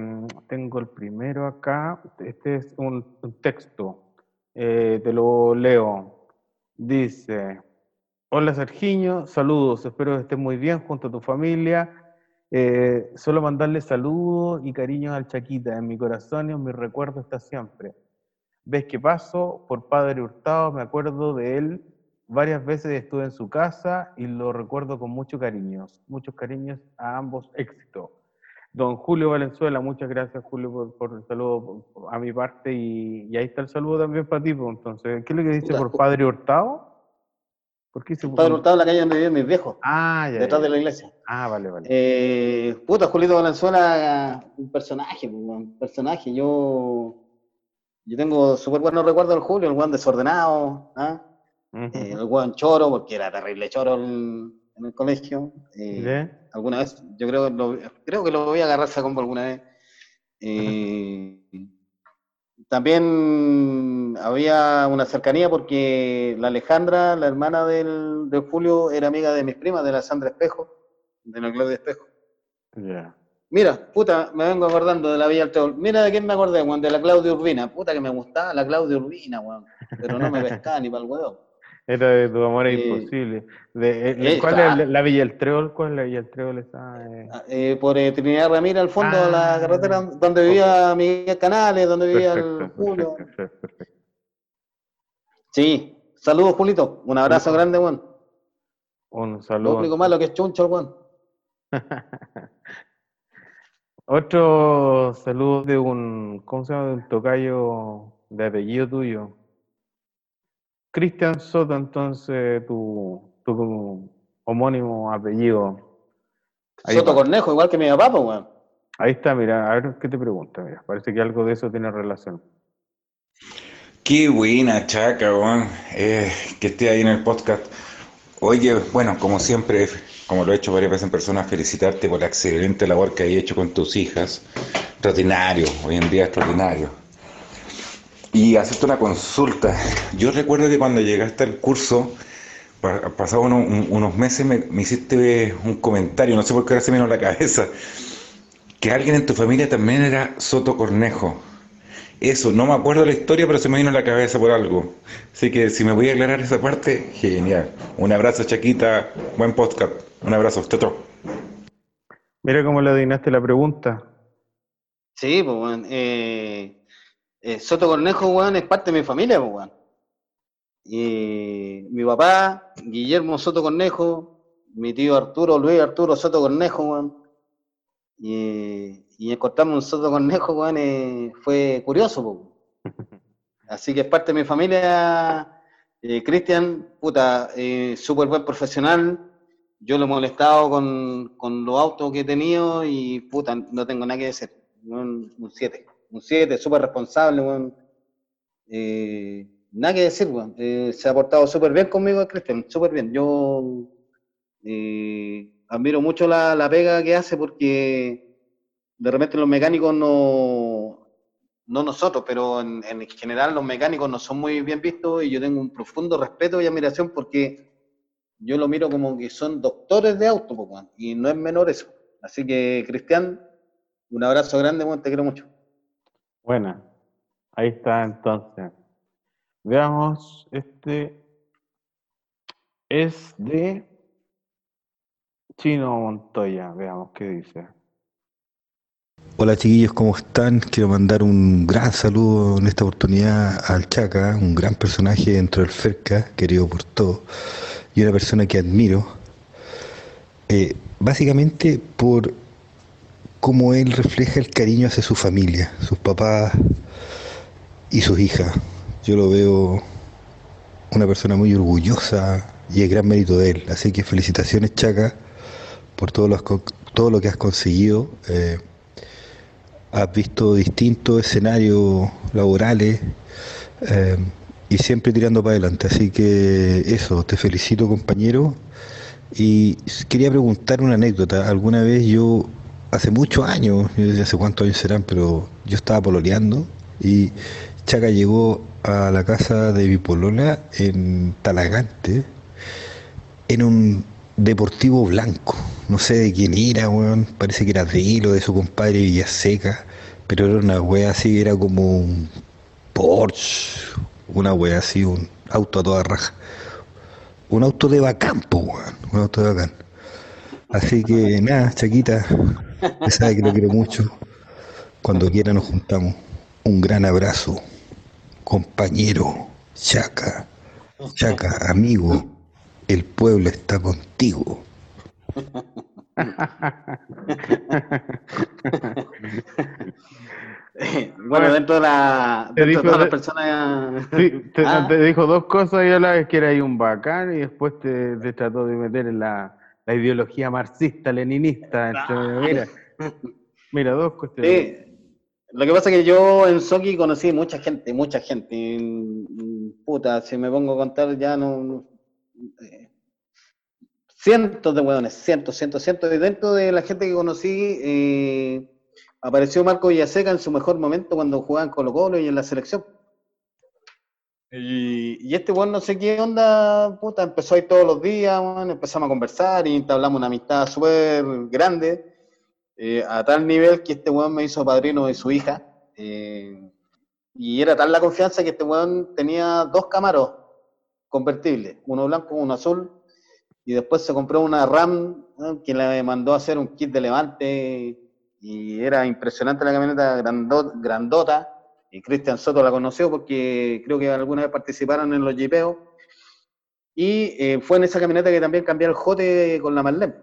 Speaker 1: tengo el primero acá. Este es un, un texto. Eh, te lo leo. Dice: Hola Sergiño, saludos. Espero que estés muy bien junto a tu familia. Eh, solo mandarle saludos y cariños al Chaquita. En mi corazón y en mi recuerdo está siempre. Ves que paso por Padre Hurtado, me acuerdo de él varias veces, estuve en su casa y lo recuerdo con mucho cariño. Muchos cariños a ambos, éxito. Don Julio Valenzuela, muchas gracias Julio por, por el saludo por- a mi parte y, y ahí está el saludo también para ti. pues, Entonces, ¿qué es lo que dice por Padre Hurtado? ¿Por qué
Speaker 2: Padre Hurtado la calle donde viven mis viejos,
Speaker 1: Ah, ya,
Speaker 2: detrás
Speaker 1: ya.
Speaker 2: de la iglesia.
Speaker 1: Ah, vale, vale.
Speaker 2: Eh, puta, Julito Valenzuela, un personaje, un personaje. Yo, yo tengo súper buenos recuerdos del Julio, el guan desordenado, ¿ah? Eh, el guan choro, porque era terrible choro en, en el colegio. Eh,
Speaker 1: ¿Ya?
Speaker 2: alguna vez, yo creo, que lo- creo que lo voy a agarrarse a combo alguna vez. Eh, también había una cercanía porque la Alejandra, la hermana del, del Julio, era amiga de mis primas, de la Sandra Espejo, de la Claudia Espejo.
Speaker 1: Ya.
Speaker 2: Mira, puta, me vengo acordando de la Villa del Teol. Mira de quién me acordé, weón, de la Claudia Urbina. Puta que me gustaba la Claudia Urbina, weón. Pero no me pescaba ni para el huevo.
Speaker 1: Era de tu amor es
Speaker 2: Eh,
Speaker 1: imposible. De, eh,
Speaker 2: eh,
Speaker 1: ¿Cuál
Speaker 2: claro.
Speaker 1: es la, la Villa del Treol? ¿Cuál es la Villa del Treol? Esa, eh?
Speaker 2: Eh, por eh, Trinidad Ramírez, al fondo de la
Speaker 1: Ah,
Speaker 2: carretera donde vivía Miguel Canales, donde vivía el Julio.
Speaker 1: perfecto, perfecto.
Speaker 2: Sí, saludos, Julito. Un abrazo grande, weón.
Speaker 1: Un
Speaker 2: Lo
Speaker 1: saludo.
Speaker 2: único malo que es chuncho, weón.
Speaker 1: Otro saludo de un, ¿cómo se llama? De un tocayo de apellido tuyo. Cristian Soto, entonces, tu, tu homónimo apellido. Ahí
Speaker 2: Soto
Speaker 1: va.
Speaker 2: Cornejo, igual que mi papá, pues, weón.
Speaker 1: Ahí está, mira, a ver qué te pregunta. Mira, parece que algo de eso tiene relación.
Speaker 9: Qué buena, Chaca, weón, eh, que esté ahí en el podcast. Oye, bueno, como siempre, como lo he hecho varias veces en persona, felicitarte por la excelente labor que has hecho con tus hijas. Extraordinario, hoy en día extraordinario. Y hacerte una consulta. Yo recuerdo que cuando llegaste al curso, pa- pasados uno- un- unos meses, me, me hiciste un comentario, no sé por qué ahora se me vino a la cabeza, que alguien en tu familia también era Soto Cornejo. Eso, no me acuerdo la historia, pero se me vino a la cabeza por algo. Así que si me voy a aclarar esa parte, genial. Un abrazo, Chaquita. Buen podcast. Un abrazo. Chao.
Speaker 1: Mira cómo le adivinaste la pregunta.
Speaker 2: Sí, pues, weón. Eh, eh, Soto Cornejo, weón, es parte de mi familia, pues, weón. Y mi papá, Guillermo Soto Cornejo, mi tío Arturo, Luis Arturo Soto Cornejo, weón. Y, encontrarme un Soto Cornejo, weón, eh, fue curioso. Así que es parte de mi familia. Eh, Cristian, puta, eh, súper buen profesional. Yo lo he molestado con, con los autos que he tenido y puta, no tengo nada que decir. Un 7. Un 7, súper responsable, weón. Eh, nada que decir, weón. Eh, se ha portado súper bien conmigo, Cristian, súper bien. Yo admiro mucho la, la pega que hace porque de repente los mecánicos no, no nosotros, pero en, en general los mecánicos no son muy bien vistos y yo tengo un profundo respeto y admiración porque yo lo miro como que son doctores de auto, y no es menor eso. Así que, Cristian, un abrazo grande, te quiero mucho.
Speaker 1: Buena. Ahí está entonces. Veamos, este es de Chino Montoya. Veamos qué dice.
Speaker 10: Hola chiquillos, ¿cómo están? Quiero mandar un gran saludo en esta oportunidad al Chaca, un gran personaje dentro del FERCA, querido por todos, y una persona que admiro, eh, básicamente por cómo él refleja el cariño hacia su familia, sus papás y sus hijas. Yo lo veo una persona muy orgullosa y es gran mérito de él. Así que felicitaciones Chaca por todo lo, todo lo que has conseguido. Eh, has visto distintos escenarios laborales eh, y siempre tirando para adelante. Así que eso, te felicito compañero. Y quería preguntar una anécdota. Alguna vez yo, hace muchos años, no sé cuántos años serán, pero yo estaba pololeando y Chaca llegó a la casa de mi en Talagante en un deportivo blanco. No sé de quién era, weón. Parece que era de él o de su compadre Villaseca. Pero era una wea así, era como un Porsche. Una wea así, un auto a toda raja. Un auto de bacán, po, weón. Un auto de bacán. Así que nada, Chaquita. Ya sabe que lo quiero mucho. Cuando quiera nos juntamos. Un gran abrazo. Compañero. Chaca. Chaca, amigo. El pueblo está contigo.
Speaker 2: bueno, dentro de, la, dentro de todas las personas.
Speaker 1: Sí, te,
Speaker 2: Ah.
Speaker 1: te dijo dos cosas y a la vez que era ahí un bacán y después te, te trató de meter en la, la ideología marxista, leninista. Entonces, mira, mira, dos cuestiones.
Speaker 2: Sí. Lo que pasa es que yo en Soki conocí mucha gente, mucha gente. Y, mm, Puta, si me pongo a contar ya no. Cientos de hueones, cientos, cientos, cientos. Y dentro de la gente que conocí, eh, apareció Marco Villaseca en su mejor momento cuando jugaba en Colo Colo y en la selección. Y, este weón no sé qué onda, puta, empezó ahí todos los días, empezamos a conversar y entablamos una amistad súper grande, eh, a tal nivel que este weón me hizo padrino de su hija. eh, y era tal la confianza que este weón tenía dos camaros convertibles, uno blanco, uno azul, y después se compró una RAM ¿no? que le mandó a hacer un kit de levante, y era impresionante la camioneta grando- grandota, y Cristian Soto la conoció porque creo que alguna vez participaron en los jipeos, y eh, fue en esa camioneta que también cambié el jote con la Marlene.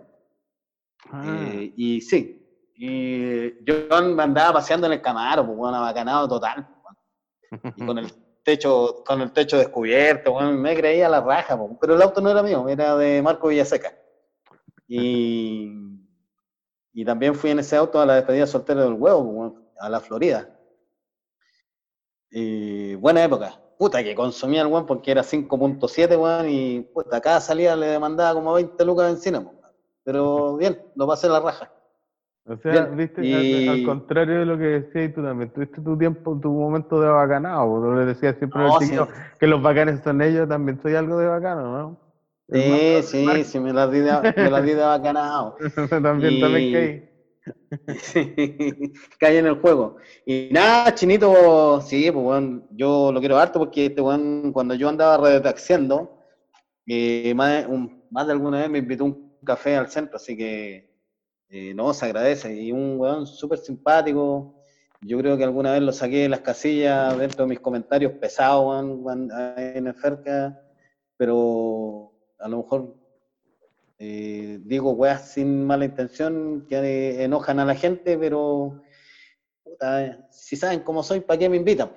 Speaker 1: Ah,
Speaker 2: Eh, y sí, y yo me andaba paseando en el Camaro, pues bueno, bacanado total, pues, weón. y con el techo, con el techo descubierto, weón, me creía la raja, pero el auto no era mío, era de Marco Villaseca. Y, y también fui en ese auto a la despedida soltera del huevo, a la Florida. Y buena época. Puta, que consumía el weón porque era 5.7, weón, y puta, cada salida le demandaba como 20 lucas de encina, weón. Pero bien, lo pasé la raja.
Speaker 1: O sea,
Speaker 2: bien,
Speaker 1: viste,
Speaker 2: y-
Speaker 1: al, al contrario de lo que decías tú también, tuviste tu tiempo, tu momento de bacanado, porque le decía siempre a
Speaker 2: No, sí.
Speaker 1: que los bacanes son ellos, también soy algo de bacano, ¿no?
Speaker 2: Sí, sí, sí, me las di de, me las di de bacanao.
Speaker 1: también,
Speaker 2: Y-
Speaker 1: también caí.
Speaker 2: Cae en el juego. Y nada, Chinito, sí, pues weón, yo lo quiero harto porque este weón, cuando yo andaba redacciendo, eh, más, de- un- más de alguna vez me invitó un café al centro, así que eh, no, se agradece. Y un weón súper simpático. yo creo que alguna vez lo saqué de las casillas dentro de mis comentarios pesados weón, en el Ferca, pero a lo mejor eh, digo weas sin mala intención que eh, enojan a la gente, pero puta, si saben cómo soy, ¿para qué me invitan?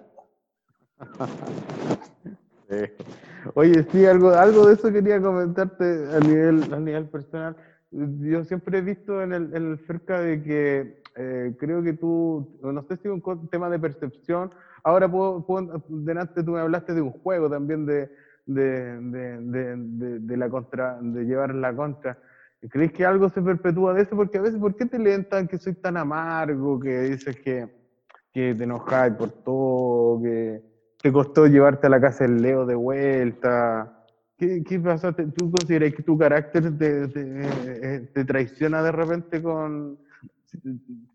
Speaker 1: Oye, sí, algo, algo de eso quería comentarte a nivel, a nivel personal. Yo siempre he visto en el, en el cerca de que eh, creo que tú, no sé si un tema de percepción, ahora puedo, puedo- delante tú me hablaste de un juego también de, de, de- de la contra, de llevar la contra. ¿Crees que algo se perpetúa de eso? Porque a veces, ¿por qué te leen tan que soy tan amargo, que dices que, que te enojáis por todo, que te costó llevarte a la casa del Leo de vuelta? ¿Qué, qué pasa? ¿Te- ¿Tú consideras que tu carácter te, te- eh, te traiciona de repente con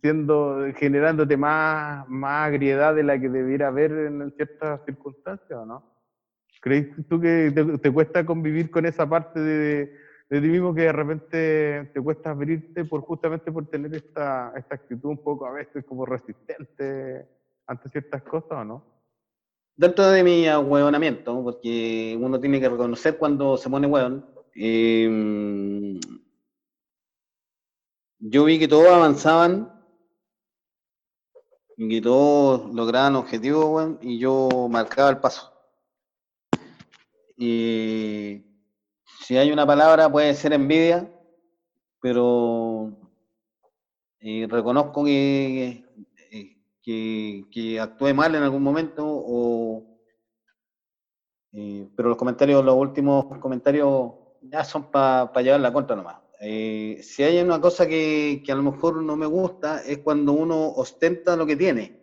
Speaker 1: siendo generándote más, más agriedad de la que debiera haber en ciertas circunstancias o no? ¿Crees tú que te, te cuesta convivir con esa parte de, de ti mismo que de repente te cuesta abrirte por justamente por tener esta, esta actitud un poco a veces como resistente ante ciertas cosas o no?
Speaker 2: Dentro de mi ahueonamiento, porque uno tiene que reconocer cuando se pone hueón, eh, yo vi que todos avanzaban que todos lograban objetivos, weón, y yo marcaba el paso. Y si hay una palabra, puede ser envidia, pero eh, reconozco que, que, que mal en algún momento, o, eh, pero los comentarios, los últimos comentarios ya son para llevar la contra nomás. Eh, si hay una cosa que, que a lo mejor no me gusta es cuando uno ostenta lo que tiene.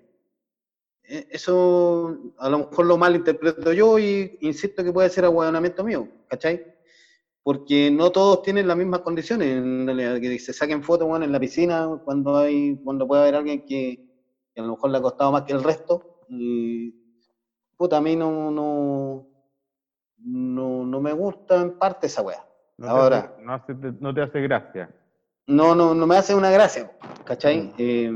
Speaker 2: Eh, Eso a lo mejor lo malinterpreto yo y insisto que puede ser aguadonamiento mío, ¿cachai? Porque no todos tienen las mismas condiciones, en realidad, que se saquen fotos bueno, en la piscina cuando hay, cuando puede haber alguien que, que a lo mejor le ha costado más que el resto. Y, puta, a mí no, no, no, no me gusta en parte esa wea.
Speaker 1: No te
Speaker 2: Ahora,
Speaker 1: hace- no, hace- no te hace gracia.
Speaker 2: no, no, no me hace una gracia, ¿cachai? Eh,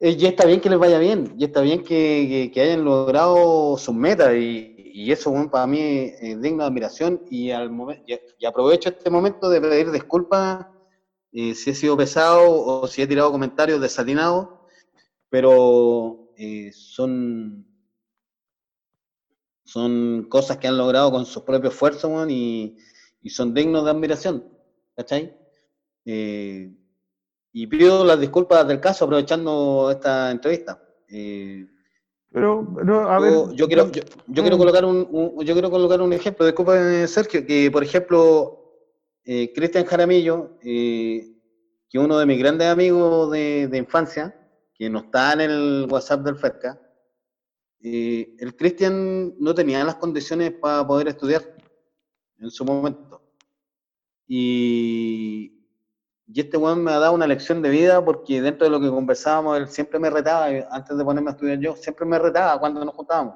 Speaker 2: eh, y está bien que les vaya bien, y está bien que, que- que hayan logrado sus metas, y, y eso bueno, para mí es digno de admiración, y, al momen- y, y aprovecho este momento de pedir disculpas eh, si he sido pesado o si he tirado comentarios desatinados, pero eh, son, son cosas que han logrado con su propio esfuerzo, weón, y, y son dignos de admiración, ¿cachai? Eh, y pido las disculpas del caso aprovechando esta entrevista. Eh,
Speaker 1: Pero, a
Speaker 2: yo,
Speaker 1: ver.
Speaker 2: yo quiero, yo, yo quiero
Speaker 1: Mm.
Speaker 2: colocar un, un- yo quiero colocar un ejemplo, disculpe Sergio, que por ejemplo, eh, Cristian Jaramillo, eh, que uno de mis grandes amigos de, de infancia, que no está en el WhatsApp del FERCA, eh, el Cristian no tenía las condiciones para poder estudiar en su momento. Y, y este weón me ha dado una lección de vida porque dentro de lo que conversábamos, él siempre me retaba, antes de ponerme a estudiar yo, siempre me retaba cuando nos juntábamos.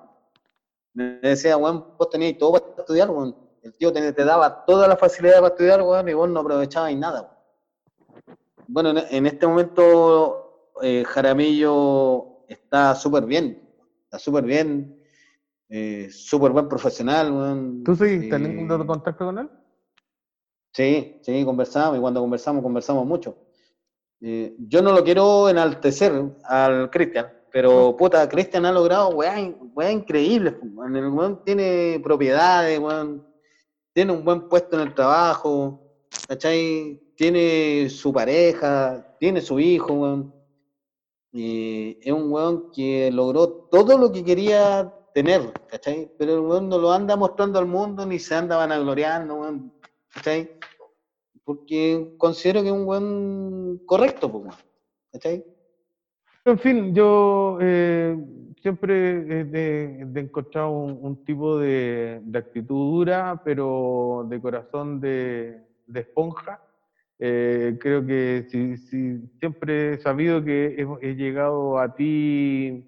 Speaker 2: Me decía, weón, vos tenías todo para estudiar, weón. El tío te, te daba toda la facilidad para estudiar, weón, y vos no aprovechabas nada, weón. Bueno, en, en este momento eh, Jaramillo está súper bien, está súper bien, eh, súper buen profesional, weón.
Speaker 1: ¿Tú seguís
Speaker 2: Eh,
Speaker 1: teniendo contacto con él?
Speaker 2: Sí, sí, conversamos y cuando conversamos, conversamos mucho. Eh, yo no lo quiero enaltecer al Cristian, pero puta, Cristian ha logrado weá, weá increíbles. weón. El weón tiene propiedades, weón, tiene un buen puesto en el trabajo, ¿cachai? Tiene su pareja, tiene su hijo, weón. Eh, es un weón que logró todo lo que quería tener, ¿cachai? Pero el weón no lo anda mostrando al mundo ni se anda vanagloriando, weón, ¿cachai? Porque considero que es un weón correcto, weón, ¿cachai?
Speaker 1: En fin, yo eh, siempre he encontrado un, tipo de, actitud dura, pero de corazón de esponja. Eh, creo que si, si- siempre he sabido que he, he llegado a ti,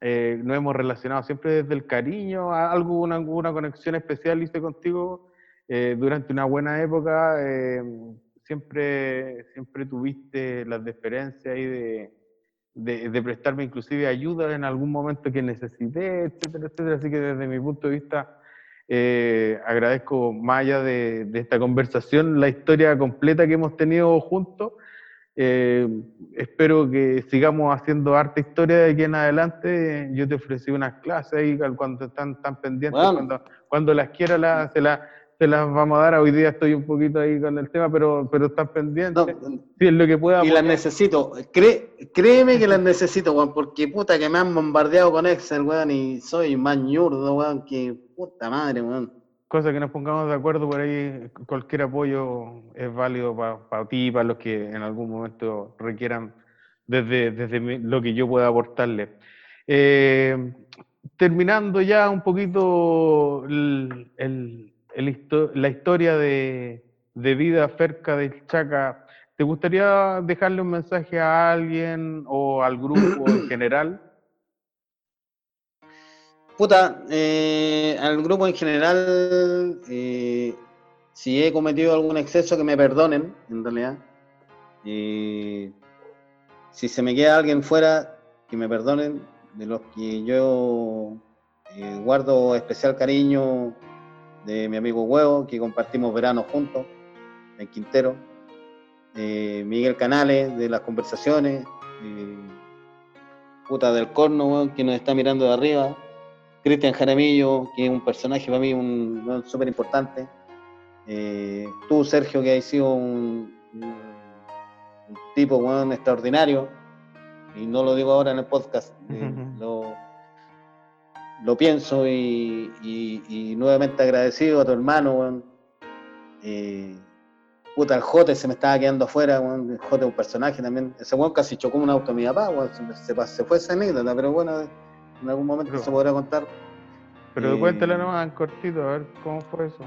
Speaker 1: eh, nos hemos relacionado siempre desde el cariño, algo, una, una conexión especial hice contigo eh, durante una buena época. eh, siempre, siempre tuviste las deferencias ahí de de, de prestarme inclusive ayuda en algún momento que necesité, etcétera, etcétera. Así que desde mi punto de vista eh, agradezco más allá de, de esta conversación la historia completa que hemos tenido juntos. Eh, espero que sigamos haciendo arte historia de aquí en adelante. Yo te ofrecí unas clases ahí cuando están tan pendientes,
Speaker 2: Bueno.
Speaker 1: cuando, cuando las quiera las, se, las, se las vamos a dar. Hoy día estoy un poquito ahí con el tema, pero, pero están pendientes. Si es lo que pueda.
Speaker 2: Y las necesito. Cré- créeme que las necesito, porque puta que me han bombardeado con Excel, weón, y soy más ñurdo, weón, que puta madre, weón.
Speaker 1: Cosa que nos pongamos de acuerdo por ahí, cualquier apoyo es válido para ti, para los que en algún momento requieran desde, desde mi- lo que yo pueda aportarle. Eh, terminando ya un poquito el- el- el histo- la historia de, de vida cerca del Chaca, ¿te gustaría dejarle un mensaje a alguien o al grupo en general?
Speaker 2: Puta, eh, al grupo en general, eh, si he cometido algún exceso, que me perdonen, en realidad. Eh, si se me queda alguien fuera, que me perdonen, de los que yo eh, guardo especial cariño de mi amigo Huevo, que compartimos verano juntos en Quintero. Miguel Canales, de las conversaciones. puta del corno, que nos está mirando de arriba. Cristian Jaramillo, que es un personaje para mí un, weón súper importante. Eh, tú, Sergio, que has sido un, un- un tipo weón, extraordinario. Y no lo digo ahora en el podcast, eh, lo, lo pienso y, y- y nuevamente agradecido a tu hermano, weón. Eh, puta, el Jote se me estaba quedando afuera, weón. El Jote es un personaje también. Ese weón casi chocó un auto a mi papá. Se, se fue esa anécdota, pero bueno, en algún momento se podrá contar.
Speaker 1: Pero
Speaker 2: Eh,
Speaker 1: cuéntale nomás en cortito, a ver cómo fue eso.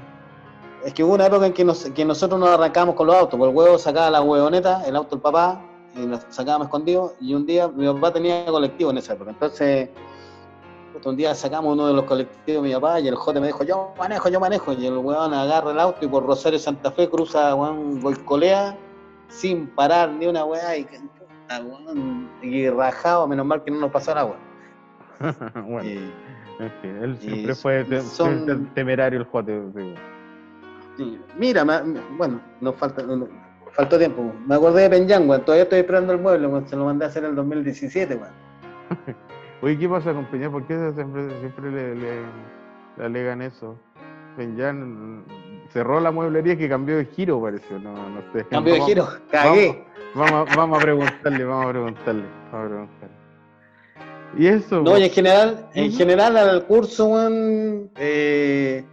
Speaker 2: Es que hubo una época en que, nos- que nosotros nos arrancábamos con los autos, porque el huevo sacaba la huevoneta, el auto del papá, y nos sacábamos escondidos, y un día mi papá tenía colectivo en esa época, entonces un día sacamos uno de los colectivos de mi papá y el jote me dijo, yo manejo, yo manejo, y el huevón agarra el auto y por Rosario Santa Fe cruza, huevón, golcolea, sin parar ni una weá, y, y rajado, menos mal que no nos pasó nada, weón.
Speaker 1: bueno, en fin, él siempre fue
Speaker 2: son-
Speaker 1: temerario el jote. sí.
Speaker 2: Sí, Mira, bueno, nos falta, no- faltó tiempo. Me acordé de weón. Todavía estoy esperando el mueble. Se lo mandé a hacer en el 2017, weón.
Speaker 1: Oye, ¿qué pasa con Peña? ¿Por qué siempre, siempre le, le- le alegan eso? Peñán cerró la mueblería que cambió de giro, pareció. No, no sé.
Speaker 2: Cambio de giro, cagué.
Speaker 1: Vamos, vamos, vamos a preguntarle, vamos a preguntarle. Vamos a preguntarle. Y eso.
Speaker 2: No, y en general, en general al curso, weón, eh,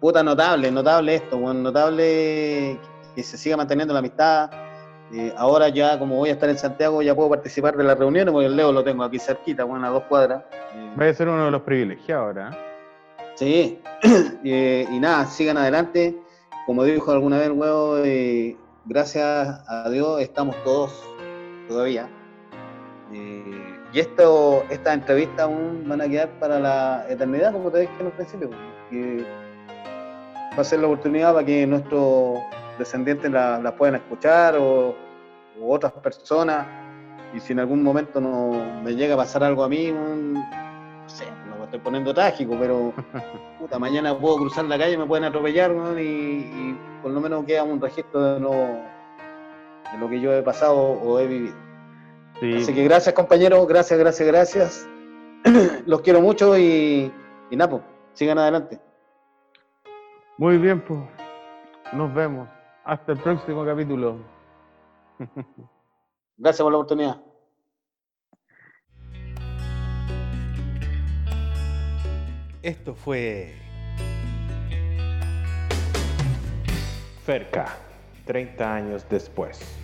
Speaker 2: puta notable, notable esto, weón, notable que se siga manteniendo la amistad. Eh, ahora ya, como voy a estar en Santiago, ya puedo participar de las reuniones, porque el Leo lo tengo aquí cerquita, weón, a dos cuadras. Eh,
Speaker 1: a ser uno de los privilegiados ahora. ¿eh?
Speaker 2: Sí, Eh, y nada, sigan adelante. Como dijo alguna vez el huevo, gracias a Dios estamos todos todavía. Y esto, estas entrevistas aún van a quedar para la eternidad, como te dije en un principio. Que va a ser la oportunidad para que nuestros descendientes la- las puedan escuchar o, o otras personas. Y si en algún momento no me llega a pasar algo a mí, un- no sé, no me estoy poniendo trágico, pero puta, mañana puedo cruzar la calle, me pueden atropellar, y, y por lo menos queda un registro de lo, de lo que yo he pasado o he vivido.
Speaker 1: Sí.
Speaker 2: Así que gracias compañeros, gracias, gracias, gracias. Los quiero mucho y, y pues, sigan adelante.
Speaker 1: Muy bien, pues. Nos vemos. Hasta el próximo capítulo.
Speaker 2: Gracias por la oportunidad.
Speaker 11: Esto fue Cerca, 30 años después.